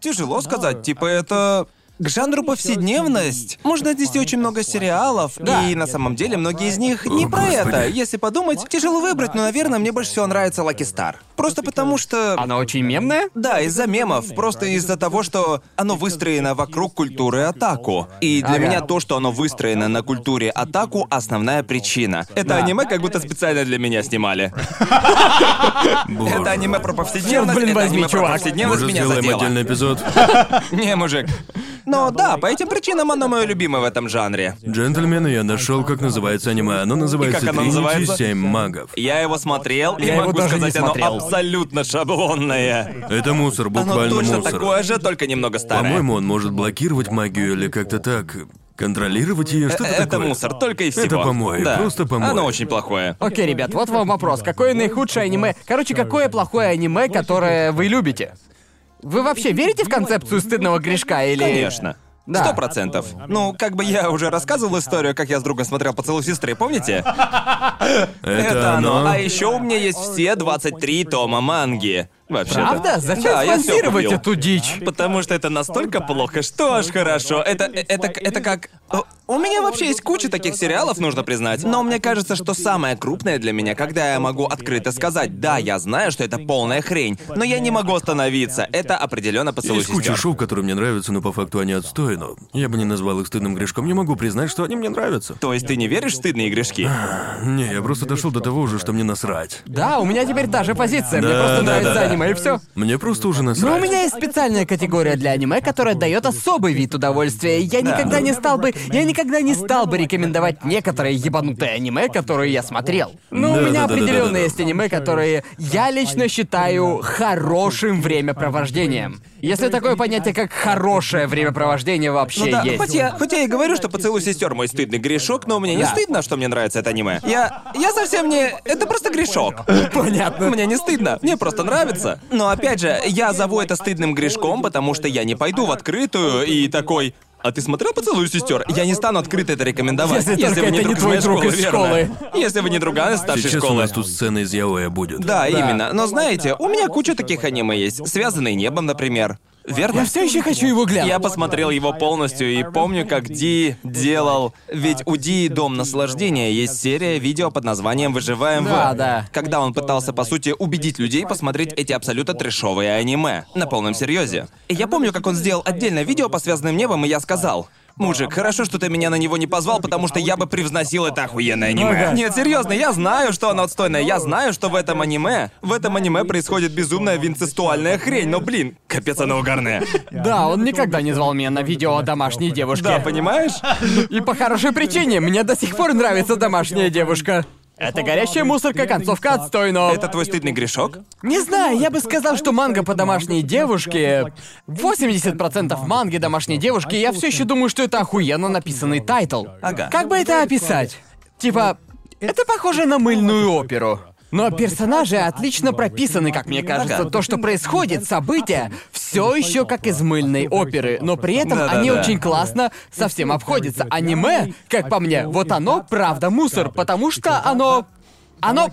S1: Тяжело сказать, типа это... К жанру повседневность можно отнести очень много сериалов,
S2: Да.
S1: и на самом деле многие из них не
S3: О,
S1: про
S3: Господи.
S1: это. Если подумать, тяжело выбрать, но, наверное, мне больше всего нравится Lucky Star. Просто потому что...
S2: Оно очень мемное?
S1: Да, из-за мемов, просто из-за того, что оно выстроено вокруг культуры атаку. И для
S2: Ага.
S1: меня то, что оно выстроено на культуре атаку, основная причина. Это
S2: Да.
S1: аниме как будто специально для меня снимали. Это аниме про повседневность,
S2: Блин,
S1: это
S2: возьми,
S1: аниме про
S2: чувак.
S1: повседневность
S3: Может,
S1: меня
S3: сделаем
S1: задело.
S3: отдельный эпизод?
S1: Не, мужик. Но да, по этим причинам оно мое любимое в этом жанре.
S3: Джентльмены, я нашел, как называется аниме. Оно называется
S1: как оно
S3: «Тринити
S1: называется?
S3: Семь магов».
S1: Я его смотрел, и
S2: Я его
S1: могу
S2: даже не
S1: сказать, оно
S2: смотрел.
S1: абсолютно шаблонное.
S3: Это мусор,
S1: Оно
S3: буквально
S1: точно
S3: мусор.
S1: такое же, только немного старое.
S3: По-моему, он может блокировать магию или как-то так контролировать ее, что-то
S1: Это
S3: такое.
S1: мусор, только и всего.
S3: Это помой,
S1: Да.
S3: просто помой.
S1: Оно очень плохое.
S2: Окей, ребят, вот вам вопрос. Какое наихудшее аниме... Короче, какое плохое аниме, которое вы любите? Вы вообще верите в концепцию стыдного грешка или...
S1: Конечно. Сто процентов. Ну, как бы я уже рассказывал историю, как я с другом смотрел «Поцелуй сестры», помните?
S3: Это, оно.
S1: А еще у меня есть все 23 тома манги. Вообще.
S2: Правда? Зачем
S1: да, я всё
S2: спонсировать
S1: купил.
S2: эту дичь?
S1: Потому что это настолько плохо, что аж хорошо. Это, это, это как... У меня вообще есть куча таких сериалов, нужно признать. Но мне кажется, что самое крупное для меня, когда я могу открыто сказать, да, я знаю, что это полная хрень, но я не могу остановиться. Это определенно поцелуй
S3: Есть куча
S1: сестер.
S3: шоу, которые мне нравятся, но по факту они отстой, но я бы не назвал их стыдным грешком. Не могу признать, что они мне нравятся.
S1: То есть ты не веришь в стыдные грешки?
S3: Не, я просто дошел до того уже, что мне насрать.
S2: Да, у меня теперь та же позиция. Мне
S3: Да,
S2: просто
S3: да,
S2: нравится
S3: да.
S2: аниме, и все.
S3: Мне просто уже насрать.
S2: Но у меня есть специальная категория для аниме, которая дает особый вид удовольствия. Я никогда не стал бы. Я никогда не стал бы рекомендовать некоторые ебанутые аниме, которые я смотрел. Но у меня
S3: Да-да-да-да-да-да.
S2: определенно есть аниме, которые я лично считаю хорошим времяпровождением. Если такое понятие, как хорошее времяпровождение вообще
S1: Ну да,
S2: есть.
S1: хоть я, хоть я и говорю, что поцелуй сестер мой стыдный грешок, но мне не
S2: Да.
S1: стыдно, что мне нравится это аниме. Я. Я совсем не. Это просто грешок.
S2: Понятно.
S1: Мне не стыдно, мне просто нравится. Но опять же, я зову это стыдным грешком, потому что я не пойду в открытую и такой. А ты смотрел поцелуй сестер? Я не стану открыто это рекомендовать.
S2: Если только это не
S1: из
S2: твой
S1: моей
S2: друг
S1: школы,
S2: из
S1: верно?
S2: школы.
S1: Если вы не друган из старшей
S3: Сейчас у
S1: школы.
S3: нас тут сцена из Яоя будет.
S1: Да, именно. Но знаете, у меня куча таких аниме есть. Связанные небом, например. Верно?
S2: Я все еще хочу его глянуть.
S1: Я посмотрел его полностью и помню, как Ди делал... Ведь у Ди «Дом наслаждения» есть серия видео под названием «Выживаем
S2: Да,
S1: в...»
S2: да.
S1: Когда он пытался, по сути, убедить людей посмотреть эти абсолютно трешовые аниме. На полном серьезе. И я помню, как он сделал отдельное видео по связанным небом, и я сказал... Мужик, хорошо, что ты меня на него не позвал, потому что я бы превзносил это охуенное аниме.
S2: Ага.
S1: Нет, серьезно, я знаю, что оно отстойное. Я знаю, что в этом аниме, в этом аниме происходит безумная винцестуальная хрень, но, блин, капец оно угарное.
S2: Да, он никогда не звал меня на видео о домашней девушке.
S1: Да, понимаешь?
S2: И по хорошей причине, мне до сих пор нравится домашняя девушка. Это горящая мусорка, концовка отстой, но...
S1: Это твой стыдный грешок?
S2: Не знаю, я бы сказал, что манга по домашней девушке... 80% манги домашней девушки, я все еще думаю, что это охуенно написанный тайтл.
S1: Ага.
S2: Как бы это описать? Типа, это похоже на мыльную оперу. Но персонажи отлично прописаны, как мне кажется. То, что происходит, события, все еще как из мыльной оперы, но при этом
S1: Да-да-да.
S2: они очень классно со всем обходятся. Аниме, как по мне, вот оно правда мусор, потому что оно. Оно.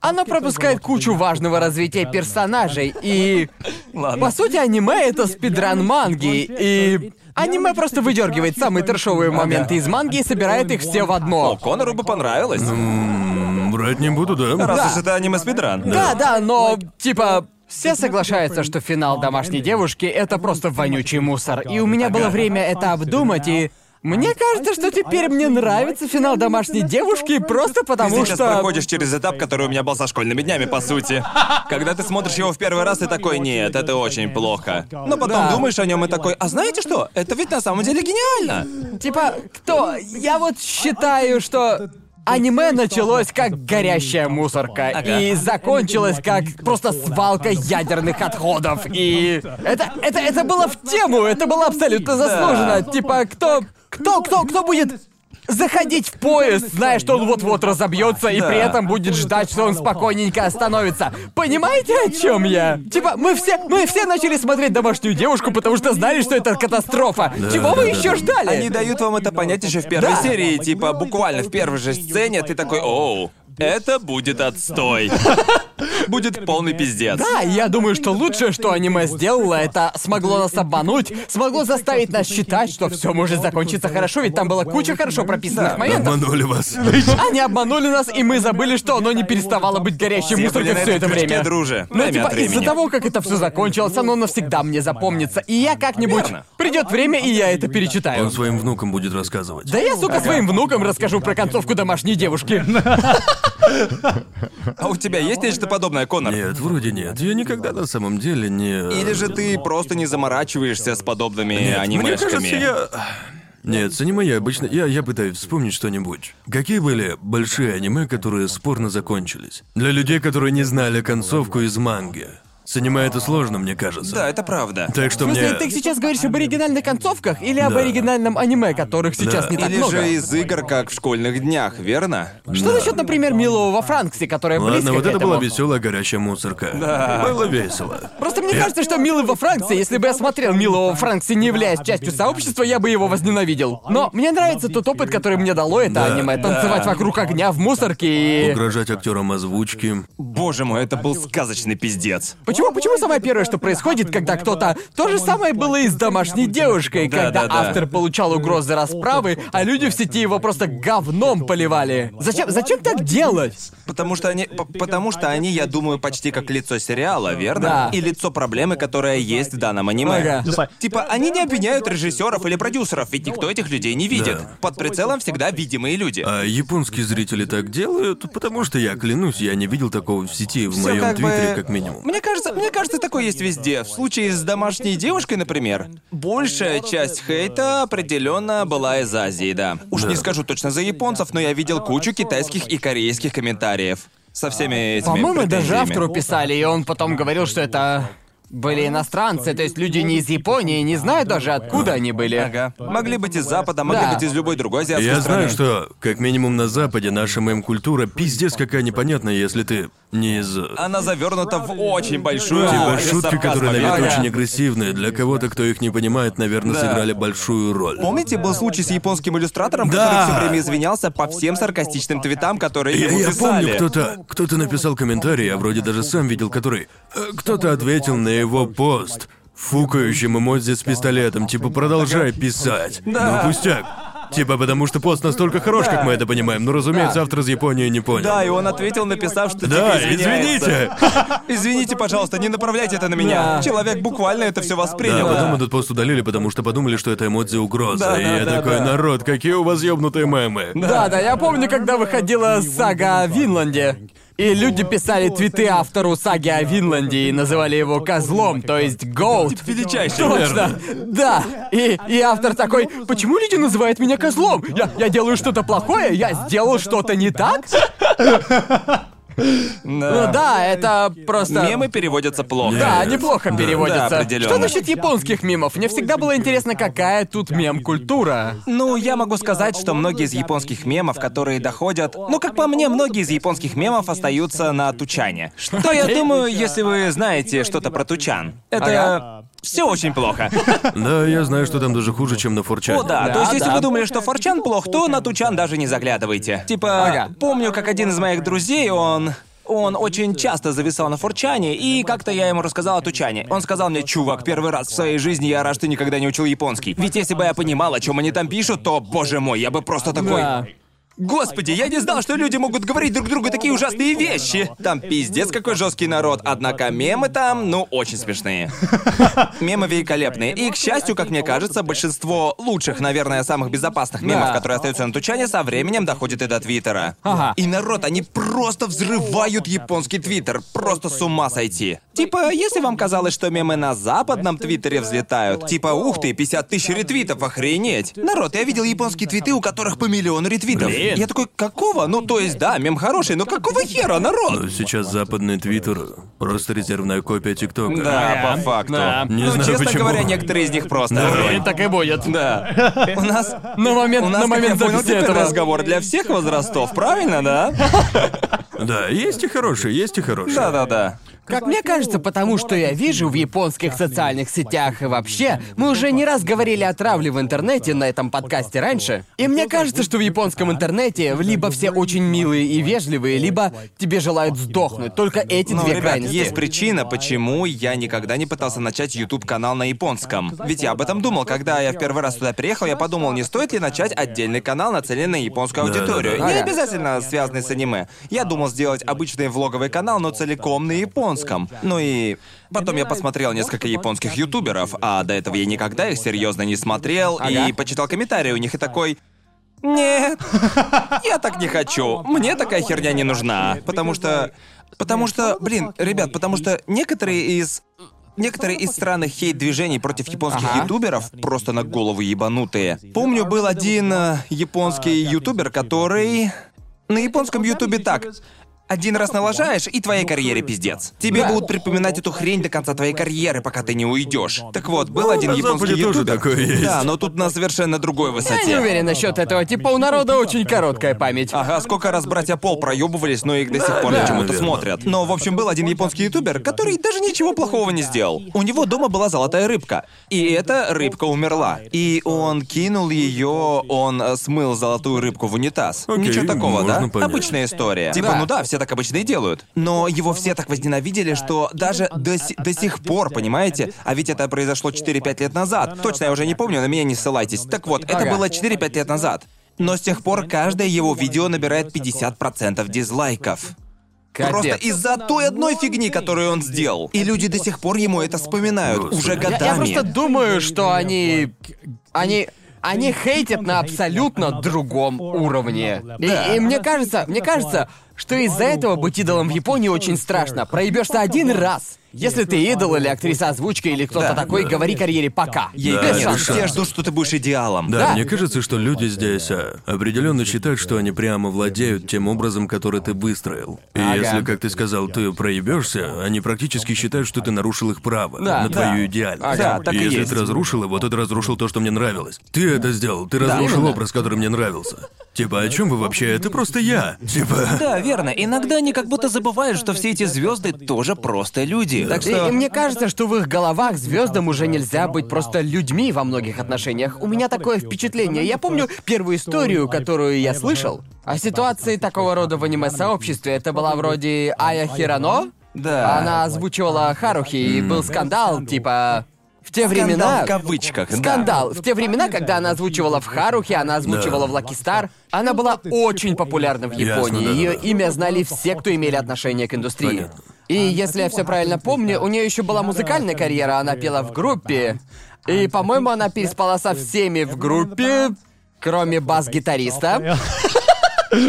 S2: оно пропускает кучу важного развития персонажей, и... По сути, аниме — это спидран манги, и... Аниме просто выдергивает самые трешовые моменты из манги и собирает их все в
S1: О,
S2: одно.
S1: Конору бы понравилось.
S3: М, Врать не буду, да?
S1: Раз уж это аниме спидран.
S2: Да, да, но, типа, все соглашаются, что финал домашней девушки — это просто вонючий мусор. И у меня было время это обдумать, и... Мне кажется, что теперь мне нравится финал домашней девушки просто
S1: Ты
S2: потому
S1: сейчас
S2: что...
S1: проходишь через этап, который у меня был со школьными днями, по сути. Когда ты смотришь его в первый раз, ты такой, нет, это очень плохо. Но потом
S2: Да.
S1: думаешь о нем и такой, а знаете что? Это ведь на самом деле гениально.
S2: Типа, кто? Я вот считаю, что аниме началось как горящая мусорка
S1: Ага.
S2: и закончилось как просто свалка ядерных отходов. И это, это, это было в тему, это было абсолютно заслуженно. Типа, кто, кто, кто, кто будет заходить в поезд, зная, что он вот-вот разобьется, и
S1: Да.
S2: при этом будет ждать, что он спокойненько остановится. Понимаете, о чем я? Типа, мы все, мы все начали смотреть домашнюю девушку, потому что знали, что это катастрофа. Чего вы
S3: да,
S2: еще
S3: да.
S2: ждали?
S1: Они дают вам это понять еще в первой
S2: Да.
S1: серии, типа буквально в первой же сцене ты такой, оу, это будет отстой. Будет полный пиздец.
S2: Да, я думаю, что лучшее, что аниме сделало, это смогло нас обмануть, смогло заставить нас считать, что все может закончиться хорошо, ведь там была куча хорошо прописанных
S1: Да.
S2: моментов.
S3: Обманули вас.
S2: Они обманули нас, и мы забыли, что оно не переставало быть горящей мусоркой все это время.
S1: друже.
S2: Но
S1: Время
S2: типа из-за того, как это все закончилось, оно навсегда мне запомнится. И я как-нибудь придет время, и я это перечитаю.
S3: Он своим внукам будет рассказывать.
S2: Да я, сука, своим внукам расскажу про концовку домашней девушки.
S1: А у тебя есть нечто подобное, Конор?
S3: Нет, вроде нет. Я никогда на самом деле не...
S1: Или же ты просто не заморачиваешься с подобными
S3: Нет, Мне
S1: анимешками?
S3: кажется, я... Нет, с аниме я обычно... Я, я пытаюсь вспомнить что-нибудь. Какие были большие аниме, которые спорно закончились? Для людей, которые не знали концовку из манги. С аниме это сложно, мне кажется.
S1: Да, это правда.
S3: Так что
S2: В смысле,
S3: мне...
S2: ты сейчас говоришь об оригинальных концовках или об
S3: Да.
S2: оригинальном аниме, которых сейчас
S3: Да.
S2: не так
S1: Или
S2: много?
S1: же из игр, как в школьных днях, верно?
S2: Что насчет, например, Милого во Франксе, которая близко
S3: Ладно, вот
S2: к
S3: это
S2: этому?
S3: была веселая горящая мусорка. Было весело.
S2: Просто мне кажется, что Милый во Франксе, если бы я смотрел Милого во Франксе, не являясь частью сообщества, я бы его возненавидел. Но мне нравится тот опыт, который мне дало это
S3: Да.
S2: аниме. Танцевать вокруг огня в мусорке и...
S3: Угрожать актерам озвучки.
S1: Боже мой, это был сказочный пиздец.
S2: Почему, почему самое первое, что происходит, когда кто-то... То же самое было и с домашней девушкой,
S1: Да,
S2: когда
S1: да, да.
S2: автор получал угрозы расправы, а люди в сети его просто говном поливали. Зачем, зачем так делать?
S1: Потому что они, п- потому что они, я думаю, почти как лицо сериала, верно?
S2: Да.
S1: И лицо проблемы, которая есть в данном аниме.
S2: Ага.
S1: Типа, они не обвиняют режиссеров или продюсеров, ведь никто этих людей не видит.
S3: Да.
S1: Под прицелом всегда видимые люди.
S3: А японские зрители так делают, потому что я клянусь, я не видел такого в сети в
S1: Всё
S3: моем
S1: как бы-
S3: твиттере, как минимум.
S1: Мне кажется, мне кажется, такое есть везде. В случае с домашней девушкой, например, большая часть хейта определенно была из Азии, да. Уж не скажу точно за японцев, но я видел кучу китайских и корейских комментариев со всеми этими
S2: По-моему, даже автору писали, и он потом говорил, что это были иностранцы, то есть люди не из Японии, не знают даже откуда они были.
S1: Ага. Могли быть из Запада, могли
S2: Да.
S1: быть из любой другой азиатской
S3: Я
S1: страны.
S3: знаю, что, как минимум на Западе, наша мем-культура пиздец какая непонятная, если ты не из...
S1: Она завернута в очень большую
S3: Типа
S1: порцию
S3: шутки, которые на
S1: сарказма,
S3: вид
S1: верно?
S3: очень агрессивные. Для кого-то, кто их не понимает, наверное,
S1: Да.
S3: сыграли большую роль.
S1: Помните, был случай с японским иллюстратором,
S3: Да.
S1: который все время извинялся по всем саркастичным твитам, которые
S3: Я,
S1: ему
S3: я
S1: писали?
S3: помню, кто-то, кто-то написал комментарий, я вроде даже сам видел, который... э, Кто-то ответил на его пост фукающим эмодзи с пистолетом, типа продолжай писать.
S1: Да.
S3: Ну пустяк. Типа потому что пост настолько хорош, как мы это понимаем, но разумеется,
S2: Да.
S3: автор из Японии не понял.
S1: Да, и он ответил, написав, что
S3: Да,
S1: типа,
S3: извините.
S1: Извините, пожалуйста, не направляйте это на меня.
S2: Да.
S1: Человек буквально это все
S3: Да,
S1: воспринял.
S3: потом этот пост удалили, потому что подумали, что это эмодзи угроза.
S1: Да,
S3: и
S1: да,
S3: я
S1: да,
S3: такой,
S1: да.
S3: народ, какие у вас ёбнутые мемы.
S2: Да, да, я помню, когда выходила сага о Винланде. И люди писали твиты автору саги о Винланде и называли его козлом, то есть Гоут.
S1: Величайший
S2: Точно! Да! И, и автор такой, почему люди называют меня козлом? Я, я делаю что-то плохое? Я сделал что-то не так? Ну да, это просто...
S1: Мемы переводятся плохо.
S2: Да, неплохо
S1: определенно.
S2: Что насчет японских мемов? Мне всегда было интересно, какая тут мем-культура.
S1: Ну, я могу сказать, что многие из японских мемов, которые доходят... Ну, как по мне, многие из японских мемов остаются на Тучане. Что я думаю, если вы знаете что-то про Тучан. Это... Все очень плохо.
S3: Да, я знаю, что там даже хуже, чем на Форчане.
S1: О, да. То есть, если вы думали, что Форчан плох, то на Тучан даже не заглядывайте. Типа, помню, как один из моих друзей, он... он очень часто зависал на фурчане, и как-то я ему рассказал о Тучане. Он сказал мне, чувак, первый раз в своей жизни я рад, что никогда не учил японский. Ведь если бы я понимал, о чем они там пишут, то, боже мой, я бы просто такой...
S2: Да.
S1: Господи, я не знал, что люди могут говорить друг другу такие ужасные вещи. Там пиздец какой жесткий народ, однако мемы там, ну, очень смешные. Мемы великолепные. И, к счастью, как мне кажется, большинство лучших, наверное, самых безопасных мемов, которые остаются на Тучане, со временем доходят и до Твиттера.
S2: Ага.
S1: И народ, они просто взрывают японский Твиттер. Просто с ума сойти. Типа, если вам казалось, что мемы на западном Твиттере взлетают, типа, ух ты, 50 тысяч ретвитов, охренеть. Народ, я видел японские твиты, у которых по миллиону ретвитов.
S3: Блин.
S1: Я такой, какого? Ну, то есть, да, мем хороший, но какого хера, народ?
S3: Но сейчас западный твиттер просто резервная копия ТикТока.
S1: Да,
S2: Да,
S1: по факту.
S2: да.
S3: Не
S1: ну,
S3: знаю,
S1: честно
S3: почему.
S1: говоря, некоторые из них просто.
S3: Да.
S1: огонь.
S2: Так и будет.
S1: Да. У нас
S2: На момент,
S1: у нас,
S2: на
S1: как я
S2: момент
S1: понял, теперь
S2: этого.
S1: разговор для всех возрастов, правильно, да?
S3: Да, есть и хорошие, есть и хорошие.
S1: Да-да-да.
S2: Как мне кажется, потому что я вижу в японских социальных сетях и вообще, мы уже не раз говорили о травле в интернете на этом подкасте раньше. И мне кажется, что в японском интернете либо все очень милые и вежливые, либо тебе желают сдохнуть. Только эти
S1: Ну,
S2: две
S1: ребят,
S2: крайности.
S1: есть причина, почему я никогда не пытался начать YouTube-канал на японском. Ведь я об этом думал, когда я в первый раз туда приехал, я подумал, не стоит ли начать отдельный канал, нацеленный на японскую аудиторию. Не обязательно связанный с аниме. Я думал сделать обычный влоговый канал, но целиком на японском. Ну и потом я посмотрел несколько японских ютуберов, а до этого я никогда их серьезно не смотрел, и почитал комментарии у них и такой. Нет, я так не хочу. Мне такая херня не нужна. Потому что... Потому что, блин, ребят, потому что некоторые из... Некоторые из странных хейт-движений против японских
S2: Ага.
S1: ютуберов просто на голову ебанутые. Помню, был один э, японский ютубер, который... На японском ютубе так. Один раз налажаешь, и твоей карьере пиздец. Тебе
S2: Да.
S1: будут припоминать эту хрень до конца твоей карьеры, пока ты не уйдешь. Так вот, был
S3: Ну,
S1: один
S3: на
S1: японский
S3: Западе тоже
S1: ютубер.
S3: такое есть.
S1: Да, но тут на совершенно другой высоте.
S2: Я не уверен насчет этого, типа у народа очень короткая память.
S1: Ага, сколько раз братья Пол проебывались, но их до сих пор
S3: да,
S1: почему-то смотрят. Но, в общем, был один японский ютубер, который даже ничего плохого не сделал. У него дома была золотая рыбка. И эта рыбка умерла. И он кинул ее, он э, смыл золотую рыбку в унитаз.
S3: Окей,
S1: Ничего такого, да?
S3: понять.
S1: Обычная история. Типа,
S2: Да.
S1: ну да, все так обычно и делают. Но его все так возненавидели, что даже до, си- до сих пор, понимаете? А ведь это произошло 4-5 лет назад. Точно, я уже не помню, на меня не ссылайтесь. Так вот, это
S2: Ага.
S1: было 4-5 лет назад. Но с тех пор каждое его видео набирает 50% дизлайков. Просто
S2: Капец.
S1: из-за той одной фигни, которую он сделал. И люди до сих пор ему это вспоминают. Уже
S3: Я-
S2: Я,
S1: годами.
S2: я просто думаю, что они... Они... Они хейтят на абсолютно другом уровне. И, и мне кажется, мне кажется, что из-за этого быть идолом в Японии очень страшно. Проебешься один раз. Если ты идол или актриса озвучки или кто-то
S1: Да.
S2: такой,
S3: Да.
S2: говори карьере пока.
S1: Ей
S3: Да,
S1: конец.
S3: это
S1: Все
S3: шанс.
S1: ждут, что ты будешь идеалом.
S3: Да,
S2: Да.
S3: мне кажется, что люди здесь а, определенно считают, что они прямо владеют тем образом, который ты выстроил. И
S2: Ага.
S3: если, как ты сказал, ты проебешься, они практически считают, что ты нарушил их право
S2: Да,
S3: на
S2: да.
S3: твою идеальность.
S2: Ага.
S1: Да, так
S3: и
S1: и
S3: если
S1: есть.
S3: ты разрушил его, то ты разрушил то, что мне нравилось. Ты это сделал, ты разрушил
S2: именно.
S3: образ, который мне нравился. Типа, о чем вы вообще? Это просто я. Типа.
S1: Да, верно. Иногда они как будто забывают, что все эти звезды тоже просто люди. Так
S2: И,
S1: что.
S2: и мне кажется, что в их головах звездам уже нельзя быть просто людьми во многих отношениях. У меня такое впечатление. Я помню первую историю, которую я слышал о ситуации такого рода в аниме-сообществе. Это была вроде Ая Хирано.
S1: Да.
S2: Она озвучивала Харухи, и был скандал, типа... В те
S1: Скандал
S2: времена...
S1: в кавычках. да.
S2: Скандал. В те времена, когда она озвучивала в Харухе, она озвучивала
S3: Да.
S2: в Лаки Стар, она была очень популярна в Японии.
S3: Ясно,
S2: Ее
S3: да-да-да.
S2: имя знали все, кто имели отношение к индустрии.
S3: Понятно.
S2: И если я все правильно помню, у нее еще была музыкальная карьера, она пела в группе. И, по-моему, она переспала со всеми в группе, кроме бас-гитариста.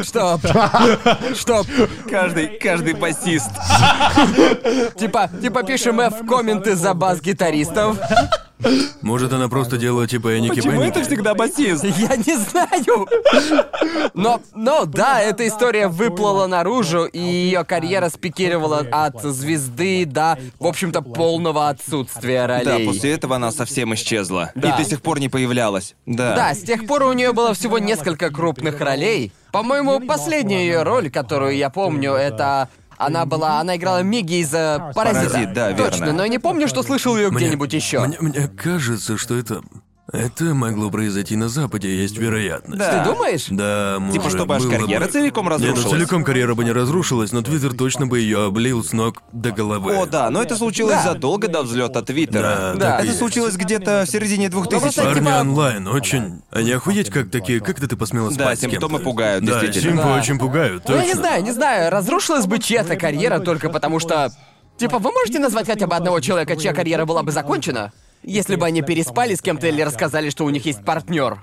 S2: Чтоб... Чтоб...
S1: Каждый, каждый басист.
S2: Типа, типа пишем F в комменты за бас-гитаристов.
S3: Может, она просто делала типа Эники
S1: Почему это
S3: Бенники?
S1: всегда басист?
S2: Я не знаю. Но, но да, эта история выплыла наружу, и ее карьера спикировала от звезды до, в общем-то, полного отсутствия
S1: Да,
S2: ролей.
S1: после этого она совсем исчезла.
S2: Да.
S1: И до сих пор не появлялась. Да.
S2: Да, с тех пор у нее было всего несколько крупных ролей. По-моему, последняя ее роль, которую я помню, это она была, она играла Миги из э, Паразита.
S1: Паразит, да, верно.
S2: Точно, но я не помню, что слышал ее где-нибудь еще.
S3: Мне, мне кажется, что это... Это могло произойти на Западе, есть вероятность.
S1: Да.
S2: Ты думаешь?
S3: Да, может,
S1: Типа, чтобы аж
S3: было
S1: карьера
S3: бы.
S1: целиком
S3: Нет, ну
S1: разрушилась.
S3: целиком карьера бы не разрушилась, но Твиттер точно бы ее облил с ног до головы.
S1: О, да, но это случилось
S2: Да.
S1: задолго до взлета Твиттера.
S3: Да,
S2: Да.
S3: так и
S1: Это
S3: есть.
S1: случилось где-то в середине 2000
S2: просто,
S3: Парни
S2: типа-
S3: онлайн очень... Они охуеть как такие... Как это ты посмела
S1: Да,
S3: спать с
S1: симптомы
S3: кем-то?
S1: пугают,
S3: Да,
S1: действительно.
S3: симпы
S2: Да.
S3: очень пугают,
S2: Ну,
S3: точно.
S2: я не знаю, не знаю, разрушилась бы чья-то карьера только потому что... Типа, вы можете назвать хотя бы одного человека, чья карьера была бы закончена? Если бы они переспали с кем-то или рассказали, что у них есть партнер.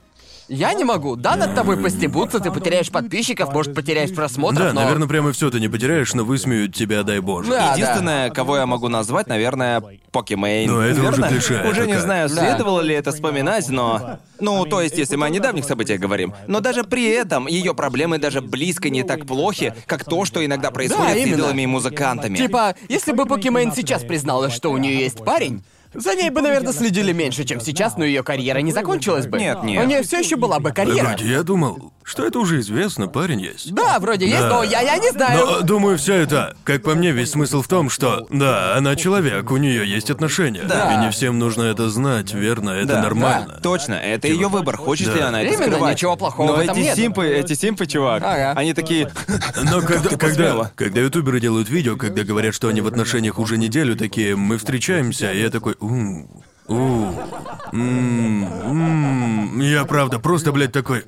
S2: Я не могу. Да, над тобой постебутся, ты потеряешь подписчиков, может, потеряешь просмотров,
S3: Да,
S2: но...
S3: наверное, прямо все ты не потеряешь, но высмеют тебя, дай боже.
S2: Да.
S1: Единственное, кого я могу назвать, наверное, Pokimane.
S3: Ну, это уже клише,
S1: Уже не знаю,
S2: Да.
S1: следовало ли это вспоминать, но... Ну, то есть, если мы о недавних событиях говорим. Но даже при этом ее проблемы даже близко не так плохи, как то, что иногда происходит с
S2: именно.
S1: идолами и музыкантами.
S2: Типа, если бы Pokimane сейчас призналась, что у нее есть парень, за ней бы, наверное, следили меньше, чем сейчас, но ее карьера не закончилась бы.
S1: Нет, нет.
S2: У нее все еще была бы карьера.
S3: Вроде я думал, что это уже известно, парень есть.
S2: Да, вроде есть,
S3: Да.
S2: но я, я не знаю.
S3: Но, думаю, все это, как по мне, весь смысл в том, что, да, она человек, у нее есть отношения.
S1: Да.
S3: И не всем нужно это знать, верно? Это
S1: Да,
S3: нормально.
S1: да, точно, это ее выбор, хочет ли
S3: Да.
S1: она это
S2: Именно,
S1: скрывать.
S2: ничего плохого
S1: Но
S2: в этом
S1: эти
S2: нет.
S1: симпы, эти симпы, чувак,
S2: Ага.
S1: они такие...
S3: Но когда, когда,
S1: посмела?
S3: когда ютуберы делают видео, когда говорят, что они в отношениях уже неделю, такие, мы встречаемся, и я такой, у у м, м». я правда просто, блядь, такой.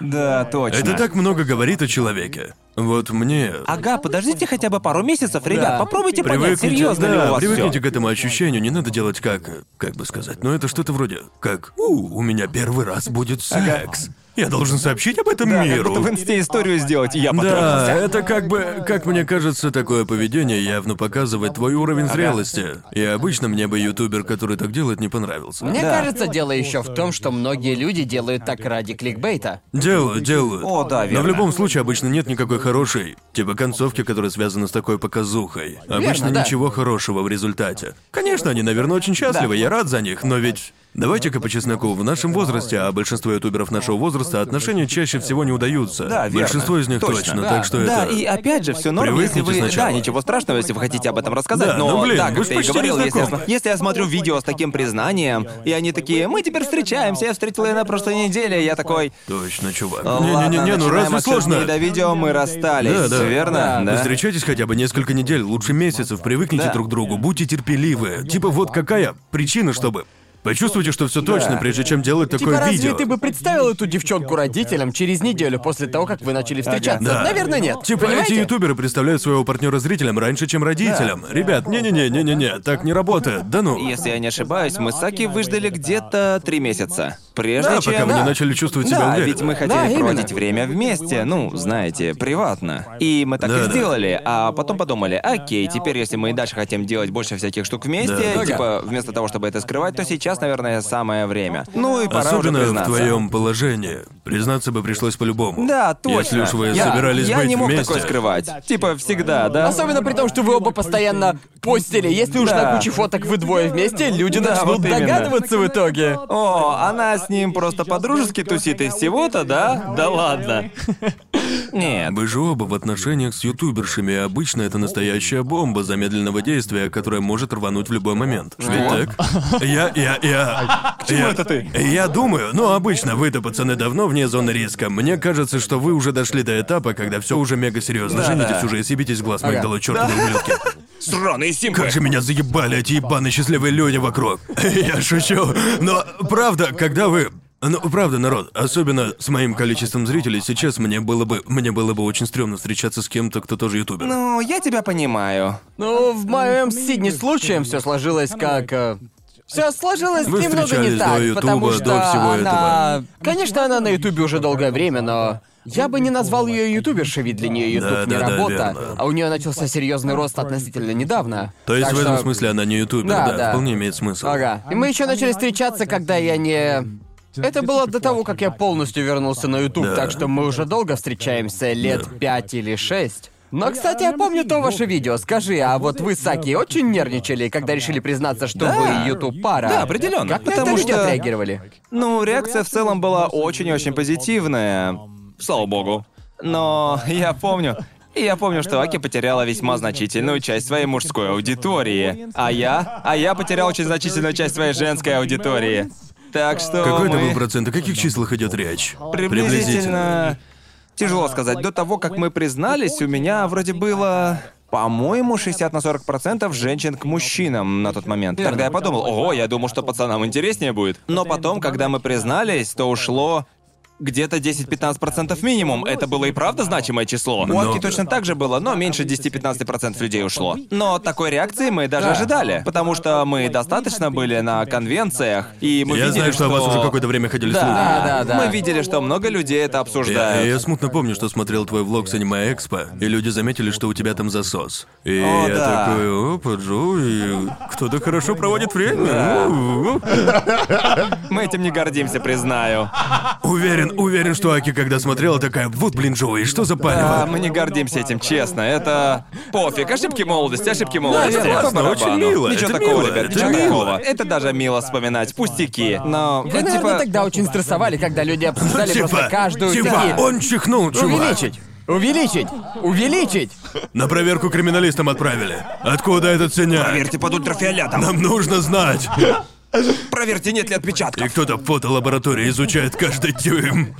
S1: Да, точно.
S3: это так много говорит о человеке. Вот мне...
S1: Ага, подождите хотя бы пару месяцев, ребят,
S2: Да.
S1: попробуйте понять,
S3: Привыкните,
S1: серьезно ли
S3: да,
S1: у вас
S3: привыкните
S1: всё.
S3: к этому ощущению, не надо делать как, как бы сказать, но это что-то вроде, как, у, у меня первый раз будет секс. Я должен сообщить об этом
S1: Да, как
S3: миру.
S1: будто в инсте историю сделать, и я
S3: Да,
S1: потрахался.
S3: это как бы, как мне кажется, такое поведение явно показывает твой уровень зрелости. И обычно мне бы ютубер, который так делает, не понравился.
S2: Мне
S1: Да.
S2: кажется, дело еще в том, что многие люди делают так ради кликбейта.
S3: Делают, делают.
S1: О, да,
S3: Но в
S1: верно.
S3: любом случае обычно нет никакой хорошей, типа концовки, которая связана с такой показухой. Обычно
S2: да.
S3: ничего хорошего в результате. Конечно, они, наверное, очень счастливы, я рад за них, но ведь... Давайте-ка по чесноку, в нашем возрасте, а большинство ютуберов нашего возраста, отношения чаще всего не удаются.
S1: Да, верно.
S3: Большинство из них
S1: Точно.
S3: точно,
S2: Да.
S3: так что
S1: Да,
S3: это...
S1: и опять же, все норм, если вы.
S3: сначала.
S1: Да, ничего страшного, если вы хотите об этом рассказать.
S3: Да,
S1: но
S3: ну, блин,
S1: да,
S3: вы
S1: как ты и говорил, если я, если я смотрю видео с таким признанием, и они такие, мы теперь встречаемся, я встретила ее на прошлой неделе, я такой.
S3: Точно, чувак.
S1: «Ладно,
S3: Не-не-не, ну разве сложно?
S1: до видео мы расстались,
S3: Да, да.
S1: верно?
S3: Вы Встречайтесь хотя бы несколько недель, лучше месяцев, привыкните
S1: Да.
S3: друг к другу, будьте терпеливы. Типа вот какая причина, чтобы... Почувствуйте, что все точно, прежде чем делать такое
S2: Типа, разве
S3: видео.
S2: ты бы представил эту девчонку родителям через неделю после того, как вы начали встречаться?
S3: Да.
S2: Наверное, нет.
S3: Типа
S2: Понимаете?
S3: эти ютуберы представляют своего партнера зрителям раньше, чем родителям. Ребят, не-не-не, не-не-не, так не работает. Да ну.
S1: Если я не ошибаюсь, мы с Аки выждали где-то три месяца. Прежде
S3: Да,
S1: чем.
S3: пока вы не начали чувствовать себя
S1: Да,
S3: уверенно.
S1: ведь мы хотели
S2: Да,
S1: проводить время вместе, ну, знаете, приватно. И мы так
S3: Да,
S1: и
S3: да.
S1: сделали, а потом подумали, окей, теперь если мы и дальше хотим делать больше всяких штук вместе,
S3: Да.
S1: типа, вместо того, чтобы это скрывать, то сейчас, наверное, самое время. Ну и пора
S3: Особенно
S1: уже
S3: в
S1: признаться.
S3: твоем положении. Признаться бы пришлось по-любому.
S1: Да, точно.
S3: Если уж вы
S1: я,
S3: собирались
S1: я
S3: быть
S1: не мог
S3: вместе.
S1: такое скрывать. Типа, всегда, да?
S2: Особенно при том, что вы оба постоянно постили. Если уж
S1: Да.
S2: на куче фоток вы двое вместе, люди
S1: Да,
S2: начнут
S1: вот именно.
S2: догадываться в итоге.
S1: О, она с ним просто по-дружески тусит и всего-то, да? Да ладно. Нет.
S3: Вы же оба в отношениях с ютубершами, и обычно это настоящая бомба замедленного действия, которая может рвануть в любой момент. Ведь так? Я, я, я... К чему
S1: это ты?
S3: Я думаю, ну обычно вы-то, пацаны, давно вне зоны риска. Мне кажется, что вы уже дошли до этапа, когда все уже мега серьезно. Женитесь уже и съебитесь глаз долой, чертовы ублюдки.
S1: Сраные симпы.
S3: Как же меня заебали эти ебаные счастливые люди вокруг. Я шучу. Но правда, когда вы... Ну, правда, народ, особенно с моим количеством зрителей, сейчас мне было бы... Мне было бы очень стрёмно встречаться с кем-то, кто тоже ютубер.
S1: Ну, я тебя понимаю.
S2: Ну, в моем Сидни случаем все сложилось как. Все сложилось
S3: Вы
S2: немного не так,
S3: до Ютуба,
S2: потому
S3: до
S2: что
S3: всего
S2: она. Конечно, она на Ютубе уже долгое время, но. Я бы не назвал ее ютубершей, ведь для нее Ютуб
S3: Да,
S2: не
S3: да, да,
S2: работа,
S3: верно.
S2: а у нее начался серьезный рост относительно недавно.
S3: То есть
S2: Так
S3: в этом
S2: что-
S3: смысле она не ютубер,
S2: Да,
S3: да,
S2: да.
S3: вполне имеет смысл.
S2: Ага. И мы еще начали встречаться, когда я не. Это было до того, как я полностью вернулся на Ютуб,
S3: Да.
S2: так что мы уже долго встречаемся, лет пять или шесть. Но, кстати, я помню то ваше видео. Скажи, а вот вы с Аки очень нервничали, когда решили признаться, что
S1: Да.
S2: вы Ютуб пара?
S1: Да, определенно.
S2: Как на
S1: Потому
S2: это люди
S1: что-
S2: отреагировали?
S1: Ну, реакция в целом была очень-очень позитивная. Слава богу. Но я помню... Я помню, что Аки потеряла весьма значительную часть своей мужской аудитории. А я... А я потерял очень значительную часть своей женской аудитории. Так что
S3: Какой это
S1: мы...
S3: был процент? О каких числах идет речь?
S1: Приблизительно... Тяжело сказать. До того, как мы признались, у меня вроде было... По-моему, 60 на 40 процентов женщин к мужчинам на тот момент. Тогда я подумал, ого, я думал, что пацанам интереснее будет. Но потом, когда мы признались, то ушло где-то 10-15% минимум. Это было и правда значимое число. У
S3: Много.
S1: Аки точно так же было, но меньше 10-15% людей ушло. Но такой реакции мы даже ожидали, потому что мы достаточно были на конвенциях, и мы
S3: Я
S1: видели,
S3: знаю, что о вас уже какое-то время ходили слухи.
S2: Да, да, да.
S1: мы видели, что много людей это
S3: Я,
S1: обсуждают.
S3: я смутно помню, что смотрел твой влог с аниме Экспо, и люди заметили, что у тебя там засос. И
S1: О,
S3: я
S1: да.
S3: такой, опа, Джо, и кто-то хорошо проводит время. У-у-у».
S1: Мы этим не гордимся, признаю.
S3: Уверен, уверен, что Аки, когда смотрела, такая, вот, блин, Джоуи, что за палево?
S1: мы не гордимся этим, честно. Это пофиг. Ошибки молодости, ошибки молодости.
S3: классно, очень мило,
S1: Ничего
S3: это
S1: такого,
S3: мило,
S1: ребят,
S3: это
S1: ничего
S3: мило.
S1: такого. Это даже мило вспоминать. Пустяки. Но,
S2: Вы,
S1: ну,
S2: наверное,
S1: типа...
S2: тогда очень стрессовали, когда люди обсуждали просто каждую
S3: типа,
S2: такие...
S3: он чихнул, чувак.
S2: Увеличить! Увеличить! Увеличить!
S3: На проверку криминалистам отправили. Откуда этот синяк?
S1: Проверьте под ультрафиолетом.
S3: Нам нужно знать.
S1: Проверьте, нет ли отпечатков.
S3: И кто-то в фотолаборатории изучает каждый дюйм.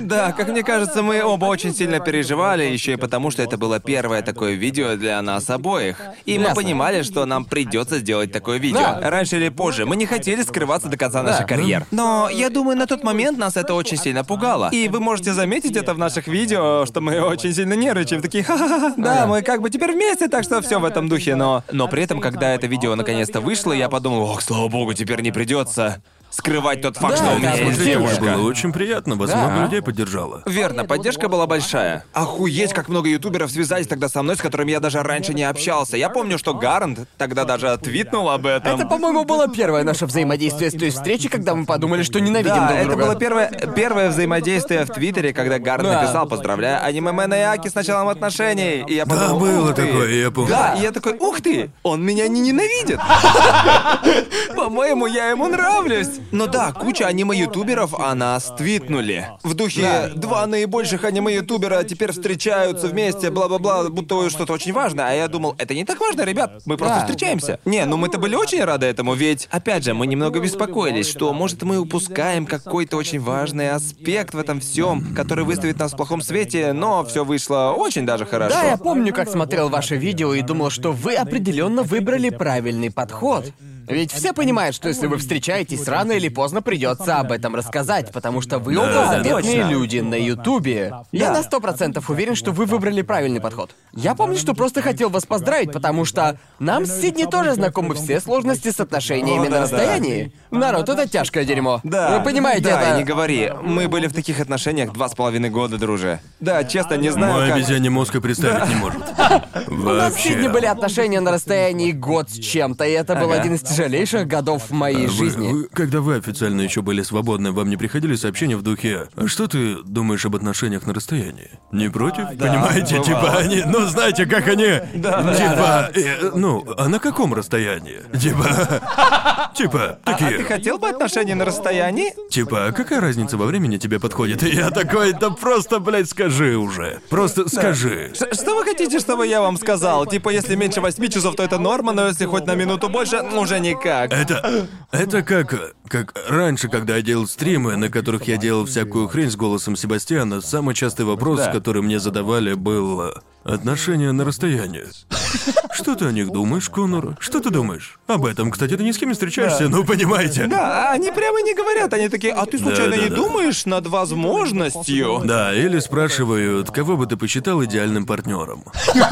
S1: Да, как мне кажется, мы оба очень сильно переживали, еще и потому, что это было первое такое видео для нас обоих. И мы
S2: Ясно.
S1: понимали, что нам придется сделать такое видео.
S2: Да.
S1: Раньше или позже. Мы не хотели скрываться до конца наших карьер. Но я думаю, на тот момент нас это очень сильно пугало. И вы можете заметить это в наших видео, что мы очень сильно нервничаем. Такие, ха-ха-ха, да, мы как бы теперь вместе, так что все в этом духе. Но, но при этом, когда это видео наконец-то вышло, я подумал, ох, слава богу, теперь не придется скрывать тот факт,
S2: Да,
S1: что у
S2: да,
S1: меня есть
S3: Смотрите, мне
S1: девушка.
S3: было очень приятно, вас много
S2: Да.
S3: людей поддержало.
S1: Верно, поддержка была большая. Охуеть, как много ютуберов связались тогда со мной, с которыми я даже раньше не общался. Я помню, что Гарант тогда даже твитнул об этом.
S2: Это, по-моему, было первое наше взаимодействие с той встречи, когда мы подумали, что ненавидим
S1: Да,
S2: друг
S1: это
S2: друга.
S1: было первое, первое взаимодействие в Твиттере, когда Гарн
S2: Да.
S1: написал, поздравляю аниме и Аки с началом отношений. И я
S3: Да,
S1: подумал,
S3: было
S1: «Ух ты».
S3: такое, я помню.
S1: Да, и я такой, ух ты, он меня не ненавидит. По-моему, я ему нравлюсь. Но да, куча аниме-ютуберов о нас твитнули. В духе два наибольших аниме-ютубера теперь встречаются вместе, бла-бла-бла, будто что-то очень важно. А я думал, это не так важно, ребят, мы просто
S2: Да.
S1: встречаемся. Не, ну мы-то были очень рады этому, ведь, опять же, мы немного беспокоились, что, может, мы упускаем какой-то очень важный аспект в этом всем, который выставит нас в плохом свете, но все вышло очень даже хорошо.
S2: Да, я помню, как смотрел ваше видео и думал, что вы определенно выбрали правильный подход. Ведь все понимают, что если вы встречаетесь, рано или поздно придется об этом рассказать, потому что вы оба
S3: Да,
S2: заметные люди на Ютубе. Я на сто процентов уверен, что вы выбрали правильный подход. Я помню, что просто хотел вас поздравить, потому что нам с Сидни тоже знакомы все сложности с отношениями
S1: О,
S2: на
S1: да,
S2: расстоянии. Народ, это тяжкое дерьмо.
S1: Да.
S2: Вы понимаете,
S1: да,
S2: это...
S1: и не говори. Мы были в таких отношениях два с половиной года, друже. Да, честно, не знаю,
S3: Мой
S1: как...
S3: обезьяний мозг и представить не может.
S2: У нас с Сидни были отношения на расстоянии год с чем-то, и это был один из тяжелейших годов в моей
S3: Вы-
S2: жизни.
S3: вы- когда вы официально еще были свободны, вам не приходили сообщения в духе «А что ты думаешь об отношениях на расстоянии?» Не против? Понимаете,
S1: бывало.
S3: типа они... Ну, знаете, как они...
S1: да,
S3: типа... э, ну, а на каком расстоянии? Типа... Типа, такие...
S1: хотел бы отношения на расстоянии?
S3: Типа, а какая разница во времени тебе подходит? И я такой, да просто, блядь, скажи уже. Просто скажи.
S1: Ш- Что вы хотите, чтобы я вам сказал? Типа, если меньше восьми часов, то это норма, но если хоть на минуту больше, ну, уже никак.
S3: Это... Это как... Как раньше, когда я делал стримы, на которых я делал всякую хрень с голосом Себастьяна, самый частый вопрос,
S1: Да.
S3: который мне задавали, был... Отношения на расстоянии. Что ты о них думаешь, Конор? Что ты думаешь? Об этом, кстати, ты ни с кем не встречаешься, ну понимаете.
S1: Да, они прямо не говорят, они такие, а ты случайно не
S3: Да-да-да.
S1: думаешь над возможностью?
S3: Да, или спрашивают, кого бы ты посчитал идеальным партнером.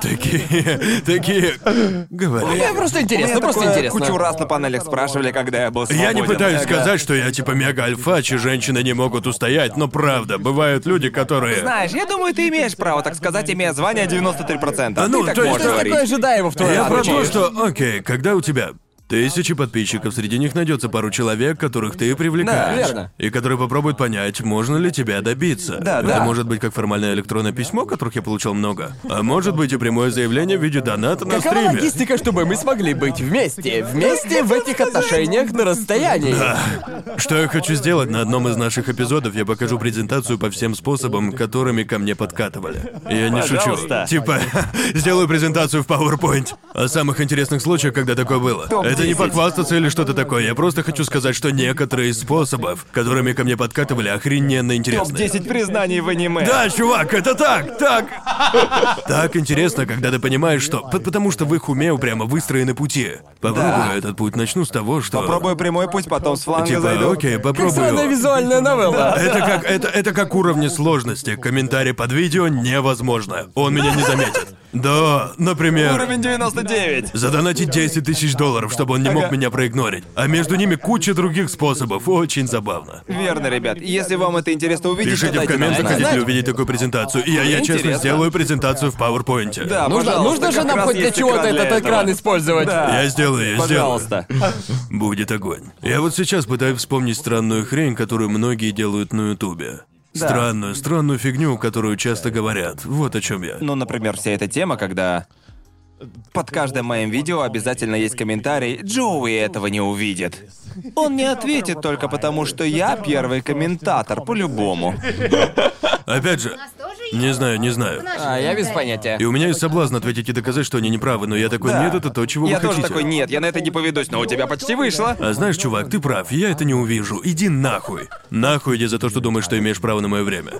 S3: Такие, такие, говорят.
S2: Мне просто интересно, просто
S1: такое
S2: интересно.
S1: Кучу раз на панелях спрашивали, когда я был свободен.
S3: Я не пытаюсь сказать, что я типа мега альфач, и женщины не могут устоять, но правда, бывают люди, которые...
S1: Знаешь, я думаю, ты имеешь право, так сказать, имея звание 93%.
S3: А ну,
S1: ты так
S3: то есть-
S1: можешь
S2: Что
S1: говорить.
S2: такое ожидаемо в твоем
S3: Я про то, что, окей, когда у тебя тысячи подписчиков, среди них найдется пару человек, которых ты привлекаешь.
S2: Да, верно.
S3: И которые попробуют понять, можно ли тебя добиться.
S1: Да,
S3: Это
S1: да.
S3: может быть как формальное электронное письмо, которых я получал много. А может быть и прямое заявление в виде доната на
S2: Какова
S3: стриме.
S2: логистика, чтобы мы смогли быть вместе? Вместе в этих отношениях на расстоянии.
S3: Что я хочу сделать на одном из наших эпизодов, я покажу презентацию по всем способам, которыми ко мне подкатывали. Я не
S1: Пожалуйста.
S3: шучу. Типа, сделаю презентацию в PowerPoint. О самых интересных случаях, когда такое было.
S1: Топ-10
S3: Это не
S1: 10.
S3: похвастаться или что-то такое. Я просто хочу сказать, что некоторые из способов, которыми ко мне подкатывали, охрененно интересные.
S1: Топ-10 признаний в аниме.
S3: Да, чувак, это так, так. Так интересно, когда ты понимаешь, что... Потому что в их уме прямо выстроены пути. Попробую этот путь. Начну с того, что...
S1: Попробую прямой путь, потом с фланга
S3: Типа,
S1: зайду.
S3: окей,
S2: Как странная
S3: попробую.
S2: визуальная новелла.
S3: Это как, это, это как уровни сложности. Комментарий под видео невозможно. Он меня не заметит. Да, например...
S1: Уровень 99.
S3: Задонатить 10 тысяч долларов, чтобы он не мог
S1: Ага.
S3: меня проигнорить. А между ними куча других способов. Очень забавно.
S1: Верно, ребят. Если вам это интересно увидеть,
S3: Пишите
S1: то
S3: в
S1: дайте нам
S3: комментах,
S1: знать.
S3: хотите ли увидеть такую презентацию. И я, я честно
S1: Интересно.
S3: сделаю презентацию в PowerPoint.
S1: Да,
S2: Нужно,
S1: пожалуйста,
S2: нужно же
S1: как
S2: нам
S1: раз
S2: хоть для
S1: есть
S2: чего-то
S1: экран для
S2: этот
S1: этого.
S2: экран использовать.
S1: Да.
S3: Я сделаю, я
S1: Пожалуйста.
S3: сделаю. Будет огонь. Я вот сейчас пытаюсь вспомнить странную хрень, которую многие делают на Ютубе.
S1: Да.
S3: Странную, странную фигню, которую часто говорят. Вот о чем я.
S1: Ну, например, вся эта тема, когда под каждым моим видео обязательно есть комментарий «Джоуи этого не увидит». Он не ответит только потому, что я первый комментатор, по-любому.
S3: Опять же, не знаю, не знаю.
S2: А, я без понятия.
S3: И у меня есть соблазн ответить и доказать, что они неправы, но я такой,
S1: Да.
S3: нет, это то, чего
S1: Я
S3: вы
S1: тоже
S3: хотите.
S1: такой, нет, я на это не поведусь, но у тебя почти вышло.
S3: А знаешь, чувак, ты прав, я это не увижу. Иди нахуй. Нахуй иди за то, что думаешь, что имеешь право на мое время.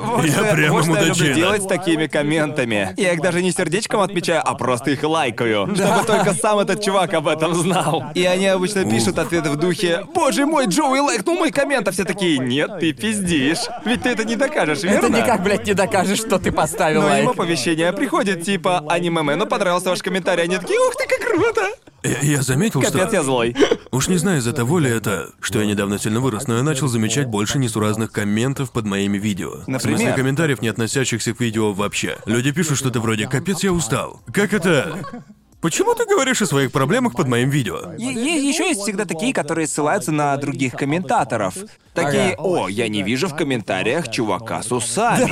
S1: Вот
S3: Я
S1: что
S3: прямо
S1: вот что я люблю
S3: мудачина.
S1: делать с такими комментами. Я их даже не сердечком отмечаю, а просто их лайкаю. Чтобы только сам этот чувак об этом знал. И они обычно пишут ответы в духе «Боже мой, Джоуи лайкнул мой коммент», а все такие «Нет, ты пиздишь». Ведь ты это не докажешь, верно?
S2: Это никак, блядь, не докажешь, что ты поставил
S1: Но
S2: лайк.
S1: оповещение приходит, типа «Аниме-мену понравился ваш комментарий», они такие «Ух ты, как круто!»
S3: Я, я заметил,
S1: Капец, я
S3: что...
S1: злой.
S3: Уж не знаю, из-за того ли это, что я недавно сильно вырос, но я начал замечать больше несуразных комментов под моими видео. В смысле
S1: Например?
S3: комментариев, не относящихся к видео вообще. Люди пишут что-то вроде «Капец, я устал». Как это... Почему ты говоришь о своих проблемах под моим видео?
S1: Еще есть всегда такие, которые ссылаются на других комментаторов. Такие, о, я не вижу в комментариях чувака с усами.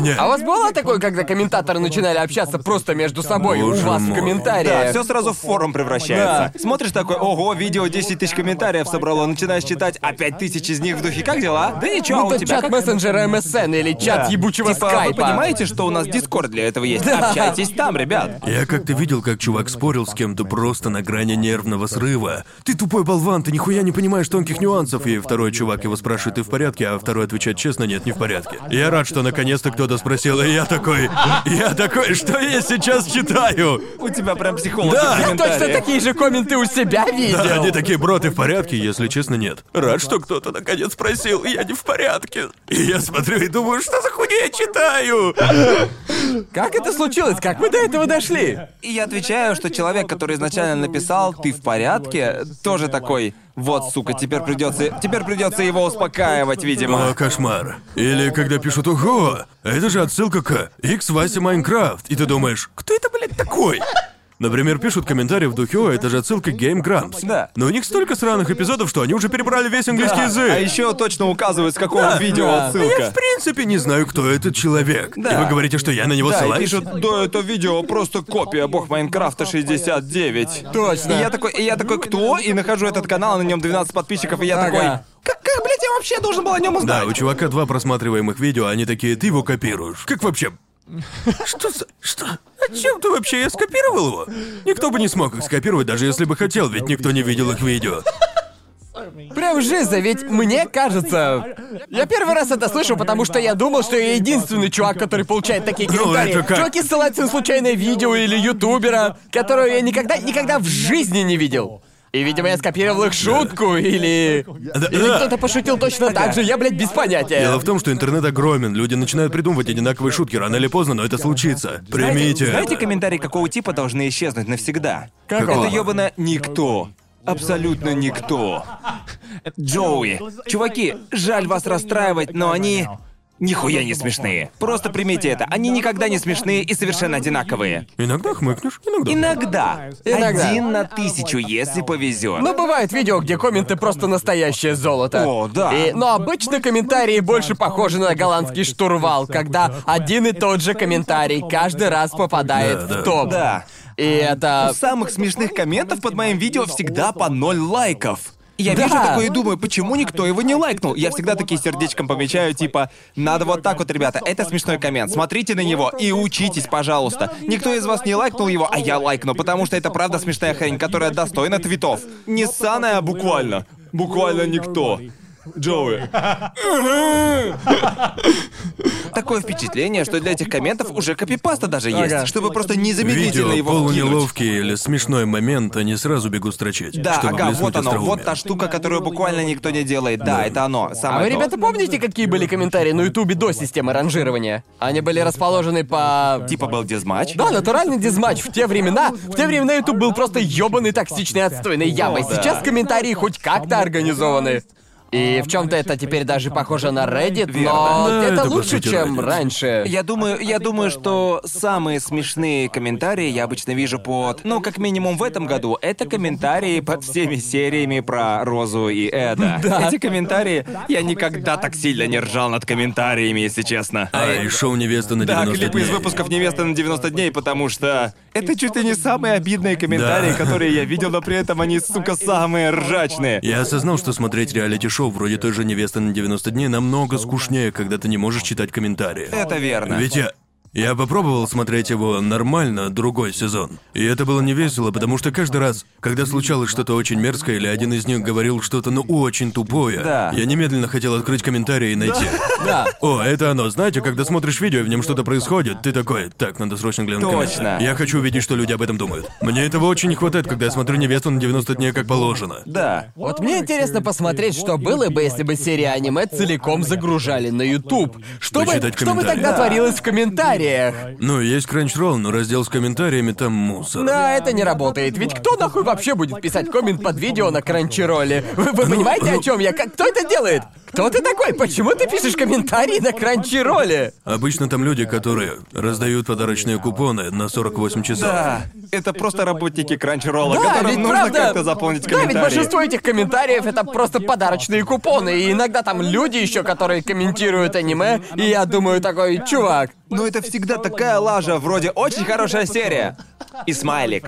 S3: Не,
S2: А у вас было такое, когда комментаторы начинали общаться просто между собой у вас в
S3: мой.
S1: Да,
S2: комментариях?
S1: все сразу в форум превращается. Смотришь такой, ого, видео 10 тысяч комментариев собрало, начинаешь читать, а 5 тысяч из них в духе, как дела? Да ничего, а у
S2: Будто
S1: тебя
S2: чат
S1: как?
S2: мессенджера MSN или чат
S1: Да.
S2: ебучего
S1: Типа,
S2: скайпа.
S1: вы понимаете, что у нас Дискорд для этого есть? Общайтесь там, ребят.
S3: Я как-то видел, как чувак спорил с кем-то просто на грани нервного срыва. Ты тупой болван, ты нихуя не понимаешь тонких нюансов. И второй чувак его спрашивает, ты в порядке, а второй отвечает честно, нет, не в порядке. Я рад, что наконец-то кто-то спросил, и я такой, я такой, что я сейчас читаю?
S1: У тебя прям психолог
S3: Да.
S1: в
S2: Точно такие же комменты у себя видел.
S3: Да, они такие, бро, ты в порядке? Если честно, нет. Рад, что кто-то наконец спросил, я не в порядке. И я смотрю и думаю, что за хуйня я читаю?
S2: Как это случилось? Как мы до этого дошли?
S1: И я отвечаю, что человек, который изначально написал «ты в порядке», тоже такой «вот, сука, теперь придется, теперь придется его успокаивать, видимо».
S3: О, кошмар. Или когда пишут «Ого, это же отсылка к X Вася Майнкрафт», и ты думаешь, кто это, блядь, такой? Например, пишут комментарии в духе «О, это же отсылка к Game Grumps».
S1: Да.
S3: Но у них столько сраных эпизодов, что они уже перебрали весь английский язык.
S1: А еще точно указывают, с какого
S3: Да.
S1: видео
S3: Я, в
S1: отсылка.
S3: принципе, не знаю, кто этот человек.
S1: Да.
S3: И вы говорите, что я на него
S1: Да, и
S3: ссылаюсь?
S1: пишут, да, это видео просто копия бог Майнкрафта 69.
S2: Точно.
S1: И я такой, и я такой, кто? И нахожу этот канал, на нем 12 подписчиков, и я
S2: Ага.
S1: такой, как, как, блядь, я вообще должен был о нем узнать?
S3: Да, у чувака два просматриваемых видео, они такие, ты его копируешь. Как вообще? Что за... Что? О чем ты вообще? Я скопировал его? Никто бы не смог их скопировать, даже если бы хотел, ведь никто не видел их видео.
S2: Прям жиза, ведь мне кажется... Я первый раз это слышу, потому что я думал, что я единственный чувак, который получает такие
S3: Ну,
S2: комментарии.
S3: это как?
S2: Чуваки ссылаются на случайное видео или ютубера, которого я никогда, никогда в жизни не видел. И, видимо, я скопировал их шутку, или...
S3: Да,
S2: Или
S3: да.
S2: кто-то пошутил точно так же, я, блядь, без понятия.
S3: Дело в том, что интернет огромен, люди начинают придумывать одинаковые шутки, рано или поздно, но это случится. Примите
S1: Знаете,
S3: это.
S1: комментарии какого типа должны исчезнуть навсегда?
S2: Какого?
S1: Это ёбаное никто. Абсолютно никто. Джоуи. Чуваки, жаль вас расстраивать, но они... Нихуя не смешные. Просто примите это. Они никогда не смешные и совершенно одинаковые.
S3: Иногда хмыкнешь, иногда.
S1: Иногда.
S2: Иногда.
S1: Один на тысячу, если повезет.
S2: Но бывает видео, где комменты просто настоящее золото.
S1: О, да.
S2: И- но обычно комментарии больше похожи на голландский штурвал, когда один и тот же комментарий каждый раз попадает
S3: Да, да.
S2: в топ.
S1: Да.
S2: И это...
S1: У самых смешных комментов под моим видео всегда по ноль лайков. Я
S2: Да.
S1: вижу такое и думаю, почему никто его не лайкнул? Я всегда такие сердечком помечаю, типа, надо вот так вот, ребята, это смешной коммент, смотрите на него и учитесь, пожалуйста. Никто из вас не лайкнул его, а я лайкну, потому что это правда смешная хрень, которая достойна твитов. Не ссаная, а буквально. Буквально никто. Джоуи. Такое впечатление, что для этих комментов уже копипаста даже есть,
S2: Ага.
S1: чтобы просто незамедлительно
S3: Видео
S1: его вкинуть.
S3: полунеловкий или смешной момент, они сразу бегут строчить.
S1: Да,
S3: чтобы
S1: ага,
S3: блеснуть
S1: вот оно,
S3: остроумием.
S1: вот та штука, которую буквально никто не делает. Да, это оно.
S2: А
S1: Самое
S2: вы,
S1: то.
S2: ребята, помните, какие были комментарии на Ютубе до системы ранжирования? Они были расположены по...
S1: Типа был дизматч?
S2: Да, натуральный дизматч. В те времена, в те времена YouTube был просто ёбаный токсичной отстойной ямой.
S1: О, да.
S2: Сейчас комментарии хоть как-то организованы. И в чем-то это теперь даже похоже на Reddit, но
S3: Да,
S2: это
S3: это, по
S2: лучше,
S3: сути,
S2: чем
S3: Reddit.
S2: раньше.
S1: Я думаю, я думаю, что самые смешные комментарии я обычно вижу под, ну, как минимум в этом году, это комментарии под всеми сериями про Розу и Эда. Эти комментарии, я никогда так сильно не ржал над комментариями, если честно.
S3: А, и шоу «Невеста на 90
S1: Да, клипы из
S3: дней».
S1: выпусков «Невеста на 90 дней», потому что это чуть ли не самые обидные комментарии,
S3: Да.
S1: которые я видел, но при этом они, сука, самые ржачные.
S3: Я осознал, что смотреть реалити-шоу вроде той же «Невеста на 90 дней» намного скучнее, когда ты не можешь читать комментарии.
S1: Это верно.
S3: Ведь я... Я попробовал смотреть его нормально другой сезон. И это было не весело, потому что каждый раз, когда случалось что-то очень мерзкое или один из них говорил что-то ну очень тупое,
S1: Да.
S3: я немедленно хотел открыть комментарий и найти.
S2: Да.
S3: О, это оно. Знаете, когда смотришь видео, и в нем что-то происходит, ты такой, так, надо срочно глянуть
S1: Точно.
S3: Я хочу увидеть, что люди об этом думают. Мне этого очень не хватает, когда я смотрю невесту на 90 дней как положено.
S1: Да.
S2: Вот мне интересно посмотреть, что было бы, если бы серии аниме целиком загружали на YouTube. Что бы, что бы
S3: комментарии.
S2: тогда
S1: Да.
S2: творилось в комментариях?
S3: Ну, есть Crunchyroll, но раздел с комментариями там мусор.
S2: Да, это не работает. Ведь кто нахуй вообще будет писать коммент под видео на Кранчероле? Вы, вы понимаете, о чем я? Как- Кто это делает? Кто ты такой? Почему ты пишешь комментарии на Кранчероле?
S3: Обычно там люди, которые раздают подарочные купоны на 48 часов.
S1: Да, это просто работники Кранчеролла,
S2: Да,
S1: которым
S2: ведь
S1: нужно
S2: правда...
S1: как-то заполнить
S2: Да, ведь
S1: комментарии.
S2: большинство этих комментариев это просто подарочные купоны, и иногда там люди еще, которые комментируют аниме, и я думаю такой, чувак,
S1: Но это всегда такая лажа, вроде «очень хорошая серия». И смайлик.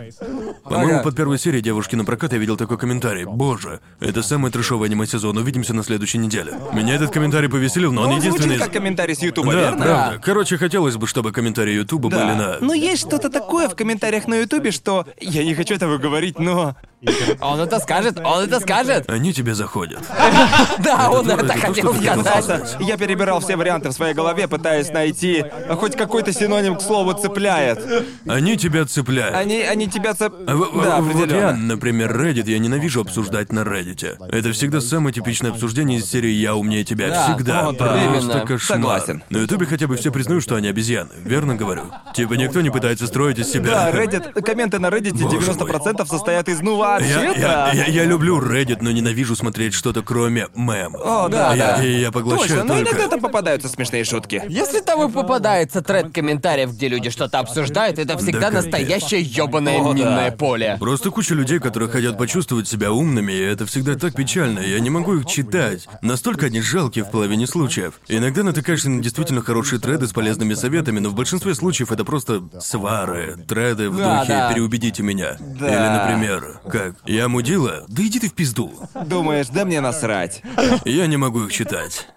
S3: По-моему, под первой серией девушки на прокат я видел такой комментарий. Боже, это самый трешовый аниме-сезон, увидимся на следующей неделе. Меня этот комментарий повеселил, но он
S1: Он
S3: единственный
S1: звучит как комментарий с Ютуба,
S3: Да,
S1: верно?
S3: правда. Короче, хотелось бы, чтобы комментарии Ютуба были на...
S1: Но есть что-то такое в комментариях на Ютубе, что я не хочу этого говорить, но
S2: он это скажет, он это скажет.
S3: Они тебе заходят.
S2: Да, он
S3: это
S2: это
S3: то,
S2: хотел сказать.
S1: я перебирал все варианты в своей голове, пытаясь найти хоть какой-то синоним к слову цепляет.
S3: Они тебя цепляют.
S1: Они, они тебя цеп... Да,
S3: вот я, например, Reddit я ненавижу обсуждать на Reddit. Это всегда самое типичное обсуждение из серии «Я умнее тебя».
S2: Да,
S3: всегда. Просто кошмар.
S1: Согласен.
S3: На Ютубе хотя бы все признают, что они обезьяны. Верно говорю? Типа никто не пытается строить из себя.
S1: Да, Reddit, комменты на Reddit
S3: Боже
S1: 90% состоят из «ну вообще-то».
S3: я, я, я люблю Reddit, но ненавижу смотреть что-то кроме мемов.
S1: О, да,
S3: я,
S1: да.
S3: И я поглощаю
S1: Точно, но
S3: только...
S1: иногда там попадаются смешные шутки.
S2: Если там и попадается тред комментариев, где люди что-то обсуждают, это всегда
S3: Да,
S2: настоящее ёбаное
S1: О, да.
S2: минное поле.
S3: Просто куча людей, которые хотят почувствовать себя умными, и это всегда так печально, я не могу их читать. Настолько они жалкие в половине случаев. Иногда натыкаешься на действительно хорошие треды с полезными советами, но в большинстве случаев это просто свары, треды в
S2: Да,
S3: духе
S2: да.
S3: «переубедите меня».
S1: Да.
S3: Или, например, как «Я мудила? Да иди ты в пизду».
S1: Думаешь, да мне насрать.
S3: Я не могу их читать.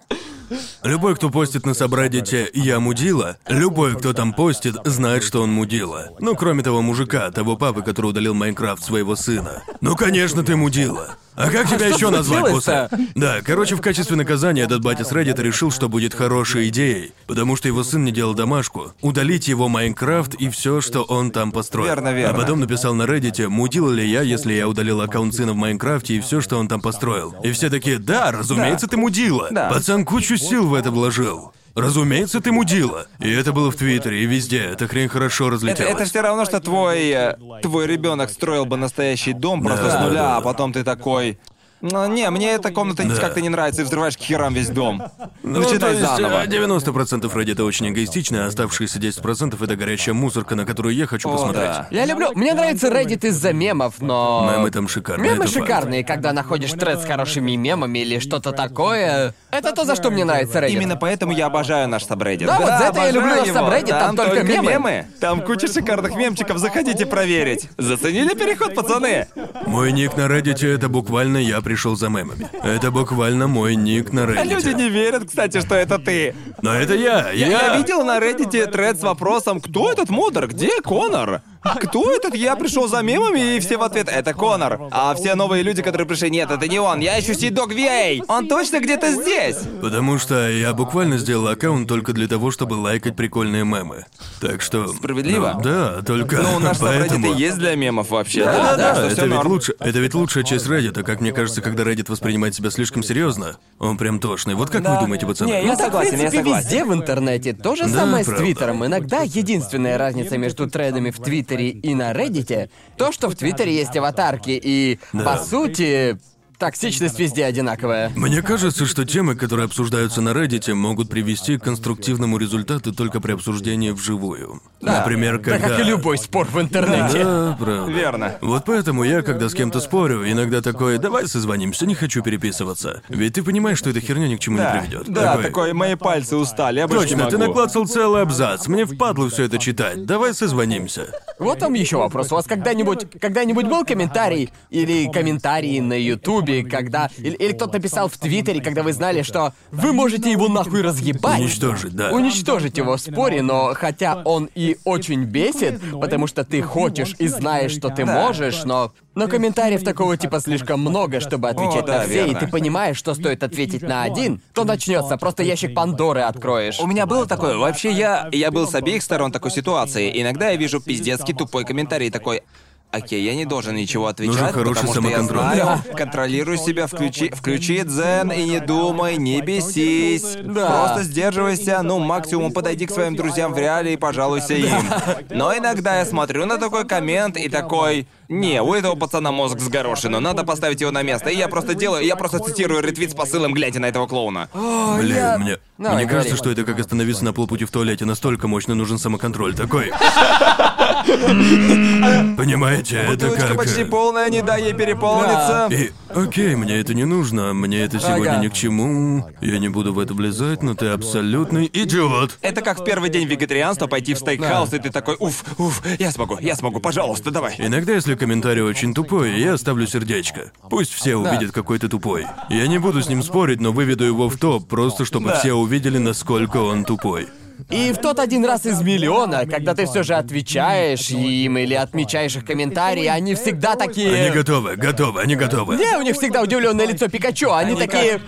S3: Любой, кто постит на собрадите «Я мудила», любой, кто там постит, знает, что он мудила. Ну, кроме того мужика, того папы, который удалил Майнкрафт своего сына. Ну, конечно, ты мудила. А как тебя
S2: что
S3: еще назвать после? Да, короче, в качестве наказания этот батя с Reddit решил, что будет хорошей идеей, потому что его сын не делал домашку, удалить его Майнкрафт и все, что он там построил.
S1: Верно, верно.
S3: А потом написал на Reddit, мудила ли я, если я удалил аккаунт сына в Майнкрафте и все, что он там построил. И все такие, да, разумеется, ты мудила.
S1: Да.
S3: Пацан кучу сил в это вложил. Разумеется, ты мудила. И это было в Твиттере и везде. Эта хрень хорошо
S1: Это,
S3: разлетелась.
S1: это все равно, что твой э, твой ребенок строил бы настоящий дом просто
S3: Да,
S1: с нуля,
S3: да.
S1: а потом ты такой. «Ну, не, мне эта комната
S3: Да.
S1: как-то не нравится, и взрываешь к херам весь дом.
S3: Ну,
S1: Начинай
S3: то есть,
S1: заново.
S3: э, 90% Reddit очень эгоистичны, а оставшиеся 10% это горячая мусорка, на которую я хочу
S1: О,
S3: посмотреть.
S1: да.
S2: Я люблю... Мне нравится Reddit из-за мемов, но...
S3: Мемы там шикарные.
S2: Мемы
S3: это факт.
S2: шикарные, когда находишь тред с хорошими мемами или что-то такое. Это то, за что мне нравится Reddit.
S1: Именно поэтому я обожаю наш сабреддит.
S2: Да, вот за это я
S1: обожаю
S2: люблю наш
S1: его.
S2: сабреддит, там только мемы.
S1: Там куча шикарных мемчиков, заходите проверить. Заценили переход, пацаны?
S3: Мой ник на Reddit это буквально я пришел за мемами. Это буквально мой ник на Reddit.
S1: Люди не верят, кстати, что это ты.
S3: Но это я, я.
S1: Я, видел на Reddit тред с вопросом, кто этот модер, где Конор? Кто этот? Я пришел за мемами, и все в ответ, это Конор. А все новые люди, которые пришли, нет, это не он, я ищу Сидок VA. Он точно где-то здесь.
S3: Потому что я буквально сделал аккаунт только для того, чтобы лайкать прикольные мемы. Так что...
S1: Справедливо.
S3: Ну, да, только
S1: Ну, наш
S3: поэтому...
S1: Reddit и есть для мемов вообще.
S3: Да, да,
S1: что
S3: это
S1: всё
S3: ведь
S1: норм.
S3: лучше. Это ведь лучшая часть Reddit, как мне кажется, когда Reddit воспринимает себя слишком серьезно, он прям тошный. Вот как
S1: Да.
S3: вы думаете, пацаны?
S1: Не, я
S2: Ну, так,
S1: согласен,
S2: в
S1: я
S2: принципе,
S1: согласен.
S2: везде в интернете. То же
S3: Да,
S2: самое с
S3: правда.
S2: Твиттером. Иногда единственная разница между тредами в Твиттере и на Реддите то, что в Твиттере есть аватарки, и, по сути, токсичность везде одинаковая.
S3: Мне кажется, что темы, которые обсуждаются на Reddit, могут привести к конструктивному результату только при обсуждении вживую. Например,
S2: Да
S3: когда...
S2: как и любой спор в интернете.
S3: Да, правда.
S1: Верно.
S3: Вот поэтому я, когда с кем-то спорю, иногда такой, давай созвонимся, не хочу переписываться. Ведь ты понимаешь, что эта херня ни к чему
S1: Да,
S3: не приведет.
S1: да, такой, мои пальцы устали, я
S3: Точно,
S1: не
S3: ты
S1: могу.
S3: наклацал целый абзац. Мне впадло все это читать. Давай созвонимся.
S2: Вот там еще вопрос. У вас когда-нибудь когда-нибудь был комментарий или комментарии на Ютубе, когда. Или, или кто-то написал в Твиттере, когда вы знали, что вы можете его нахуй разъебать.
S3: Уничтожить, да.
S2: Уничтожить его в споре, но хотя он и очень бесит, потому что ты хочешь и знаешь, что ты можешь, но. Но комментариев такого типа слишком много, чтобы отвечать
S1: да,
S2: на все, и
S1: верно.
S2: ты понимаешь, что стоит ответить на один, то начнется, просто ящик Пандоры откроешь.
S1: У меня было такое. Вообще, я, я был с обеих сторон такой ситуации. Иногда я вижу пиздецкий тупой комментарий такой. Окей, я не должен ничего отвечать,
S3: Нужен хороший
S1: потому что я
S3: самоконтроль.
S1: знаю, контролируй себя, включи, включи дзен и не думай, не бесись.
S2: Да.
S1: Просто сдерживайся, ну максимум подойди к своим друзьям в реале и пожалуйся им. Но иногда я смотрю на такой коммент и такой, не, у этого пацана мозг с горошину, надо поставить его на место. И я просто делаю, я просто цитирую ретвит с посылом, глядя на этого клоуна.
S3: Блин,
S2: я-
S3: мне,
S2: Давай,
S3: мне кажется, что это как остановиться на полпути в туалете. Настолько мощно нужен самоконтроль. Такой. Понимаете, это
S1: Бутылочка
S3: как...
S1: почти
S3: э,
S1: полная, не дай ей переполниться.
S3: И, окей, мне это не нужно, мне это сегодня
S2: Ага.
S3: ни к чему. Я не буду в это влезать, но ты абсолютный идиот.
S1: Это как в первый день вегетарианства пойти в стейкхаус, и ты такой, уф, уф, я смогу, я смогу, пожалуйста, давай.
S3: Иногда, если комментарий очень тупой, я ставлю сердечко. Пусть все увидят, какой ты тупой. Я не буду с ним спорить, но выведу его в топ, просто чтобы
S1: Да.
S3: все увидели, насколько он тупой.
S2: И в тот один раз из миллиона, когда ты все же отвечаешь им или отмечаешь их комментарии, они всегда такие.
S3: Они готовы, готовы, они готовы.
S2: Не, у них всегда удивленное лицо Пикачу, они, такие.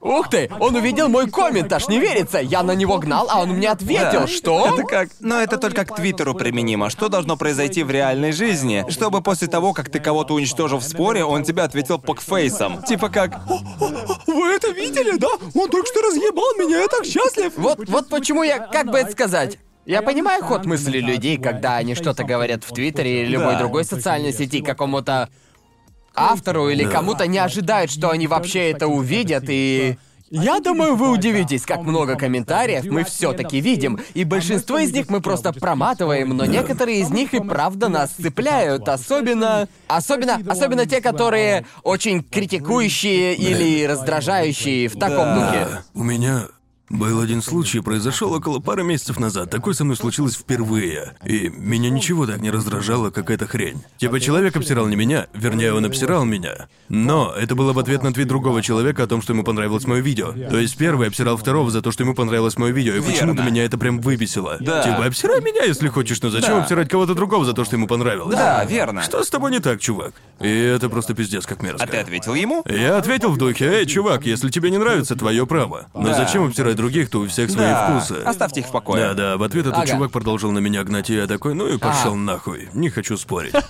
S2: Ух ты, он увидел мой коммент, аж не верится. Я на него гнал, а он мне ответил,
S1: Да.
S2: что?
S1: Это как... Но это только к Твиттеру применимо. Что должно произойти в реальной жизни? Чтобы после того, как ты кого-то уничтожил в споре, он тебе ответил покфейсом. Типа как... «О, о, о, Вы это видели, да? Он только что разъебал меня, я так счастлив.
S2: Вот, вот почему я, как бы это сказать. Я понимаю ход мысли людей, когда они что-то говорят в Твиттере или любой
S1: Да.
S2: другой социальной сети какому-то автору или кому-то не ожидают, что они вообще это увидят, и... Я думаю, вы удивитесь, как много комментариев мы все-таки видим, и большинство из них мы просто проматываем, но некоторые из них и правда нас цепляют, особенно, особенно, особенно те, которые очень критикующие или раздражающие в таком духе.
S3: У меня был один случай, произошел около пары месяцев назад. Такое со мной случилось впервые. И меня ничего так не раздражало, как эта хрень. Типа человек обсирал не меня, вернее, он обсирал меня. Но это было в ответ на твит другого человека о том, что ему понравилось мое видео. То есть первый обсирал второго за то, что ему понравилось мое видео, и почему-то меня это прям выбесило.
S1: Да.
S3: Типа, обсирай меня, если хочешь, но зачем
S1: Да.
S3: обсирать кого-то другого за то, что ему понравилось?
S1: Да, верно.
S3: Что с тобой не так, чувак? И это просто пиздец как мерзко.
S1: А ты ответил ему?
S3: Я ответил в духе, эй, чувак, если тебе не нравится, твое право. Но
S1: Да.
S3: зачем обсирать других, то у всех свои
S1: Да.
S3: вкусы.
S1: Оставьте их в покое.
S3: Да, да, в ответ этот
S2: Ага.
S3: чувак продолжил на меня гнать, и я такой, ну и пошел
S2: А.
S3: нахуй. Не хочу спорить.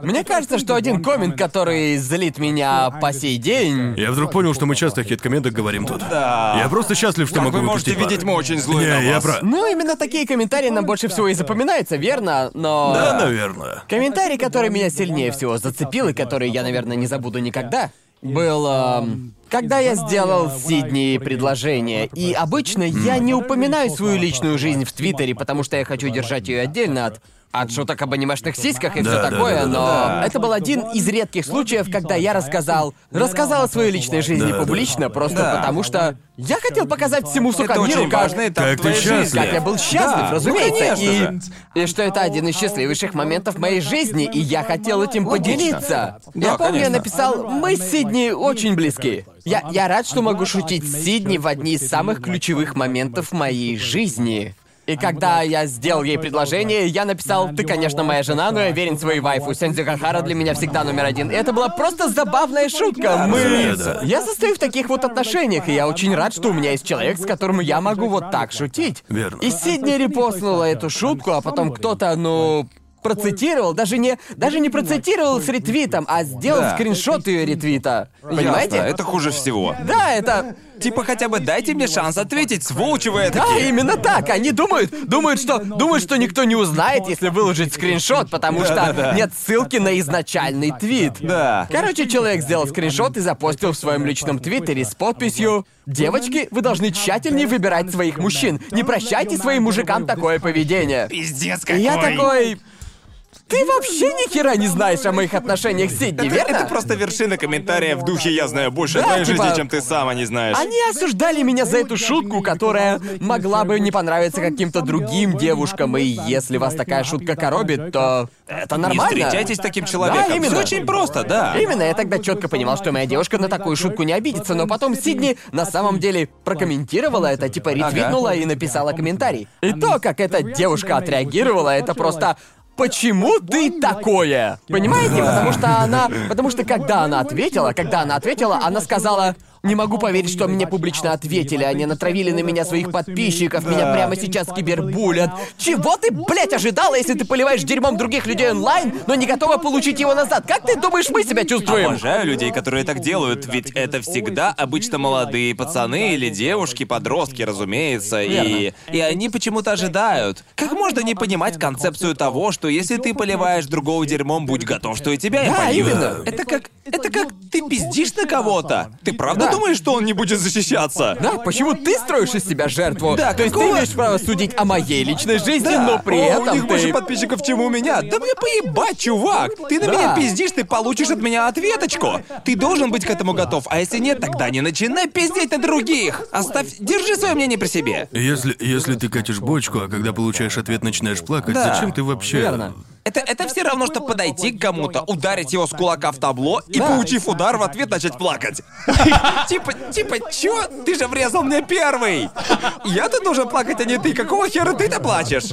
S2: Мне кажется, что один коммент, который злит меня по сей день...
S3: Я вдруг понял, что мы часто хит-комментах говорим тут.
S1: Да.
S3: Я просто счастлив, что
S1: Как
S3: могу
S1: вы можете
S3: выпустить
S1: видеть, мы очень злые
S3: Не,
S1: на
S3: я
S1: вас.
S3: про...
S2: Ну, именно такие комментарии нам больше всего и запоминаются, верно? Но...
S3: Да, наверное.
S2: Комментарий, который меня сильнее всего зацепил и который я, наверное, не забуду никогда, был... эм, когда я сделал Сидни предложение, и обычно я не упоминаю свою личную жизнь в Твиттере, потому что я хочу держать ее отдельно от от шуток об анимешных сиськах и
S3: Да,
S2: все
S3: да,
S2: такое,
S3: да, да,
S2: но
S1: да.
S2: это был один из редких случаев, когда я рассказал, рассказал о своей личной жизни
S3: Да, да.
S2: публично, просто
S1: Да.
S2: потому что я хотел показать всему сука
S1: Это
S2: миру,
S1: очень
S2: как,
S1: важный этап
S3: как ты
S1: твоей жизни.
S3: счастлив.
S2: как я был счастлив,
S1: Да,
S2: разумеется,
S1: ну, конечно
S2: и и что это один из счастливейших моментов моей жизни, и я хотел этим поделиться.
S1: Да,
S2: я помню, я
S1: конечно.
S2: написал, мы с Сидни очень близки. Я, я рад, что могу шутить с Сидни в одни из самых ключевых моментов моей жизни. И когда я сделал ей предложение, я написал, ты, конечно, моя жена, но я верен своей вайфу. Сензи Хахара для меня всегда номер один. И это была просто забавная шутка. Мы... Я состою в таких вот отношениях, и я очень рад, что у меня есть человек, с которым я могу вот так шутить.
S3: Верно.
S2: И Сидни репостнула эту шутку, а потом кто-то, ну, процитировал, даже не, даже не процитировал с ретвитом, а сделал
S1: Да.
S2: скриншот ее ретвита. Понимаете?
S1: Ясно, это хуже всего.
S2: Да, это...
S1: Типа хотя бы дайте мне шанс ответить, сволочи вы
S2: Да, именно так. Они думают, думают, что, думают, что никто не узнает, если выложить скриншот, потому что
S1: Да-да-да.
S2: нет ссылки на изначальный твит.
S1: Да.
S2: Короче, человек сделал скриншот и запостил в своем личном твиттере с подписью «Девочки, вы должны тщательнее выбирать своих мужчин. Не прощайте своим мужикам такое поведение».
S1: Пиздец
S2: И
S1: какой.
S2: я такой... Ты вообще ни хера не знаешь о моих отношениях с Сидни,
S1: Это,
S2: верно?
S1: это просто вершина комментария в духе «Я знаю больше о
S2: Да,
S1: твоей
S2: типа-
S1: жизни, чем ты сама не знаешь».
S2: Они осуждали меня за эту шутку, которая могла бы не понравиться каким-то другим девушкам, и если вас такая шутка коробит, то это
S1: Не
S2: нормально.
S1: встречайтесь с таким человеком.
S2: Да, именно.
S1: Всё очень просто, да.
S2: Именно, я тогда четко понимал, что моя девушка на такую шутку не обидится, но потом Сидни на самом деле прокомментировала это, типа ретвитнула и написала комментарий. И то, как эта девушка отреагировала, это просто Почему ты такое? Понимаете? Потому что она... Потому что когда она ответила, когда она ответила, она сказала... Не могу поверить, что мне публично ответили. Они натравили на меня своих подписчиков. Меня прямо сейчас кибербулят. Чего ты, блядь, ожидала, если ты поливаешь дерьмом других людей онлайн, но не готова получить его назад? Как ты думаешь, мы себя чувствуем?
S1: Обожаю людей, которые так делают, ведь это всегда обычно молодые пацаны или девушки, подростки, разумеется, и... И они почему-то ожидают. Как можно не понимать концепцию того, что если ты поливаешь другого дерьмом, будь готов, что и тебя я
S2: Да, именно.
S1: Это как... Это как ты пиздишь на кого-то. Ты правда
S2: Да.
S1: думаешь, что он не будет защищаться?
S2: Да, почему ты строишь из себя жертву?
S1: Да,
S2: То есть ты имеешь право судить о моей личной жизни, но при
S1: О,
S2: этом
S1: у них
S2: ты...
S1: больше подписчиков, чем у меня. Да мне поебать, чувак. Ты на
S2: Да.
S1: меня пиздишь, ты получишь от меня ответочку. Ты должен быть к этому готов. А если нет, тогда не начинай пиздеть на других. Оставь, держи свое мнение при себе.
S3: Если, если ты катишь бочку, а когда получаешь ответ, начинаешь плакать,
S1: Да.
S3: зачем ты вообще...
S2: Верно.
S1: Это, это все равно, что подойти к кому-то, ударить его с кулака в табло и,
S2: Да.
S1: получив удар, в ответ начать плакать. Типа, типа, чё? Ты же врезал мне первый! Я-то должен плакать, а не ты. Какого хера ты-то плачешь?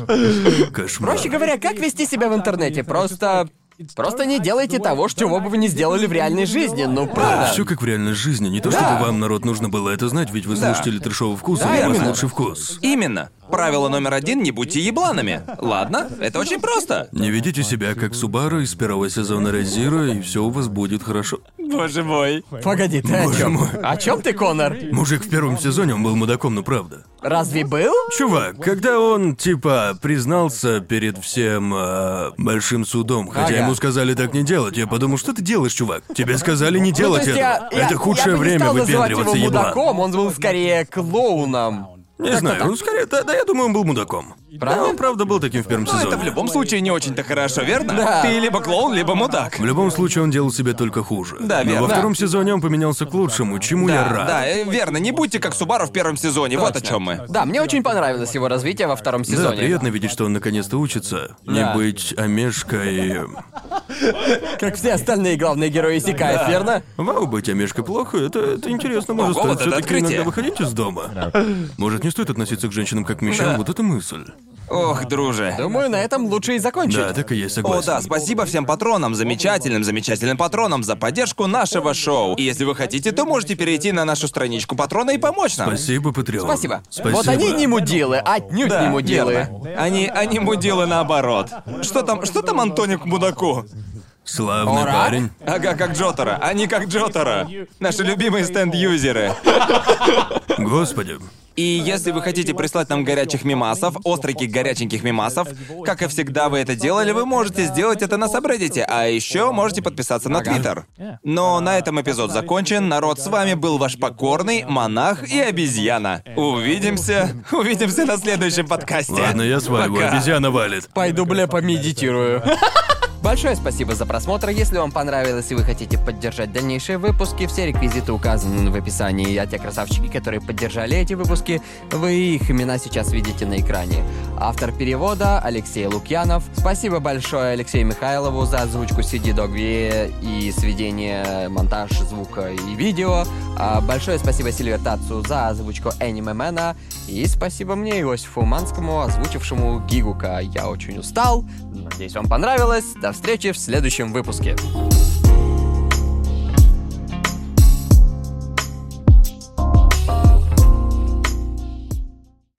S3: Кошмар.
S2: Проще говоря, как вести себя в интернете? Просто... Просто не делайте того, чего бы вы не сделали в реальной жизни, ну правда.
S3: Все как в реальной жизни. Не то,
S2: Да.
S3: чтобы вам, народ, нужно было это знать, ведь вы слушатели трешового вкуса,
S2: Да,
S3: и у вас лучший вкус.
S1: Именно. Правило номер один — не будьте ебланами. Ладно? Это очень просто.
S3: Не ведите себя как Субару из первого сезона Резира, и все у вас будет хорошо.
S1: Боже мой.
S2: Погоди, ты о
S3: Боже
S2: чем?
S3: мой.
S2: О чем ты, Конор?
S3: Мужик в первом сезоне, он был мудаком, ну правда.
S2: Разве был?
S3: Чувак, когда он, типа, признался перед всем э, большим судом, хотя
S2: Ага.
S3: ему сказали так не делать, я подумал, что ты делаешь, чувак? Тебе сказали не
S2: Ну,
S3: делать
S2: есть
S3: этого.
S2: я, я-
S3: Это худшее
S2: я бы не
S3: время
S2: стал называть
S3: выпендриваться,
S2: его
S3: еблан.
S2: мудаком, он был скорее клоуном.
S3: Не
S2: Как-то
S3: знаю,
S2: так.
S3: он скорее, да, да, я думаю, он был мудаком.
S2: Правда?
S3: Да, он правда был таким в первом
S1: Ну,
S3: сезоне.
S1: это в любом случае не очень-то хорошо, верно?
S2: Да.
S1: Ты либо клоун, либо мудак.
S3: В любом случае, он делал себе только хуже.
S1: Да,
S3: Но
S1: верно.
S3: во втором сезоне он поменялся к лучшему, чему я
S1: Да,
S3: рад.
S1: да, э, верно. Не будьте как Субару в первом сезоне. Вот о
S2: Точно.
S1: чем мы.
S2: Да, мне очень понравилось его развитие во втором
S3: Да,
S2: сезоне.
S3: приятно видеть, что он наконец-то учится. Не
S2: Да.
S3: быть омешкой.
S2: Как все остальные главные герои Сикаев, верно?
S3: Вау, быть омешкой плохо, это, это интересно. Может,
S1: Ого,
S3: стоит
S1: вот это
S3: все-таки
S1: открытие.
S3: иногда выходить из дома. Может, не стоит относиться к женщинам как к вещам,
S1: Да.
S3: вот это мысль.
S1: Ох, друже.
S2: Думаю, на этом лучше и закончить.
S3: Да, так и есть,
S1: О,
S3: согласен.
S1: да, спасибо всем патронам, замечательным, замечательным патронам за поддержку нашего шоу. И если вы хотите, то можете перейти на нашу страничку патрона и помочь нам.
S3: Спасибо, Патреон.
S2: Спасибо.
S3: Спасибо.
S2: Вот они не мудилы, отнюдь
S1: Да,
S2: не мудилы.
S1: верно. Они, они мудилы наоборот. Что там, что там Антоник к мудаку?
S3: Славный
S2: Ура!
S3: парень.
S1: Ага, как Джотара. Они как Джотара. Наши любимые стенд-юзеры.
S3: Господи.
S1: И если вы хотите прислать нам горячих мемасов, остреньких горяченьких мемасов, как и всегда вы это делали, вы можете сделать это на Сабреддите, а еще можете подписаться на Твиттер. Но на этом эпизод закончен. Народ, с вами был ваш покорный монах и обезьяна. Увидимся, увидимся на следующем подкасте.
S3: Ладно, я сваливаю,
S1: Пока.
S3: обезьяна валит.
S2: Пойду, бля, помедитирую. Большое спасибо за просмотр. Если вам понравилось и вы хотите поддержать дальнейшие выпуски, все реквизиты указаны в описании, а те красавчики, которые поддержали эти выпуски, вы их имена сейчас видите на экране. Автор перевода Алексей Лукьянов. Спасибо большое Алексею Михайлову за озвучку CD Dogvie и сведение, монтаж звука и видео. А большое спасибо Сильвер Тацу за озвучку Anime Мэна. И спасибо мне, Иосифу Манскому, озвучившему Гигука. Я очень устал. Надеюсь, вам понравилось. До встречи в следующем выпуске.